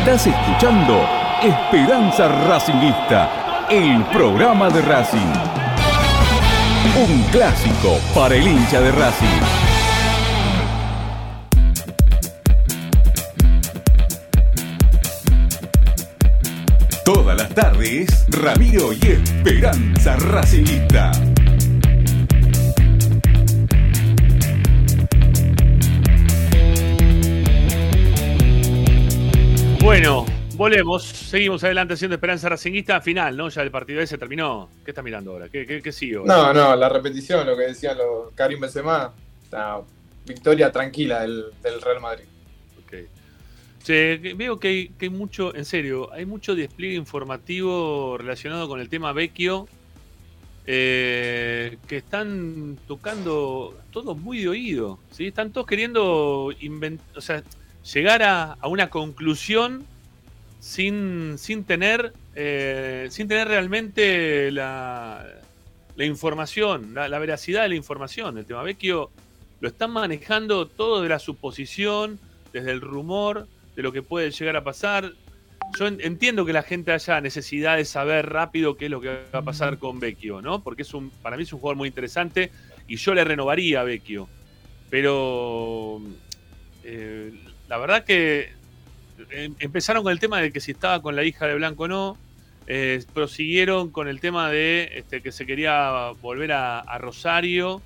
Estás escuchando Esperanza Racingista, el programa de Racing. Un clásico para el hincha de Racing. Todas las tardes, Ramiro y Esperanza Racingista. Volvemos. Seguimos adelante haciendo Esperanza Racinguista. Final, ¿no? Ya el partido ese terminó. ¿Qué está mirando ahora? ¿Qué, qué, qué sigue ahora? No, no, la repetición, lo que decían los Karim Benzema, una victoria tranquila del, del Real Madrid. Sí, que- veo que hay, que hay mucho, en serio, hay mucho despliegue informativo relacionado con el tema Vecchio, eh, que están tocando todos muy de oído, ¿sí? Están todos queriendo invent- o sea, llegar a, a una conclusión sin, sin tener eh, sin tener realmente la, la información, la, veracidad de la información. El tema Vecchio lo están manejando todo de la suposición, desde el rumor, de lo que puede llegar a pasar. Yo en- entiendo que la gente haya necesidad de saber rápido qué es lo que va a pasar con Vecchio, ¿no? Porque es un, para mí es un jugador muy interesante y yo le renovaría a Vecchio. Pero eh, la verdad que empezaron con el tema de que si estaba con la hija de Blanco o no. eh, prosiguieron con el tema de este, que se quería volver a, Rosario.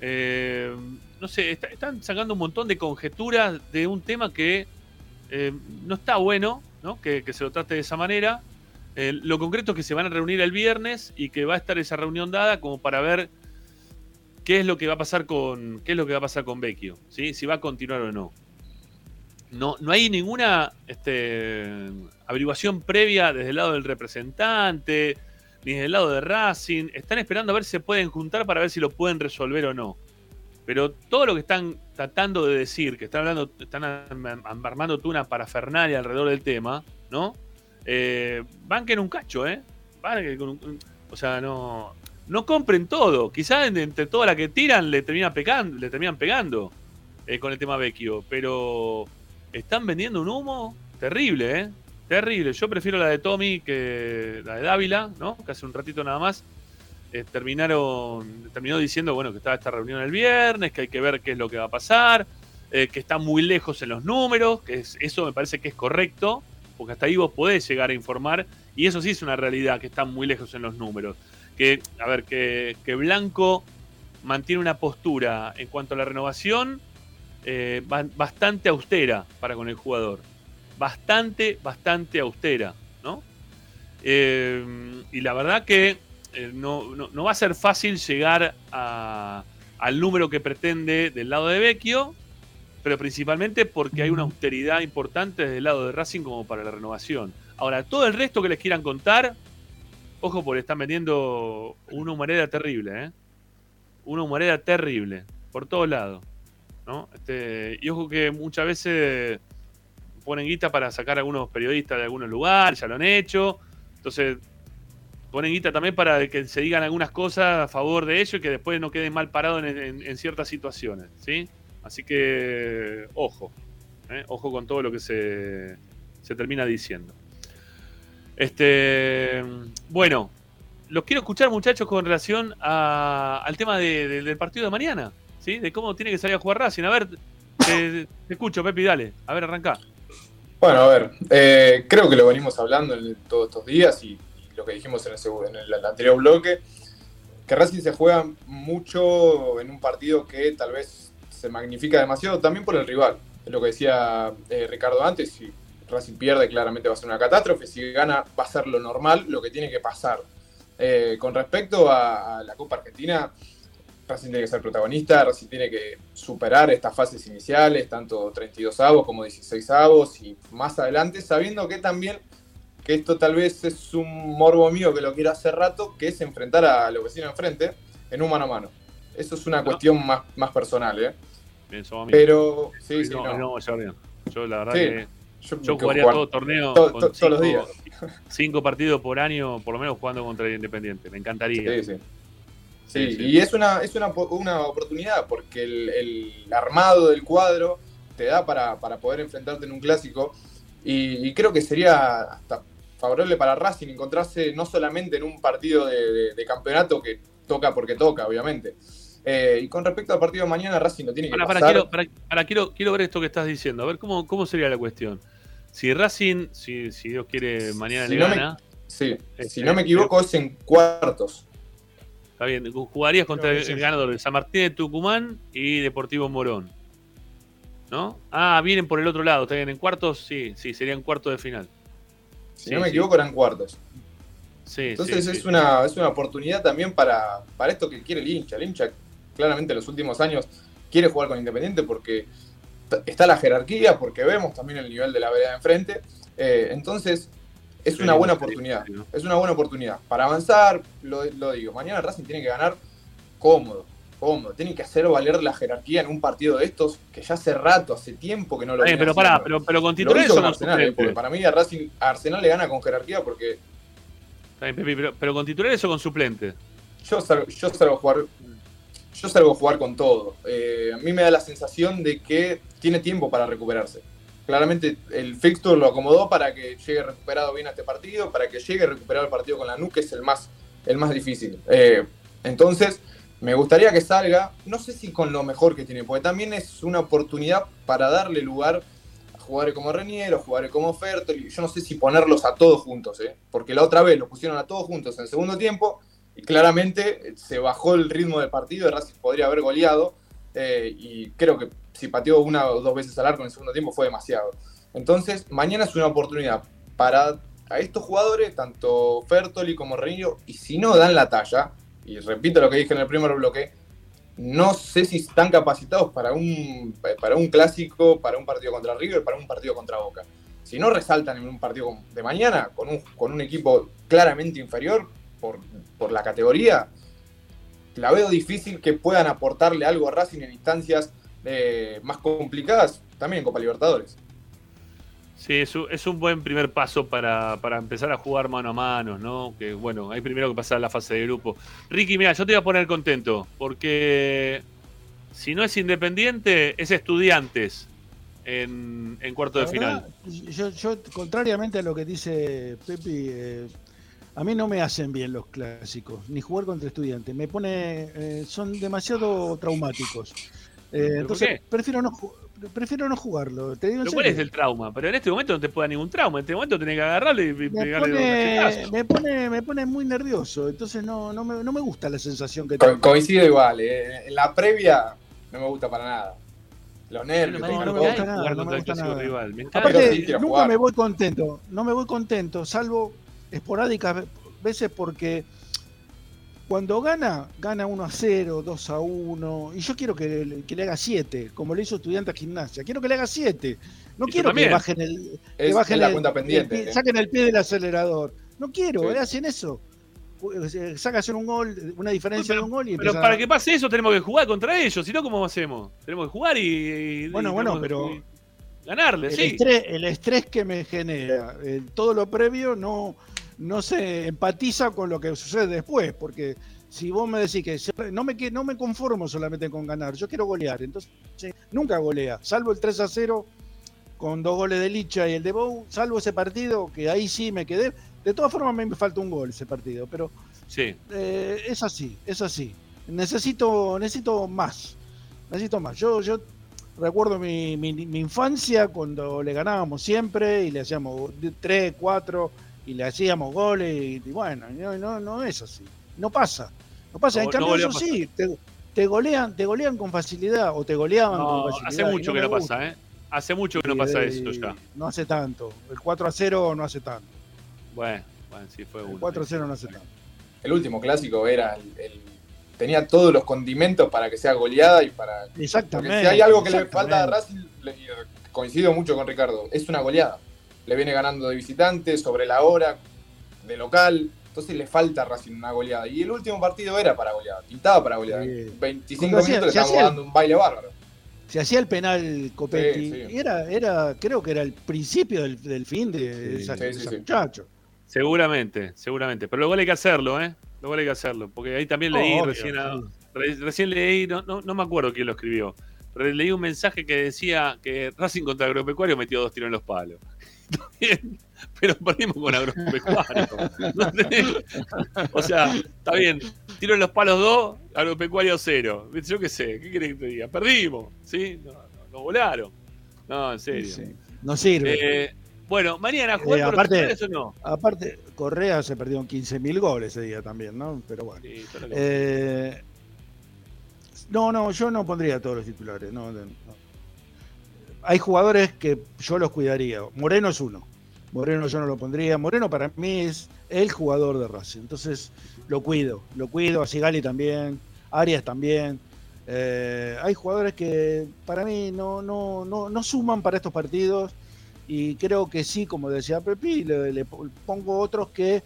Eh, no sé, está- están sacando un montón de conjeturas de un tema que eh, no está bueno, ¿no? Que, se lo trate de esa manera. Lo concreto es que se van a reunir el viernes y que va a estar esa reunión dada como para ver qué es lo que va a pasar con qué es lo que va a pasar con Vecchio, ¿sí? Si va a continuar o no. No, no hay ninguna este, averiguación previa desde el lado del representante, ni desde el lado de Racing. Están esperando a ver si se pueden juntar para ver si lo pueden resolver o no. Pero todo lo que están tratando de decir, que están hablando, están armando toda una parafernalia alrededor del tema, ¿no? Eh, banquen un cacho, ¿eh? Banquen o sea, no, no compren todo. Quizás en- entre toda la que tiran le, termina pegando, le terminan pegando eh, con el tema Vecchio. Pero están vendiendo un humo terrible, ¿eh? Terrible. Yo prefiero la de Tommy que la de Dávila, ¿no? Que hace un ratito nada más eh, terminaron, terminó diciendo bueno que estaba esta reunión el viernes, que hay que ver qué es lo que va a pasar, eh, que está muy lejos en los números, que es- eso me parece que es correcto, porque hasta ahí vos podés llegar a informar, y eso sí es una realidad, que están muy lejos en los números. Que, a ver, que, que Blanco mantiene una postura en cuanto a la renovación eh, ba- bastante austera para con el jugador. Bastante, bastante austera, ¿no? Eh, y la verdad que eh, no, va a ser fácil llegar al número que pretende del lado de Vecchio, pero principalmente porque hay una austeridad importante desde el lado de Racing como para la renovación. Ahora, todo el resto que les quieran contar, ojo porque están vendiendo una humareda terrible, ¿eh? Una humareda terrible, por todos lados. Este, y ojo que muchas veces ponen guita para sacar a algunos periodistas de algunos lugares, ya lo han hecho. Entonces, ponen guita también para que se digan algunas cosas a favor de ellos y que después no queden mal parados en, ciertas situaciones, ¿sí? Así que, ojo, ¿eh? ojo con todo lo que se, se termina diciendo. Este, bueno, los quiero escuchar, muchachos, con relación al tema de- de- del partido de mañana, ¿sí? De cómo tiene que salir a jugar Racing. A ver, te, te escucho, Pepi, dale. A ver, arranca. Bueno, a ver, eh, creo que lo venimos hablando en todos estos días y, lo que dijimos en el, anterior bloque, que Racing se juega mucho en un partido que tal vez se magnifica demasiado también por el rival. Es lo que decía eh, Ricardo antes, si Racing pierde claramente va a ser una catástrofe, si gana va a ser lo normal, lo que tiene que pasar. Eh, con respecto a la Copa Argentina, Racing tiene que ser protagonista, Racing tiene que superar estas fases iniciales, tanto 32 avos como 16 avos y más adelante, sabiendo que también, que esto tal vez es un morbo mío que lo quiero hacer rato, que es enfrentar a los vecinos enfrente en un mano a mano. Eso es una cuestión más, más personal, ¿eh? Somos amigos. Pero, sí, sí, no. Yo la verdad Sí. que Yo- jugaría jugar todo torneo to- todos los días. cinco partidos por año, por lo menos jugando contra el Independiente. Me encantaría. Sí, sí. Sí, y es una, es una, una oportunidad porque el, el armado del cuadro te da para, para poder enfrentarte en un clásico y, y creo que sería hasta favorable para Racing encontrarse no solamente en un partido de, de- de campeonato que toca porque toca, obviamente. Eh, y con respecto al partido de mañana, Racing lo tiene que Para, para, pasar. quiero, para, para, quiero, quiero ver esto que estás diciendo. A ver cómo, cómo sería la cuestión. Si Racing, si, si Dios quiere, mañana Si le no me- sí, este, si no me equivoco, es en cuartos. Está bien, jugarías contra el, ganador de San Martín de Tucumán y Deportivo Morón. ¿No? Ah, vienen por el otro lado. Está bien, en cuartos, sí, sí, serían cuartos de final. Si Sí, no me sí. equivoco, eran cuartos. Sí, Entonces sí, es, sí. Una, es una oportunidad también para, para esto que quiere el hincha. El hincha claramente en los últimos años quiere jugar con Independiente porque está la jerarquía, porque vemos también el nivel de la vereda de enfrente. Eh, entonces, es una buena oportunidad. Es una buena oportunidad. Para avanzar, lo, lo digo, mañana Racing tiene que ganar cómodo, cómodo. Tiene que hacer valer la jerarquía en un partido de estos, que ya hace rato, hace tiempo que no lo Eh, pero pará, pero, pero con titulares Arsenal, eh, porque para mí a Racing, a Arsenal le gana con jerarquía porque bien, pero, pero con titulares o con suplentes. yo salgo, yo salgo a jugar yo salgo a jugar con todo. Eh, a mí me da la sensación de que tiene tiempo para recuperarse. Claramente el fixture lo acomodó para que llegue recuperado bien a este partido, para que llegue recuperado el partido con la que es el más, el más difícil. Eh, entonces, me gustaría que salga, no sé si con lo mejor que tiene, porque también es una oportunidad para darle lugar a jugadores como Reniero, jugadores como Fertoli. Yo no sé si ponerlos a todos juntos, ¿eh? porque la otra vez los pusieron a todos juntos en el segundo tiempo y claramente se bajó el ritmo del partido, Racing podría haber goleado eh, y creo que si pateó una o dos veces al arco en el segundo tiempo fue demasiado. Entonces, mañana es una oportunidad para a estos jugadores, tanto Fertoli como Reniero, y si no dan la talla, y repito lo que dije en el primer bloque, no sé si están capacitados para un, para un clásico, para un partido contra River, para un partido contra Boca. Si no resaltan en un partido de mañana, con un, con un equipo claramente inferior por, por la categoría, la veo difícil que puedan aportarle algo a Racing en instancias eh, más complicadas, también en Copa Libertadores. Sí, es un, es un buen primer paso para, para empezar a jugar mano a mano, ¿no? Que bueno, hay primero que pasar la fase de grupo. Ricky, mira, yo te voy a poner contento, porque si no es independiente, es estudiantes en, en cuarto de final. yo, contrariamente a lo que dice Pepi, eh, a mí no me hacen bien los clásicos, ni jugar contra estudiantes. Me pone, eh, son demasiado traumáticos. Eh, entonces prefiero no prefiero no jugarlo. Te digo Pero ¿Cuál es el trauma? Pero en este momento no te puede dar ningún trauma. En este momento tenés que agarrarle y me pegarle dos pone, cachetazos. me pone, me pone muy nervioso. Entonces no, no, me, no me gusta la sensación que Co- tengo. coincido igual, eh. en la previa no me gusta para nada. Los nervios, No, me gusta nada, no me gusta nada. rival. Me encanta. Aparte, Pero sí quiero nunca jugar. me voy contento, no me voy contento, salvo esporádicas ve- veces porque cuando gana, gana 1 a 0, 2 a 1, y yo quiero que, le- que le haga 7, como le hizo estudiante a gimnasia, quiero que le haga 7, no Y quiero que bajen el, que Es- bajen es la el- cuenta el pendiente, pie- eh. saquen el pie del acelerador, no quiero, Sí. eh, hacen eso, Eh, saca hacer un gol, una diferencia de un gol y Pero para que pase eso tenemos que jugar contra ellos, si no, ¿cómo hacemos? Tenemos que jugar y. y- Bueno, y bueno, pero ganarle, el, sí. estrés, el estrés que me genera eh, todo lo previo no, no se empatiza con lo que sucede después, porque si vos me decís que no me, no me conformo solamente con ganar, yo quiero golear, entonces nunca golea, salvo el 3 a 0 con dos goles de Licha y el de Bou, salvo ese partido que ahí sí me quedé. De todas formas me falta un gol ese partido, pero Sí. eh, es así, es así. Necesito, necesito más. Necesito más. Yo, yo recuerdo mi, mi- mi infancia cuando le ganábamos siempre y le hacíamos 3, 4 y le hacíamos goles y, y bueno, no, no, no es así. No pasa. No pasa. No- en cambio, eso sí, te, te golean, te golean con facilidad o te goleaban No, con facilidad. hace mucho que no pasa, ¿eh? Hace mucho que no pasa eso ya. No hace tanto. El 4 a 0 no hace tanto. Bueno, bueno, sí fue El uno. 4 a 0 no hace tanto. El último clásico era el, el- tenía todos los condimentos para que sea goleada y para Exactamente. Porque si hay algo que le falta a Racing, le- y coincido mucho con Ricardo, es una goleada. Le viene ganando de visitante, sobre la hora, de local. Entonces le falta a Racing una goleada. Y el último partido era para goleada, pintaba para goleada. Sí. 25 Cuando hacía- minutos le hacía- dando un baile bárbaro. Se hacía el penal Copetti. Sí, sí. y Era, era, creo que era el principio del, del fin de Sí, esa, sí, de sí, ese sí. muchacho. Seguramente, seguramente. Pero luego hay que hacerlo, ¿eh? Luego hay que hacerlo. Porque ahí también leí a- recién leí, no, no, no me acuerdo quién lo escribió, pero leí un mensaje que decía que Racing contra Agropecuario metió dos tiros en los palos. Bien, pero perdimos con Agropecuario. No o sea, está bien, tiro en los palos dos, Agropecuario cero. Yo qué sé, ¿qué querés que te diga? Perdimos, ¿sí? No, no, nos volaron. No, en serio. No sirve. Eh, bueno, mañana jugar Eh, aparte, o no. aparte, Correa se perdió 15.000 goles ese día también, ¿no? Pero bueno. Sí. Eh, no, no, yo no pondría todos los titulares. No, no. Hay jugadores que yo los cuidaría. Moreno es uno. Moreno yo no lo pondría. Moreno para mí es el jugador de Racing. Entonces lo cuido, lo cuido. A Sigali también, Arias también. Eh, hay jugadores que para mí no, no, no, no suman para estos partidos y creo que sí, como decía Pepi, le, pongo otros que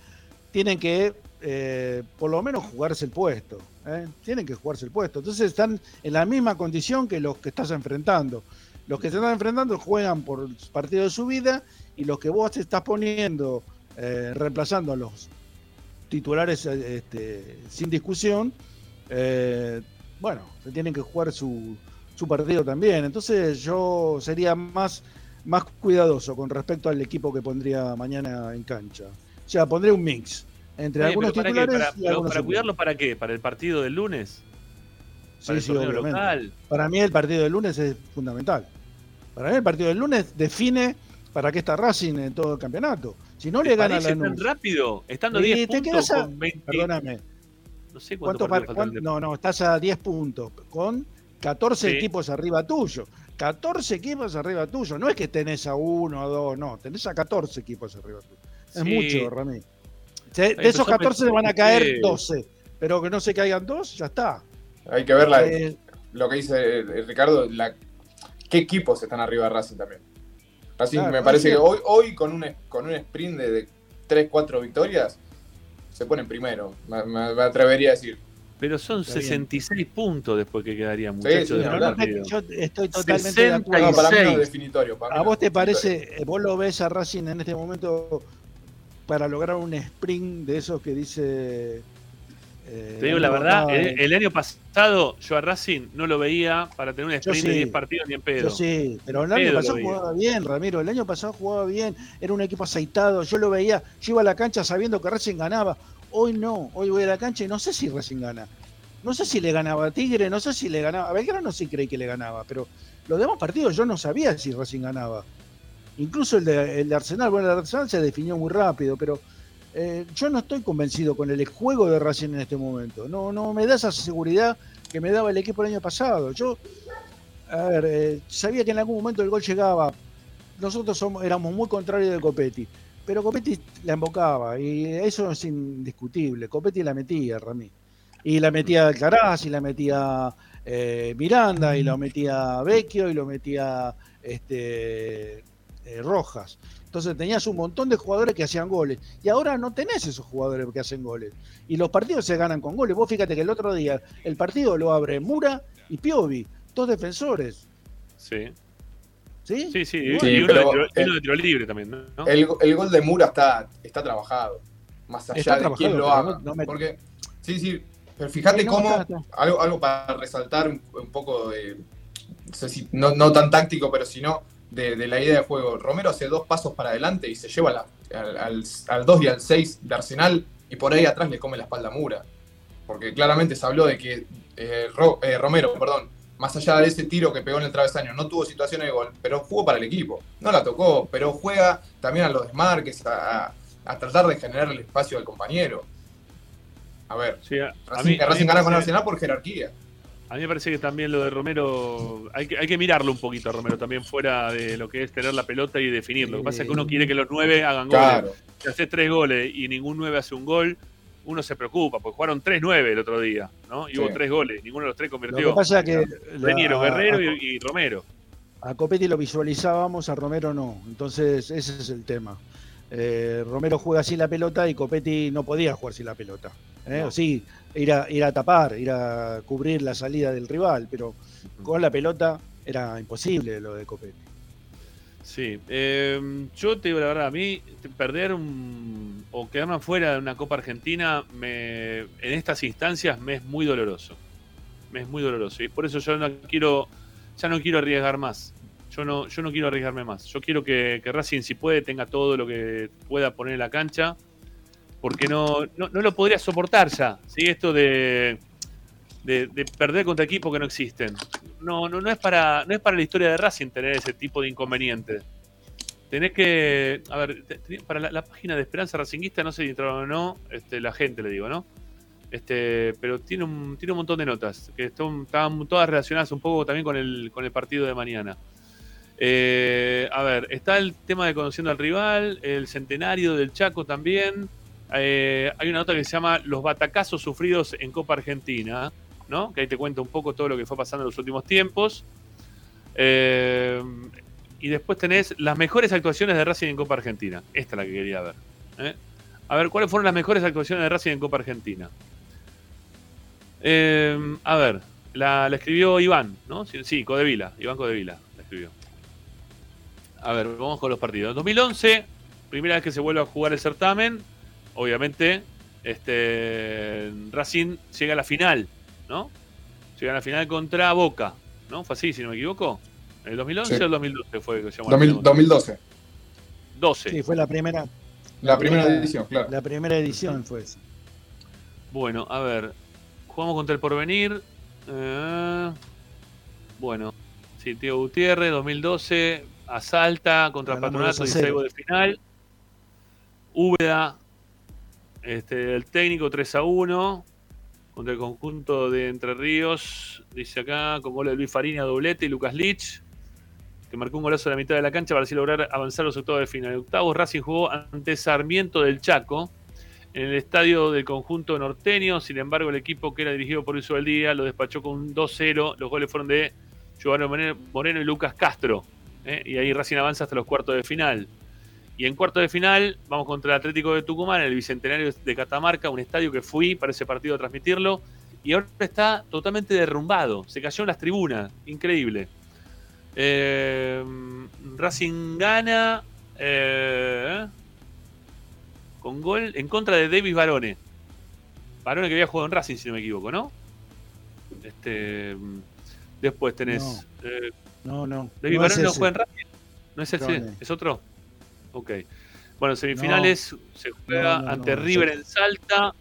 tienen que eh, por lo menos jugarse el puesto. ¿eh? Tienen que jugarse el puesto. Entonces están en la misma condición que los que estás enfrentando. Los que se están enfrentando juegan por partido de su vida y los que vos te estás poniendo, eh, reemplazando a los titulares este, sin discusión, bueno, se tienen que jugar su, su partido también. Entonces yo sería más más cuidadoso con respecto al equipo que pondría mañana en cancha. O sea, pondré un mix entre algunos para titulares Para, y pero algunos para suplentes. cuidarlo para qué? ¿Para el partido del lunes? Sí, ¿Para el sí, torneo obviamente. local? Para mí el partido del lunes es fundamental. Para mí el partido del lunes define para qué está Racing en todo el campeonato. Si no ¿Te le gana la tan rápido? Estando Y 10 te puntos a- con 20... Perdóname. No sé cuánto ¿Cuánto par- No, no, estás a 10 puntos con 14 Sí. equipos arriba tuyo. 14 equipos arriba tuyo. No es que tenés a uno o dos, no, tenés a 14 equipos arriba tuyo. Es Sí. mucho, Ay, De esos pues yo 14 pensé van a caer 12, pero que no se caigan dos, ya está. Hay que ver la- Eh, lo que dice eh, Ricardo, la, qué equipos están arriba de Racing también. Racing Claro, me parece que hoy, hoy con, un, con un sprint de, de 3, 4 victorias se ponen primero, me, me- me atrevería a decir. Pero son Está bien. 66 puntos después que quedarían, Sí, muchachos. sí. Yo estoy totalmente de acuerdo. No, para mí no es definitorio. para mí ¿A vos te parece, eh, vos lo ves a Racing en este momento para lograr un sprint de esos que dice... eh, Te digo la verdad, el, el año pasado yo a Racing no lo veía para tener un sprint de sí. 10 partidos ni en pedo. Yo sí, pero el año pasado jugaba bien, Ramiro. El año pasado jugaba bien, era un equipo aceitado. Yo lo veía, yo iba a la cancha sabiendo que Racing ganaba. Hoy no, hoy voy a la cancha y no sé si Racing gana. No sé si le ganaba a Tigre, no sé si le ganaba. A Belgrano sí creí que le ganaba, pero los demás partidos yo no sabía si Racing ganaba. Incluso el de, el de Arsenal, bueno, el de Arsenal se definió muy rápido, pero eh, yo no estoy convencido con el juego de Racing en este momento. No, no me da esa seguridad que me daba el equipo el año pasado. Yo, a ver, eh, sabía que en algún momento el gol llegaba. Nosotros somos, éramos muy contrarios de Copetti, pero Copetti la embocaba y eso es indiscutible. Copetti la metía, Ramí. Y la metía Alcaraz, y la metía eh, Miranda, y lo metía Vecchio, y lo metía este, Rojas. Entonces tenías un montón de jugadores que hacían goles. Y ahora no tenés esos jugadores que hacen goles. Y los partidos se ganan con goles. Vos fíjate que el otro día el partido lo abre Mura y Piovi, dos defensores. Sí. ¿Sí? Sí, sí. Sí, y uno, de, tiro, el- uno de tiro libre también, ¿no? El, el gol de Mura está, está trabajado. Más allá Está de quién lo haga. no- no me- Porque, sí, sí. Pero fíjate no, cómo. Algo, algo para resaltar un, un poco de. No, sé si, no, no tan táctico, pero sino de, de la idea de juego. Romero hace dos pasos para adelante y se lleva la- al, al, al 2 y al 6 de Arsenal y por ahí atrás le come la espalda a Mura. Porque claramente se habló de que eh, Ro- eh, Romero, perdón, más allá de ese tiro que pegó en el travesaño, no tuvo situaciones de gol, pero jugó para el equipo. No la tocó, pero juega también a los desmarques, a, a- a tratar de generar el espacio al compañero. A ver, Sí, a, a Racing, mí, mí gana con Arsenal por jerarquía. A mí me parece que también lo de Romero, hay que, hay que mirarlo un poquito a Romero también fuera de lo que es tener la pelota y definir. Lo que pasa es que uno quiere que los nueve hagan Claro. goles. Si haces tres goles y ningún nueve hace un gol, uno se preocupa, porque jugaron tres nueve el otro día, ¿no? Y hubo tres goles, ninguno de los tres Lo convirtió. que pasa es que Reniero, la- Guerrero a- y, y Romero. A Copetti lo visualizábamos, a Romero no. Entonces, ese es el tema. Eh, Romero juega sin la pelota y Copetti no podía jugar sin la pelota. ¿eh? No. Sí, ir a, ir a tapar, ir a cubrir la salida del rival, pero con la pelota era imposible lo de Copetti. Sí, eh, yo te digo la verdad, a mí perder un, o quedarme afuera de una Copa Argentina me, en estas instancias me es muy doloroso. Me es muy doloroso y por eso yo no quiero, ya no quiero arriesgar más. Yo no, yo no quiero arriesgarme más. Yo quiero que, que Racing, si puede, tenga todo lo que pueda poner en la cancha, porque no, no, no lo podría soportar ya. ¿sí? Esto de, de, de perder contra equipos que no existen. No, no, no es para, no es para la historia de Racing tener ese tipo de inconveniente. Tenés que, a ver, para la, página de Esperanza Racinguista, no sé si entraron o no, este, la gente le digo, ¿no? Este, pero tiene un, tiene un montón de notas que están, todas relacionadas un poco también con el, con el partido de mañana. Eh, a ver, está el tema de conociendo al rival, el centenario del Chaco también. Eh, hay una nota que se llama Los batacazos sufridos en Copa Argentina. ¿no? Que ahí te cuenta un poco todo lo que fue pasando en los últimos tiempos. Eh, y después tenés las mejores actuaciones de Racing en Copa Argentina. Esta es la que quería ver. ¿eh? A ver, ¿cuáles fueron las mejores actuaciones de Racing en Copa Argentina? A ver, la, escribió Iván, ¿no? Sí, sí, Codevila. Iván Codevila la escribió. A ver, vamos con los partidos. 2011, primera vez que se vuelve a jugar el certamen. Obviamente, este Racing llega a la final, ¿no? Llega a la final contra Boca, ¿no? Fue así, si no me equivoco. ¿El 2011 Sí. o el 2012 fue que se llamó? 2000 2012. 12. Sí, fue la primera. La primera edición, claro. La primera edición fue esa. Bueno, a ver. Jugamos contra el Porvenir. Eh, bueno, sí, Tío Gutiérrez, 2012. Asalta contra Ganamos Patronato 2 a y 0. Saibo de final. Úbeda, este, el técnico 3 a 1. Contra el conjunto de Entre Ríos. Dice acá, con gol de Luis Farina, doblete y Lucas Lich. Que marcó un golazo a la mitad de la cancha para así lograr avanzar los octavos de final. En octavos, Racing jugó ante Sarmiento del Chaco en el estadio del conjunto norteño. Sin embargo, el equipo que era dirigido por Iso del lo despachó con un 2-0. Los goles fueron de Giovanni Moreno y Lucas Castro. ¿eh? Y ahí Racing avanza hasta los cuartos de final. Y en cuartos de final vamos contra el Atlético de Tucumán, el Bicentenario de Catamarca, un estadio que fui para ese partido a transmitirlo. Y ahora está totalmente derrumbado. Se cayó en las tribunas. Increíble. Eh, Racing gana. eh, con gol en contra de Davis Barone. Barone que había jugado en Racing, si no me equivoco, ¿no? Este, después tenés. No. eh, No, no. David no Barone no juega en Racing. ¿No es ese? Barone. ¿Es otro? Ok. Bueno, semifinales se juega No, no, ante River en Salta.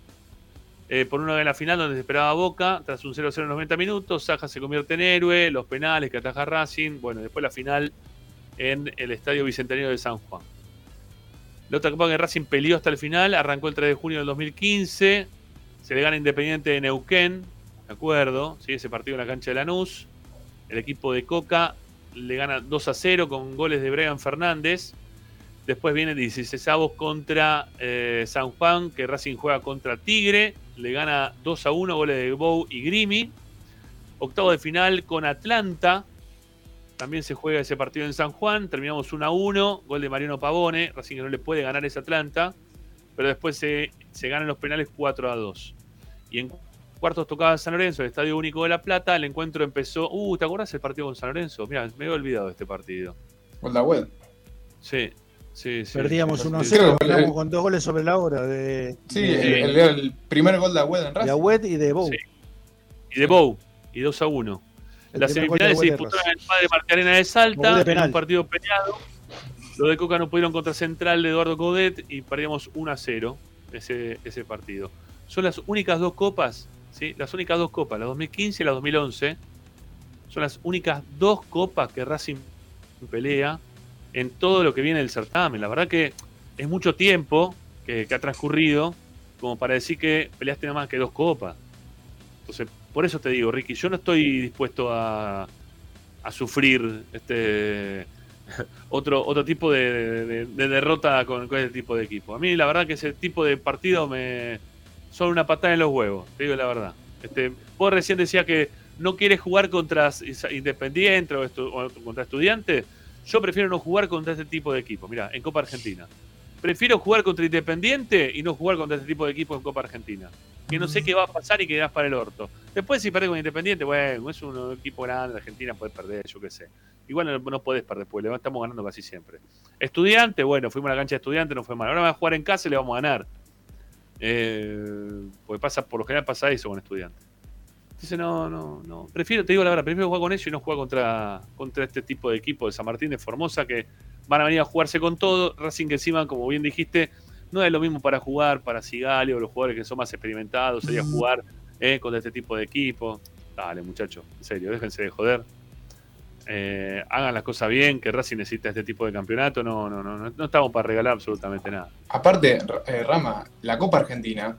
eh, por una de la final donde se esperaba Boca, tras un 0-0 en 90 minutos, Saja se convierte en héroe, los penales que ataja Racing, bueno, después la final en el Estadio Bicentenario de San Juan. La otra copa que Racing peleó hasta el final, arrancó el 3 de junio del 2015, se le gana Independiente de Neuquén, ¿de acuerdo? ¿Sí? Ese partido en la cancha de Lanús. El equipo de Coca le gana 2 a 0 con goles de Bregan Fernández. Después viene 16 avos contra eh, San Juan, que Racing juega contra Tigre. Le gana 2 a 1, goles de Bow y Grimi. Octavo de final con Atlanta. También se juega ese partido en San Juan. Terminamos 1 a 1, gol de Mariano Pavone. Racing que no le puede ganar ese Atlanta. Pero después se, se ganan los penales 4 a 2. Y en cuartos tocaba San Lorenzo, el Estadio Único de La Plata. El encuentro empezó. Uh, ¿te acordás el partido con San Lorenzo? Mira, me había olvidado de este partido. Gol de Agüed. Sí, sí, sí. Perdíamos 1 Sí, 0 sí. ganamos con dos goles sobre la hora de, Sí, de, el, el- el primer gol de Agüed en de Racing. Agüed y de Bow. Sí. Y de Bow. Y 2 a 1. El Las de semifinales se de disputaron en el Padre Marcarena de Salta, de en un partido peleado. Los de Coca no pudieron contra Central de Eduardo Codet y perdíamos 1 a 0 ese, ese partido. Son las únicas dos copas, ¿sí? Las únicas dos copas, la 2015 y la 2011. Son las únicas dos copas que Racing pelea en todo lo que viene del certamen. La verdad que es mucho tiempo que, ha transcurrido como para decir que peleaste nada más que dos copas. Entonces, por eso te digo, Ricky, yo no estoy dispuesto a, sufrir este otro, otro tipo de, de- de derrota con, con ese tipo de equipo. A mí la verdad que ese tipo de partido me son una patada en los huevos, te digo la verdad. Este, vos recién decías que no quieres jugar contra Independiente o, o contra Estudiantes. Yo prefiero no jugar contra este tipo de equipo. Mira, en Copa Argentina. Prefiero jugar contra Independiente y no jugar contra este tipo de equipos en Copa Argentina. Que no sé qué va a pasar y quedás para el orto. Después, si perdés con Independiente, bueno, es un equipo grande, Argentina puede perder, yo qué sé. Igual no, no podés perder, pues le estamos ganando casi siempre. Estudiante, bueno, fuimos a la cancha de estudiante, no fue mal. Ahora va a jugar en casa y le vamos a ganar. Eh, porque pasa, por lo general pasa eso con estudiantes. Dice, no, no, no. Prefiero, te digo la verdad, prefiero jugar con ellos y no jugar contra, contra este tipo de equipo de San Martín de Formosa que van a venir a jugarse con todo. Racing que encima, como bien dijiste, no es lo mismo para jugar para Sigali o los jugadores que son más experimentados, sería jugar eh, contra este tipo de equipo. Dale, muchachos, en serio, déjense de joder. Eh, hagan las cosas bien, que Racing necesita este tipo de campeonato. No, no, no, no, no estamos para regalar absolutamente nada. Aparte, eh, Rama, la Copa Argentina,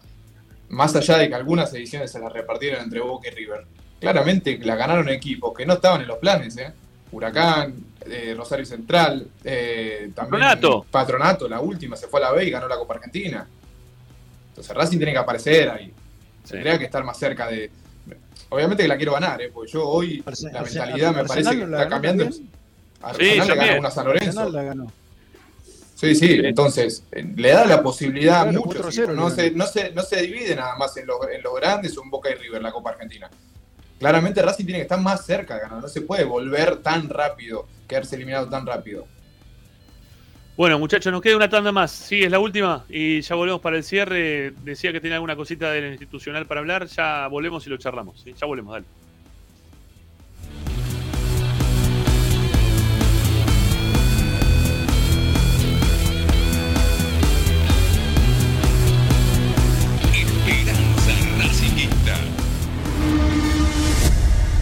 más allá de que algunas ediciones se las repartieron entre Boca y River, claramente la ganaron equipos que no estaban en los planes, ¿eh? Huracán, eh, Rosario Central, eh, también Patronato. Patronato, la última se fue a la B y ganó la Copa Argentina. Entonces Racing tiene que aparecer ahí. Tendría que estar más cerca de. obviamente que la quiero ganar, ¿eh? porque yo hoy Arse- la Arsenal- mentalidad me parece Arsenal que está cambiando. también. Arsenal Sí, le ganó una San Lorenzo. Arsenal la ganó. Sí, sí, entonces le da la posibilidad a Claro, muchos 4-0 equipos. No se, no, se, no se divide nada más en los en los grandes o en Boca y River, la Copa Argentina. Claramente Racing tiene que estar más cerca de ganar, no se puede volver tan rápido, quedarse eliminado tan rápido. Bueno, muchachos, nos queda una tanda más. Sí, es la última y ya volvemos para el cierre. Decía que tenía alguna cosita del institucional para hablar. Ya volvemos y lo charlamos. ¿sí? Ya volvemos, dale.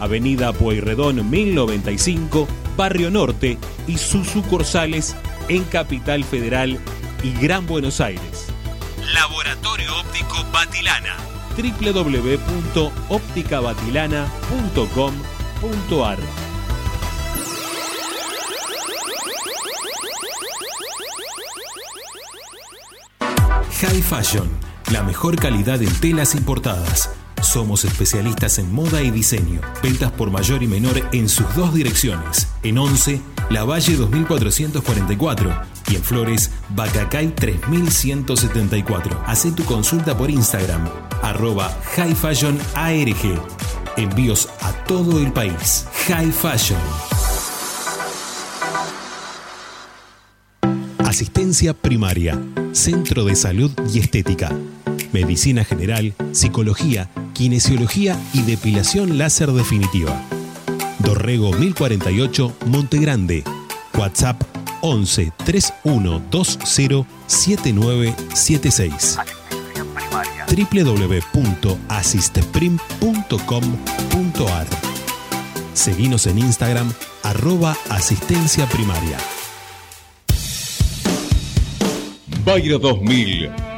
Avenida Pueyrredón 1095, Barrio Norte y sus sucursales en Capital Federal y Gran Buenos Aires. Laboratorio Óptico Batilana. www.opticabatilana.com.ar High Fashion, la mejor calidad en telas importadas. Somos especialistas en moda y diseño. Ventas por mayor y menor en sus dos direcciones. En 11, La Valle 2444 y en Flores, Bacacay 3174. Haz tu consulta por Instagram, arroba High Fashion. Envíos a todo el país. High Fashion. Asistencia primaria, Centro de Salud y Estética, Medicina General, Psicología, Kinesiología y Depilación Láser Definitiva. Dorrego 1048, Monte Grande. WhatsApp 11 3120 7976 www.asisteprim.com.ar Seguinos en Instagram arroba asistencia primaria. Bayro 2000,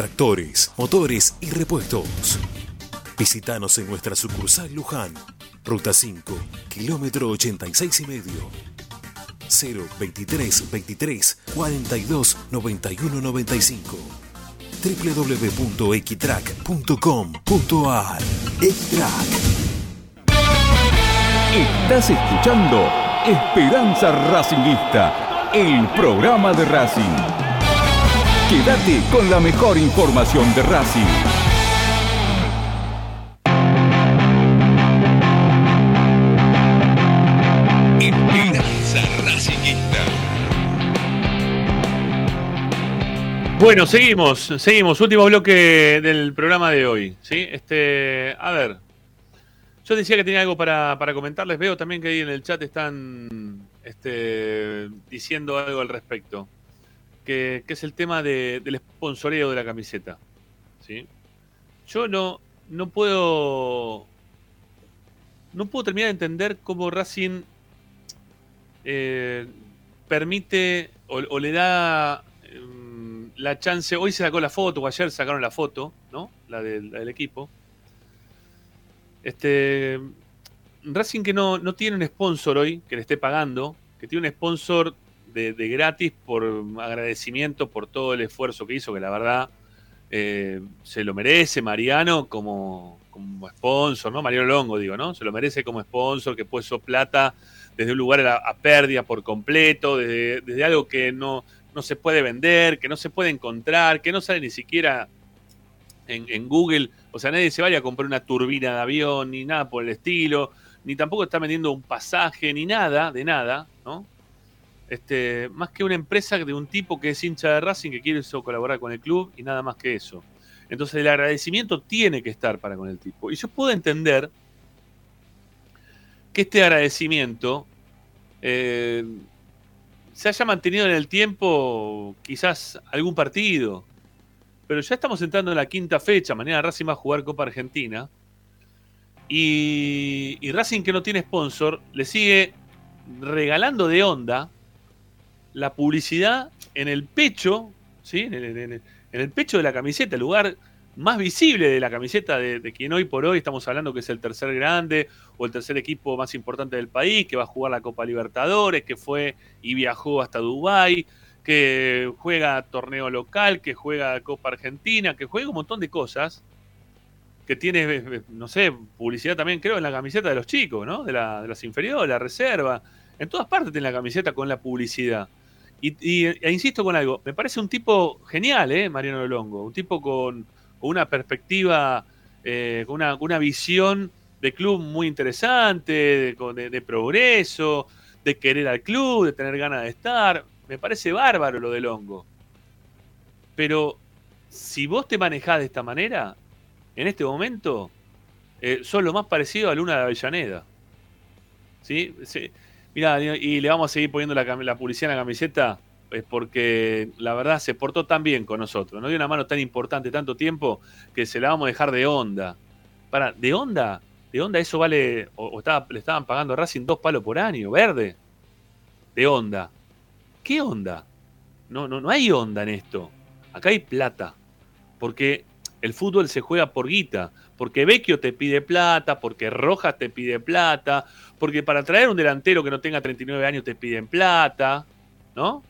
Tractores, motores y repuestos. Visítanos en nuestra sucursal Luján, ruta 5, kilómetro 86 y medio. 023 23 42 91 95 www.equitrack.com.ar Equitrack Estás escuchando Esperanza Racingista, el programa de Racing. Quédate con la mejor información de Racing. Esperanza Racingista. Bueno, seguimos, seguimos. Último bloque del programa de hoy. ¿sí? Este, a ver. Yo decía que tenía algo para, para comentarles. Veo también que ahí en el chat están este, diciendo algo al respecto. Que, es el tema de- del sponsoreo de la camiseta. ¿sí? Yo no, no puedo. No puedo terminar de entender cómo Racing eh, permite o, le da em, la chance. Hoy se sacó la foto, o ayer sacaron la foto, ¿no? La la del equipo. Este. Racing que no, no tiene un sponsor hoy que le esté pagando, que tiene un sponsor de, gratis por agradecimiento por todo el esfuerzo que hizo, que la verdad eh, se lo merece Mariano como, como sponsor, ¿no? Mariano Longo, digo, ¿no? Se lo merece como sponsor, que puso plata desde un lugar a, a pérdida por completo, desde, desde algo que no, no se puede vender, que no se puede encontrar, que no sale ni siquiera en, en Google. O sea, nadie se vaya a comprar una turbina de avión, ni nada por el estilo, ni tampoco está vendiendo un pasaje, ni nada, de nada, ¿no? Este, más que una empresa de un tipo que es hincha de Racing que quiere eso, colaborar con el club y nada más que eso. Entonces el agradecimiento tiene que estar para con el tipo. Y yo puedo entender que este agradecimiento eh, se haya mantenido en el tiempo quizás algún partido. Pero ya estamos entrando en la quinta fecha. Mañana Racing va a jugar Copa Argentina. Y, y Racing que no tiene sponsor le sigue regalando de onda la publicidad en el pecho, ¿sí? en, el, pecho de la camiseta, el lugar más visible de la camiseta de, quien hoy por hoy estamos hablando que es el tercer grande o el tercer equipo más importante del país, que va a jugar la Copa Libertadores, que fue y viajó hasta Dubái, que juega torneo local, que juega Copa Argentina, que juega un montón de cosas, que tiene, eh, no sé, publicidad también creo en la camiseta de los chicos, ¿no? De, de las inferiores, la reserva. En todas partes tiene la camiseta con la publicidad. Y, y- e insisto con algo, me parece un tipo genial, ¿eh? Mariano Longo, un tipo con, una perspectiva, eh, con, una, una visión de club muy interesante, de, de- de progreso, de querer al club, de tener ganas de estar. Me parece bárbaro lo de Longo. Pero si vos te manejás de esta manera, en este momento, eh, sos lo más parecido a Luna de Avellaneda. ¿Sí? Sí. Mirá, y le vamos a seguir poniendo la, la publicidad en la camiseta es porque la verdad se portó tan bien con nosotros. Nos dio una mano tan importante tanto tiempo que se la vamos a dejar de onda. Para, ¿de onda? ¿De onda eso vale? O, o estaba- le estaban pagando a Racing dos palos por año, verde. De onda. ¿Qué onda? No, no, no hay onda en esto. Acá hay plata. Porque el fútbol se juega por guita. Porque Vecchio te pide plata, porque Rojas te pide plata, porque para traer un delantero que no tenga 39 años te piden plata, ¿no?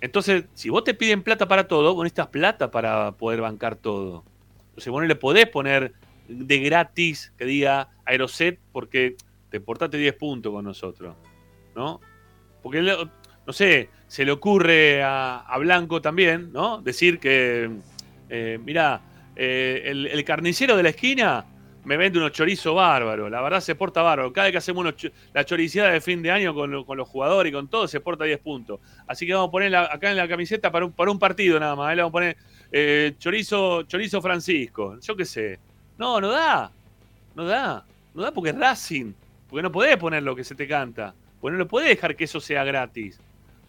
Entonces, si vos te piden plata para todo, vos necesitas plata para poder bancar todo. Entonces, vos no le podés poner de gratis que diga Aeroset porque te portaste 10 puntos con nosotros, ¿no? Porque, no sé, se le ocurre a, a Blanco también, ¿no? Decir que, eh, mira, el, el carnicero de la esquina me vende unos chorizos bárbaros, la verdad se porta bárbaro. Cada vez que hacemos la choriciada de fin de año con, con los jugadores y con todo, se porta 10 puntos. Así que vamos a poner la- acá en la camiseta para un, para un partido nada más. Ahí le vamos a poner eh, chorizo, chorizo Francisco, yo qué sé. No, no da, no da, no da porque es Racing, porque no podés poner lo que se te canta, porque no lo podés dejar que eso sea gratis,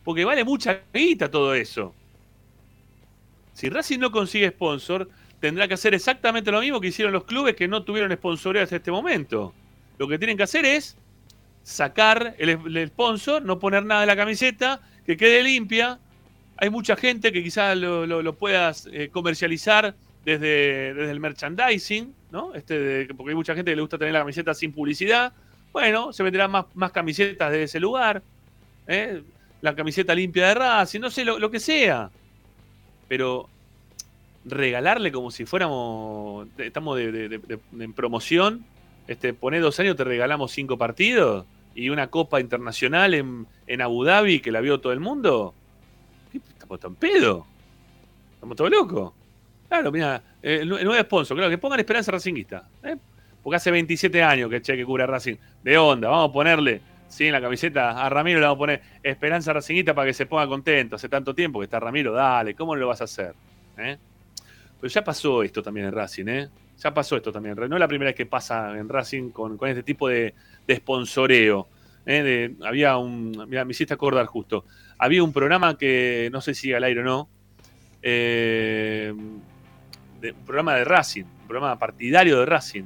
porque vale mucha guita todo eso. Si Racing no consigue sponsor, tendrá que hacer exactamente lo mismo que hicieron los clubes que no tuvieron sponsoreo hasta este momento. Lo que tienen que hacer es sacar el, sponsor, no poner nada en la camiseta, que quede limpia. Hay mucha gente que quizás lo, puedas eh, comercializar desde, desde el merchandising, ¿no? Este porque hay mucha gente que le gusta tener la camiseta sin publicidad. Bueno, se venderán más, más camisetas de ese lugar. ¿eh? La camiseta limpia de Racing, no sé, lo que sea. Pero regalarle como si fuéramos. Estamos de, en promoción. Este, poné dos años, te regalamos cinco partidos y una copa internacional en, en Abu Dhabi que la vio todo el mundo. ¿Qué, ¿Estamos tan pedo? ¿Estamos todos locos? Claro, mira, eh, el, nue- el nuevo sponsor, claro, que pongan esperanza racinguista. ¿eh? Porque hace 27 años que Che que cura Racing. De onda, vamos a ponerle, sí, en la camiseta a Ramiro le vamos a poner esperanza racinguista para que se ponga contento. Hace tanto tiempo que está Ramiro, dale, ¿cómo lo vas a hacer? ¿Eh? Pero ya pasó esto también en Racing, ¿eh? Ya pasó esto también. No es la primera vez que pasa en Racing con, con este tipo de, de sponsoreo. ¿eh? había un. Mira, me hiciste acordar justo. Había un programa que no sé si al aire o no. eh, un programa de Racing, un programa partidario de Racing.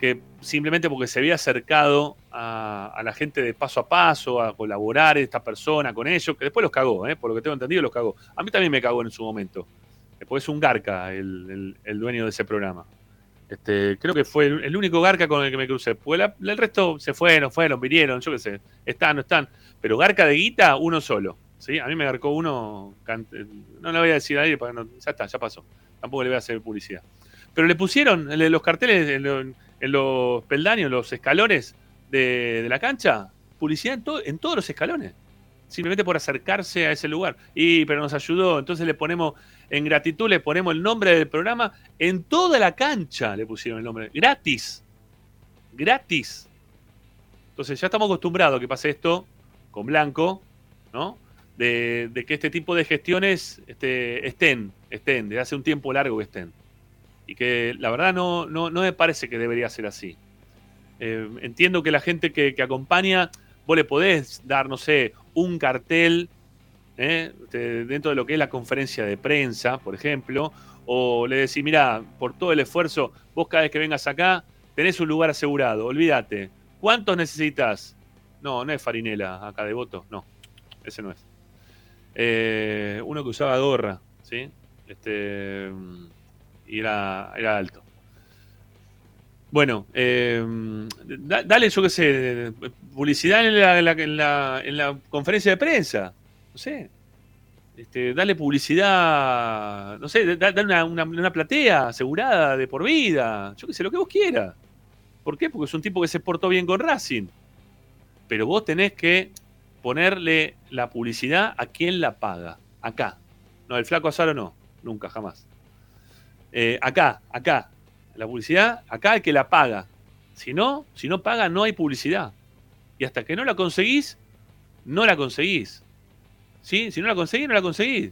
Que simplemente porque se había acercado a, a la gente de paso a paso, a colaborar esta persona con ellos, que después los cagó, ¿eh? por lo que tengo entendido, los cagó. A mí también me cagó en su momento. Después es un garca el, el- dueño de ese programa. Este, creo que fue el, único Garca con el que me crucé. El resto se fueron, fueron, vinieron, yo qué sé. Están, no están. Pero Garca de guita, uno solo. ¿sí? A mí me garcó uno. can- No le voy a decir a nadie, porque no- ya está, ya pasó. Tampoco le voy a hacer publicidad. Pero le pusieron los carteles, en, lo- en los peldaños, los escalones de, de la cancha, publicidad en, to- en todos los escalones. Simplemente por acercarse a ese lugar. Y, pero nos ayudó. Entonces le ponemos, en gratitud, le ponemos el nombre del programa. En toda la cancha le pusieron el nombre. Gratis. Gratis. Entonces ya estamos acostumbrados a que pase esto con Blanco, ¿no? De, de que este tipo de gestiones este, estén, estén, desde hace un tiempo largo que estén. Y que la verdad no, no, no me parece que debería ser así. Eh, entiendo que la gente que, que acompaña, vos le podés dar, no sé, un cartel ¿eh? Dentro de lo que es la conferencia de prensa, por ejemplo, o le decís, mira, por todo el esfuerzo, vos cada vez que vengas acá, tenés un lugar asegurado, olvídate. ¿Cuántos necesitas? No, no es Farinela acá de voto, no, ese no es. Eh, uno que usaba gorra, ¿sí? Este, y era, era alto. Bueno, eh, da- dale, yo qué sé, publicidad en la, en la- en la- en la conferencia de prensa. No sé. Este, dale publicidad, no sé, da- dale una platea asegurada de por vida. Yo qué sé, lo que vos quieras. ¿Por qué? Porque es un tipo que se portó bien con Racing. Pero vos tenés que ponerle la publicidad a quien la paga. Acá. No, el flaco Azaro no. Nunca, jamás. Eh, acá, acá. La publicidad, acá el que la paga. Si no, si no paga, no hay publicidad. Y hasta que no la conseguís, no la conseguís. ¿Sí? Si no la conseguís, no la conseguís.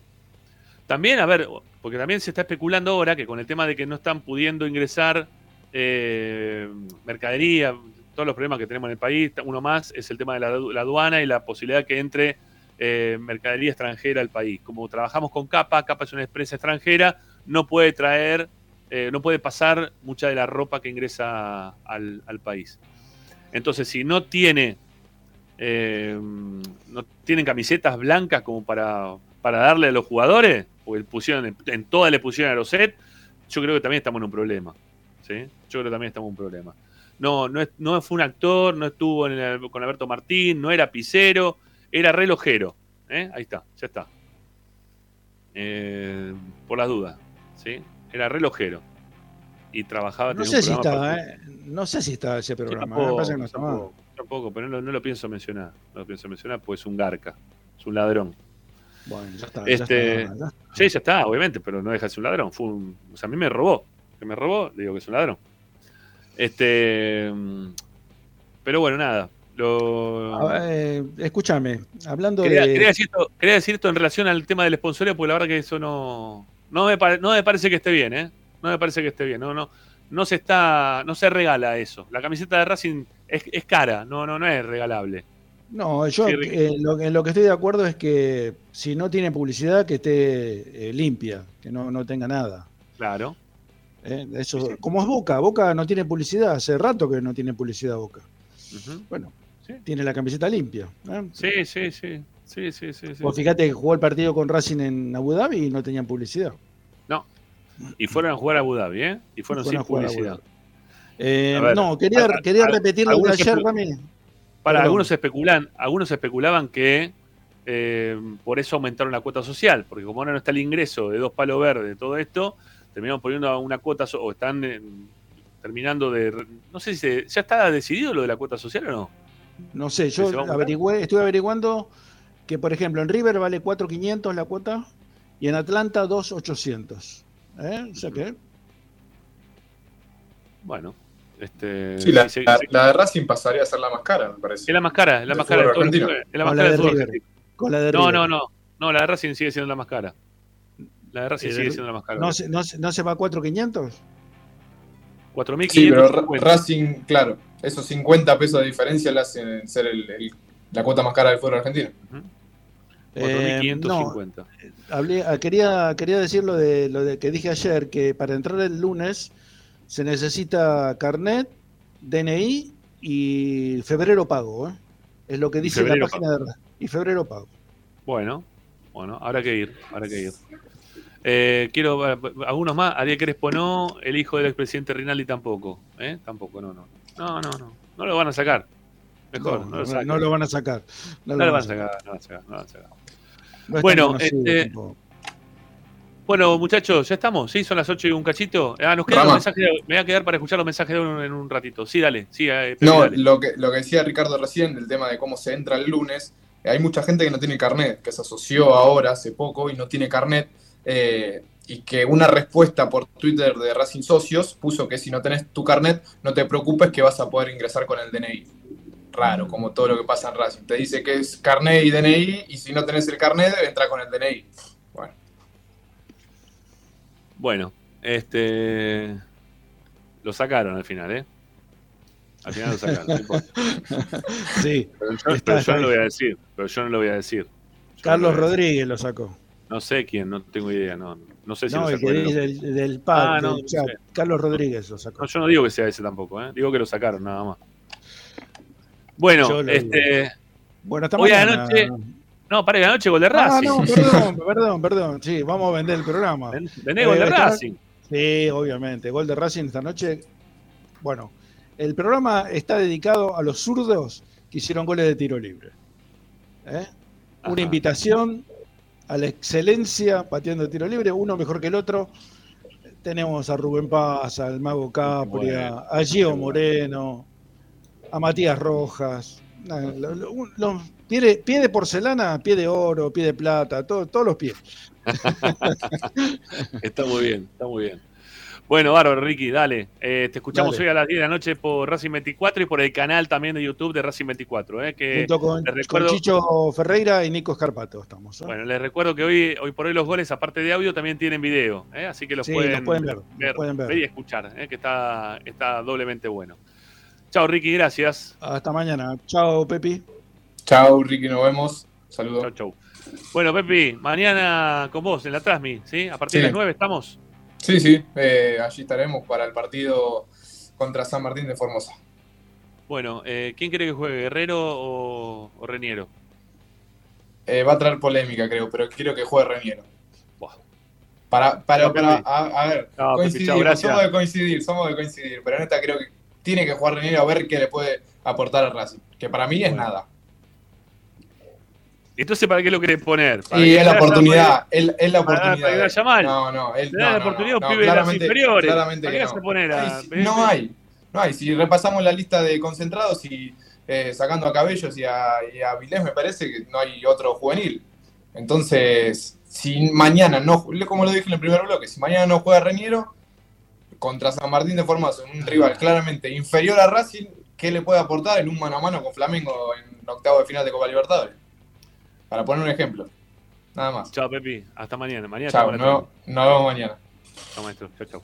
También, a ver, porque también se está especulando ahora que con el tema de que no están pudiendo ingresar eh, mercadería, todos los problemas que tenemos en el país, uno más es el tema de la, aduana y la posibilidad que entre eh, mercadería extranjera al país. Como trabajamos con Capa, Capa es una empresa extranjera, no puede traer, eh, no puede pasar mucha de la ropa que ingresa al, país. Entonces, si no tiene, eh, no tienen camisetas blancas como para, para darle a los jugadores, porque pusieron, en, todas le pusieron a los set, yo creo que también estamos en un problema. ¿sí? Yo creo que también estamos en un problema. No, no, no fue un actor, no estuvo con Alberto Martín, no era pisero, era relojero. ¿eh? Ahí está, ya está. Por las dudas, ¿sí? Era relojero. Y trabajaba. No sé si está, ¿eh? No sé si está ese programa. tampoco, parece que no tampoco, tampoco, pero no, lo- no lo pienso mencionar. No lo pienso mencionar porque es un garca, es un ladrón. Bueno, ya está. ya Este, está, ya sí, ya está, obviamente, pero no deja de ser un ladrón. Fue un, o sea, a mí me robó. Que me robó, le digo que es un ladrón. Este, pero bueno, nada. Lo, eh, escúchame, hablando quería, de. quería decir esto, quería decir esto en relación al tema del sponsoreo, porque la verdad que eso no, no me, pare- no me parece que esté bien, ¿eh? No me parece que esté bien. No, no, no se está, no se regala eso. La camiseta de Racing es, es cara, no, no, no es regalable. No, yo eh, lo, en lo que estoy de acuerdo es que si no tiene publicidad, que esté eh, limpia, que no, no tenga nada. Claro. Eh, Eso, como es Boca, Boca no tiene publicidad, hace rato que no tiene publicidad Boca. Bueno, tiene la camiseta limpia. Sí, sí, sí. Sí, sí, sí, sí. Vos fíjate que jugó el partido con Racing en Abu Dhabi y no tenían publicidad. No. Y fueron a jugar a Abu Dhabi, ¿eh? Y fueron, Fueron sin publicidad. Eh, ver, no, quería, a- quería a- repetir lo de ayer, Rami. Para Perdón. algunos especulan, algunos especulaban que eh, por eso aumentaron la cuota social, porque como ahora no está el ingreso de dos palos verdes de todo esto, terminaron poniendo una cuota o están eh, terminando de no sé si se- ya está decidido lo de la cuota social o no. No sé, ¿Que se va a yo averigüé, estuve averiguando que, por ejemplo, en River vale 4.500 la cuota y en Atlanta 2.800. ¿Eh? O sea que, Bueno, este Sí, la, si se- la- si- la de Racing pasaría a ser la más cara, me parece. es la más cara, es la del más cara de todo el es la más cara de del fútbol River. argentino. con la de No, River. no, no. No, la de Racing sigue siendo la más cara. La de Racing Eh, sigue siendo la más cara. ¿No se, no, no se va a 4.500? 4.500. Sí, pero Ra- Racing, claro. esos 50 pesos de diferencia le hacen ser el- el- la cuota más cara del fútbol argentino. Eh, 4.550. Hablé, ah, quería, quería decir lo de, lo de que dije ayer, que para entrar el lunes se necesita carnet, DNI y febrero pago. ¿eh? Es lo que dice la página de Ra- Y febrero pago. Bueno, bueno, habrá que ir, habrá que ir. Eh, quiero, eh, algunos más, Ariel Crespo no, el hijo del expresidente Rinaldi tampoco, ¿eh? Tampoco, no, no. No, no, no, no lo van a sacar. Mejor, no, no, lo no, no lo van a sacar. No lo van a sacar, no lo van a sacar, no bueno, conocido, este, bueno, muchachos, ya estamos, ¿sí? Son las 8 y un cachito. Ah, nos quedan mensajes, de- me voy a quedar para escuchar los mensajes de uno en un ratito. Sí, dale, sí, eh, No, dale. lo que, lo que decía Ricardo recién del tema de cómo se entra el lunes, eh, hay mucha gente que no tiene carnet, que se asoció ahora hace poco y no tiene carnet, eh, y que una respuesta por Twitter de Racing Socios puso que si no tenés tu carnet, no te preocupes que vas a poder ingresar con el DNI. Raro, como todo lo que pasa en Racing. Te dice que es carnet y DNI, y si no tenés el carnet, entra con el DNI. Bueno, Bueno, este. Lo sacaron al final, ¿eh? Al final lo sacaron. no importa. Sí, Pero yo, pero no lo voy a decir. Pero yo no lo voy a decir. Yo no Carlos lo voy a decir. Rodríguez lo sacó. No sé quién, no tengo idea. No, no sé si No, lo el sacó que dice del, del pad, Ah, no, del chat. sé. Carlos Rodríguez lo sacó. No, yo no digo que sea ese tampoco, ¿eh? Digo que lo sacaron, nada más. Bueno, este. Bueno, hasta hoy a la mañana. noche. No, para la noche gol de Ah, Racing. no, perdón, perdón, perdón. Sí, vamos a vender el programa. Tenés gol de Eh, Racing. Sí, obviamente. Gol de Racing esta noche. Bueno, el programa está dedicado a los zurdos que hicieron goles de tiro libre. ¿Eh? Una invitación a la excelencia pateando de tiro libre, uno mejor que el otro. Tenemos a Rubén Paz, al Mago Capria, a Gio Moreno, a Matías Rojas. Los- pie, de, pie de porcelana, pie de oro, pie de plata, todo- todos los pies. Está muy bien, está muy bien. Bueno, bárbaro, Ricky, dale. Eh, te escuchamos Dale. hoy a las 10 de la noche por Racing 24 y por el canal también de YouTube de Racing 24. Eh, que Junto con, les con recuerdo, Chicho Ferreira y Nico Escarpato estamos. ¿eh? Bueno, les recuerdo que hoy, hoy por hoy los goles, aparte de audio, también tienen video. ¿eh? Así que los, Sí, pueden, los pueden ver, los pueden ver. y escuchar, que está, está doblemente bueno. Chao, Ricky, gracias. Hasta mañana. Chao, Pepi. chao Ricky, nos vemos. Saludos. Chau, chau. Bueno, Pepi, mañana con vos en la Trasmi, ¿sí? A partir de las 9 estamos. Sí, sí, eh, allí estaremos para el partido contra San Martín de Formosa. Bueno, eh, ¿quién quiere que juegue, Guerrero o, o Reniero? Eh, va a traer polémica, creo, pero quiero que juegue Reñero. Buah. Para, para, No, para, Pepe. a, a ver, No, Pepe, coincidimos, chao, gracias. somos de coincidir, somos de coincidir, pero en esta creo que tiene que jugar Reñero a ver qué le puede aportar a Racing, que para mí es nada. Entonces, ¿para qué lo querés poner? ¿Para Y es la oportunidad, es, la oportunidad. para. No, no, él, no, la oportunidad no, no, de las inferiores. claramente ¿Para que no. vas a poner a- Ay, sí, no hay, no hay. Si repasamos la lista de concentrados y eh, sacando a Cabellos y a, y a Vilés, me parece que no hay otro juvenil. Entonces, si mañana no, como lo dije en el primer bloque, si mañana no juega Reñero contra San Martín de Formosa, un rival claramente inferior a Racing, ¿qué le puede aportar en un mano a mano con Flamengo en octavo de final de Copa Libertadores? Para poner un ejemplo. Nada más. Chao, Pepi. Hasta mañana. Mañana Chao, no- nos vemos mañana. Chao, maestro. Chao, chao.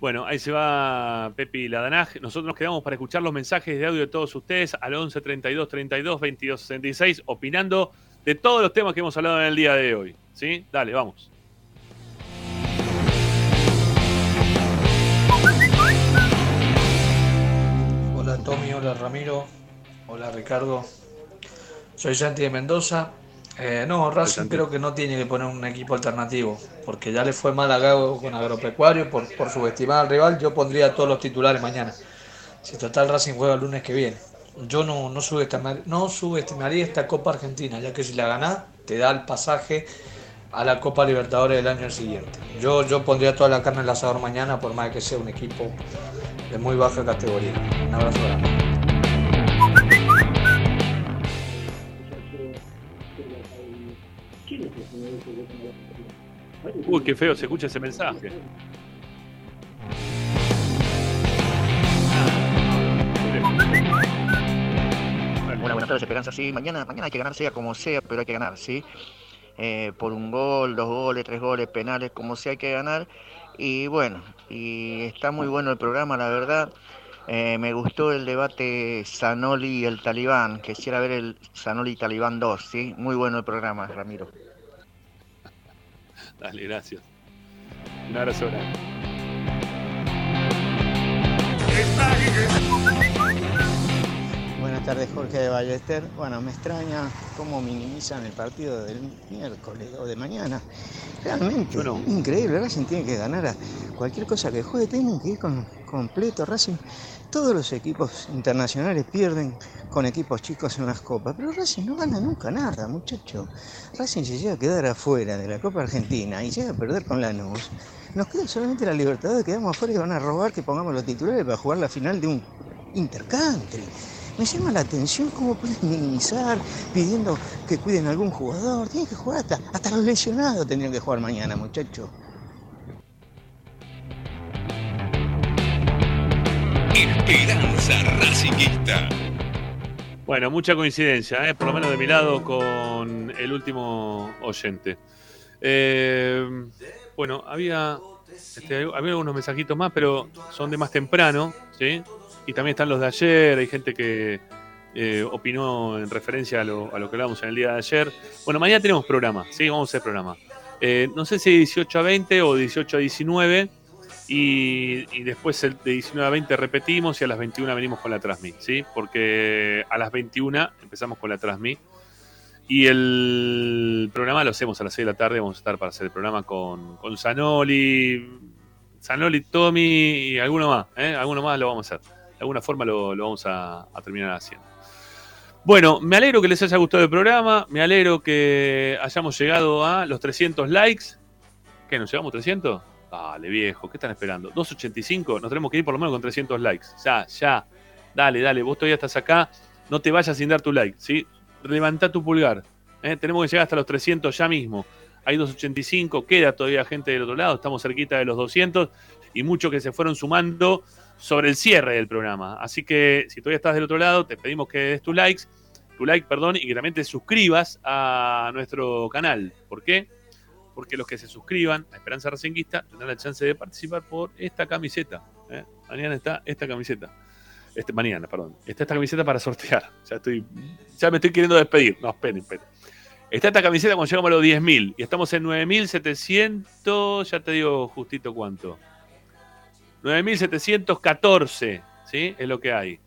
Bueno, ahí se va Pepi Ladanaj. Nosotros nos quedamos para escuchar los mensajes de audio de todos ustedes al 11 32 32 22 66, opinando de todos los temas que hemos hablado en el día de hoy. ¿Sí? Dale, vamos. Tommy, hola Ramiro, hola Ricardo. Soy Santi de Mendoza. Eh, no, Racing creo que no tiene que poner un equipo alternativo, porque ya le fue mal a Gago con Agropecuario por, por subestimar al rival. Yo pondría a todos los titulares mañana. Si total Racing juega el lunes que viene. Yo no, no, subestimar- no subestimaría esta Copa Argentina, ya que si la ganás, te da el pasaje a la Copa Libertadores del año siguiente. Yo, yo pondría toda la carne en el asador mañana, por más que sea un equipo de muy baja categoría. Un abrazo grande. Uy, qué feo se escucha ese mensaje. Hola, buenas tardes, Esperanza. Sí, mañana, mañana hay que ganar sea como sea, pero hay que ganar, ¿sí? Eh, por un gol, dos goles, tres goles, penales, como sea hay que ganar. Y bueno, y está muy bueno el programa, la verdad. Eh, me gustó el debate Sanoli y el Talibán. Quisiera ver el Sanoli Talibán 2, ¿sí? Muy bueno el programa, Ramiro. Dale, gracias. Un abrazo grande. Buenas tardes, Jorge de Ballester. Bueno, me extraña cómo minimizan el partido del miércoles o de mañana. Realmente, increíble. Racing tiene que ganar a cualquier cosa que juegue, tienen que ir con completo. Racing, todos los equipos internacionales pierden con equipos chicos en las copas, pero Racing no gana nunca nada, muchacho. Racing se llega a quedar afuera de la Copa Argentina y llega a perder con Lanús. Nos queda solamente la libertad de quedamos afuera y van a robar que pongamos los titulares para jugar la final de un intercountry. Me llama la atención cómo pueden minimizar pidiendo que cuiden a algún jugador. Tienen que jugar hasta, hasta los lesionados tendrían que jugar mañana, muchachos. Esperanza Racingista. Bueno, mucha coincidencia, ¿eh? por lo menos de mi lado con el último oyente. Eh, bueno, había, este, había algunos mensajitos más, pero son de más temprano, ¿sí? Y también están los de ayer, hay gente que eh, opinó en referencia a lo, a lo que hablamos en el día de ayer. Bueno, mañana tenemos programa, ¿sí? Vamos a hacer programa. Eh, no sé si 18 a 20 o 18 a 19. Y, y después de 19 a 20 repetimos y a las 21 venimos con la Transmi, ¿sí? Porque a las 21 empezamos con la Transmi. Y el programa lo hacemos a las 6 de la tarde. Vamos a estar para hacer el programa con, con Zanoli, Zanoli, Tommy y alguno más. ¿eh? Alguno más lo vamos a hacer. De alguna forma lo, vamos a, terminar haciendo. Bueno, me alegro que les haya gustado el programa. Me alegro que hayamos llegado a los 300 likes. ¿Qué? ¿Nos llegamos a 300? Dale, viejo, ¿qué están esperando? 285, nos tenemos que ir por lo menos con 300 likes. Ya, ya. Dale, dale, vos todavía estás acá. No te vayas sin dar tu like, ¿sí? Levantá tu pulgar. ¿eh? Tenemos que llegar hasta los 300 ya mismo. Hay 285, queda todavía gente del otro lado, estamos cerquita de los 200 y muchos que se fueron sumando sobre el cierre del programa. Así que si todavía estás del otro lado, te pedimos que des tu likes, tu like, perdón, y que también te suscribas a nuestro canal. ¿Por qué? Porque los que se suscriban a Esperanza Racinguista tendrán la chance de participar por esta camiseta. ¿eh? Mañana está esta camiseta. Este, mañana, perdón. Está esta camiseta para sortear. Ya estoy. Ya me estoy queriendo despedir. No, esperen, esperen. Está esta camiseta cuando llegamos a los 10.000 y estamos en 9.700, ya te digo justito cuánto. 9.714, ¿sí? Es lo que hay.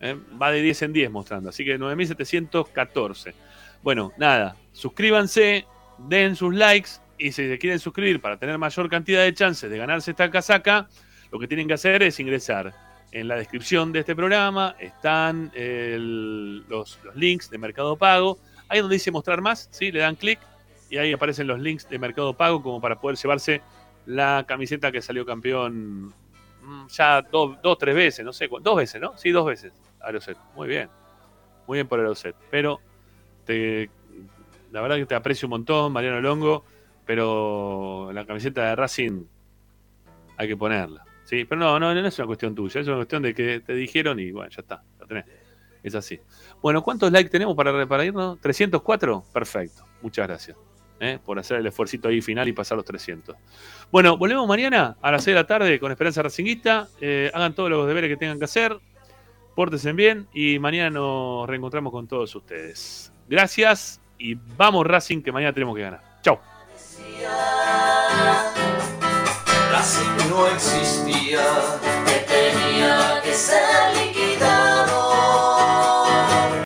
¿eh? Va de 10 en 10 mostrando, así que 9.714. Bueno, nada, suscríbanse, den sus likes y si se quieren suscribir para tener mayor cantidad de chances de ganarse esta casaca, lo que tienen que hacer es ingresar en la descripción de este programa, están los, los links de Mercado Pago. Ahí donde dice mostrar más, ¿sí? le dan clic y ahí aparecen los links de Mercado Pago como para poder llevarse la camiseta que salió campeón ya dos, dos, tres veces, no sé, dos veces, ¿no? Sí, dos veces. Aeroset, muy bien. Muy bien por Aeroset. Pero te, la verdad que te aprecio un montón, Mariano Longo, pero la camiseta de Racing hay que ponerla. Sí, pero no, no, no es una cuestión tuya, es una cuestión de que te dijeron y bueno, ya está, la tenés. Es así. Bueno, ¿cuántos likes tenemos para, para irnos? ¿304? Perfecto. Muchas gracias ¿eh? por hacer el esfuercito ahí final y pasar los 300. Bueno, volvemos mañana a las 6 de la tarde con Esperanza Racinguista. Eh, hagan todos los deberes que tengan que hacer. Pórtense bien y mañana nos reencontramos con todos ustedes. Gracias y vamos Racing que mañana tenemos que ganar. Chau. Racing no existía, que tenía que ser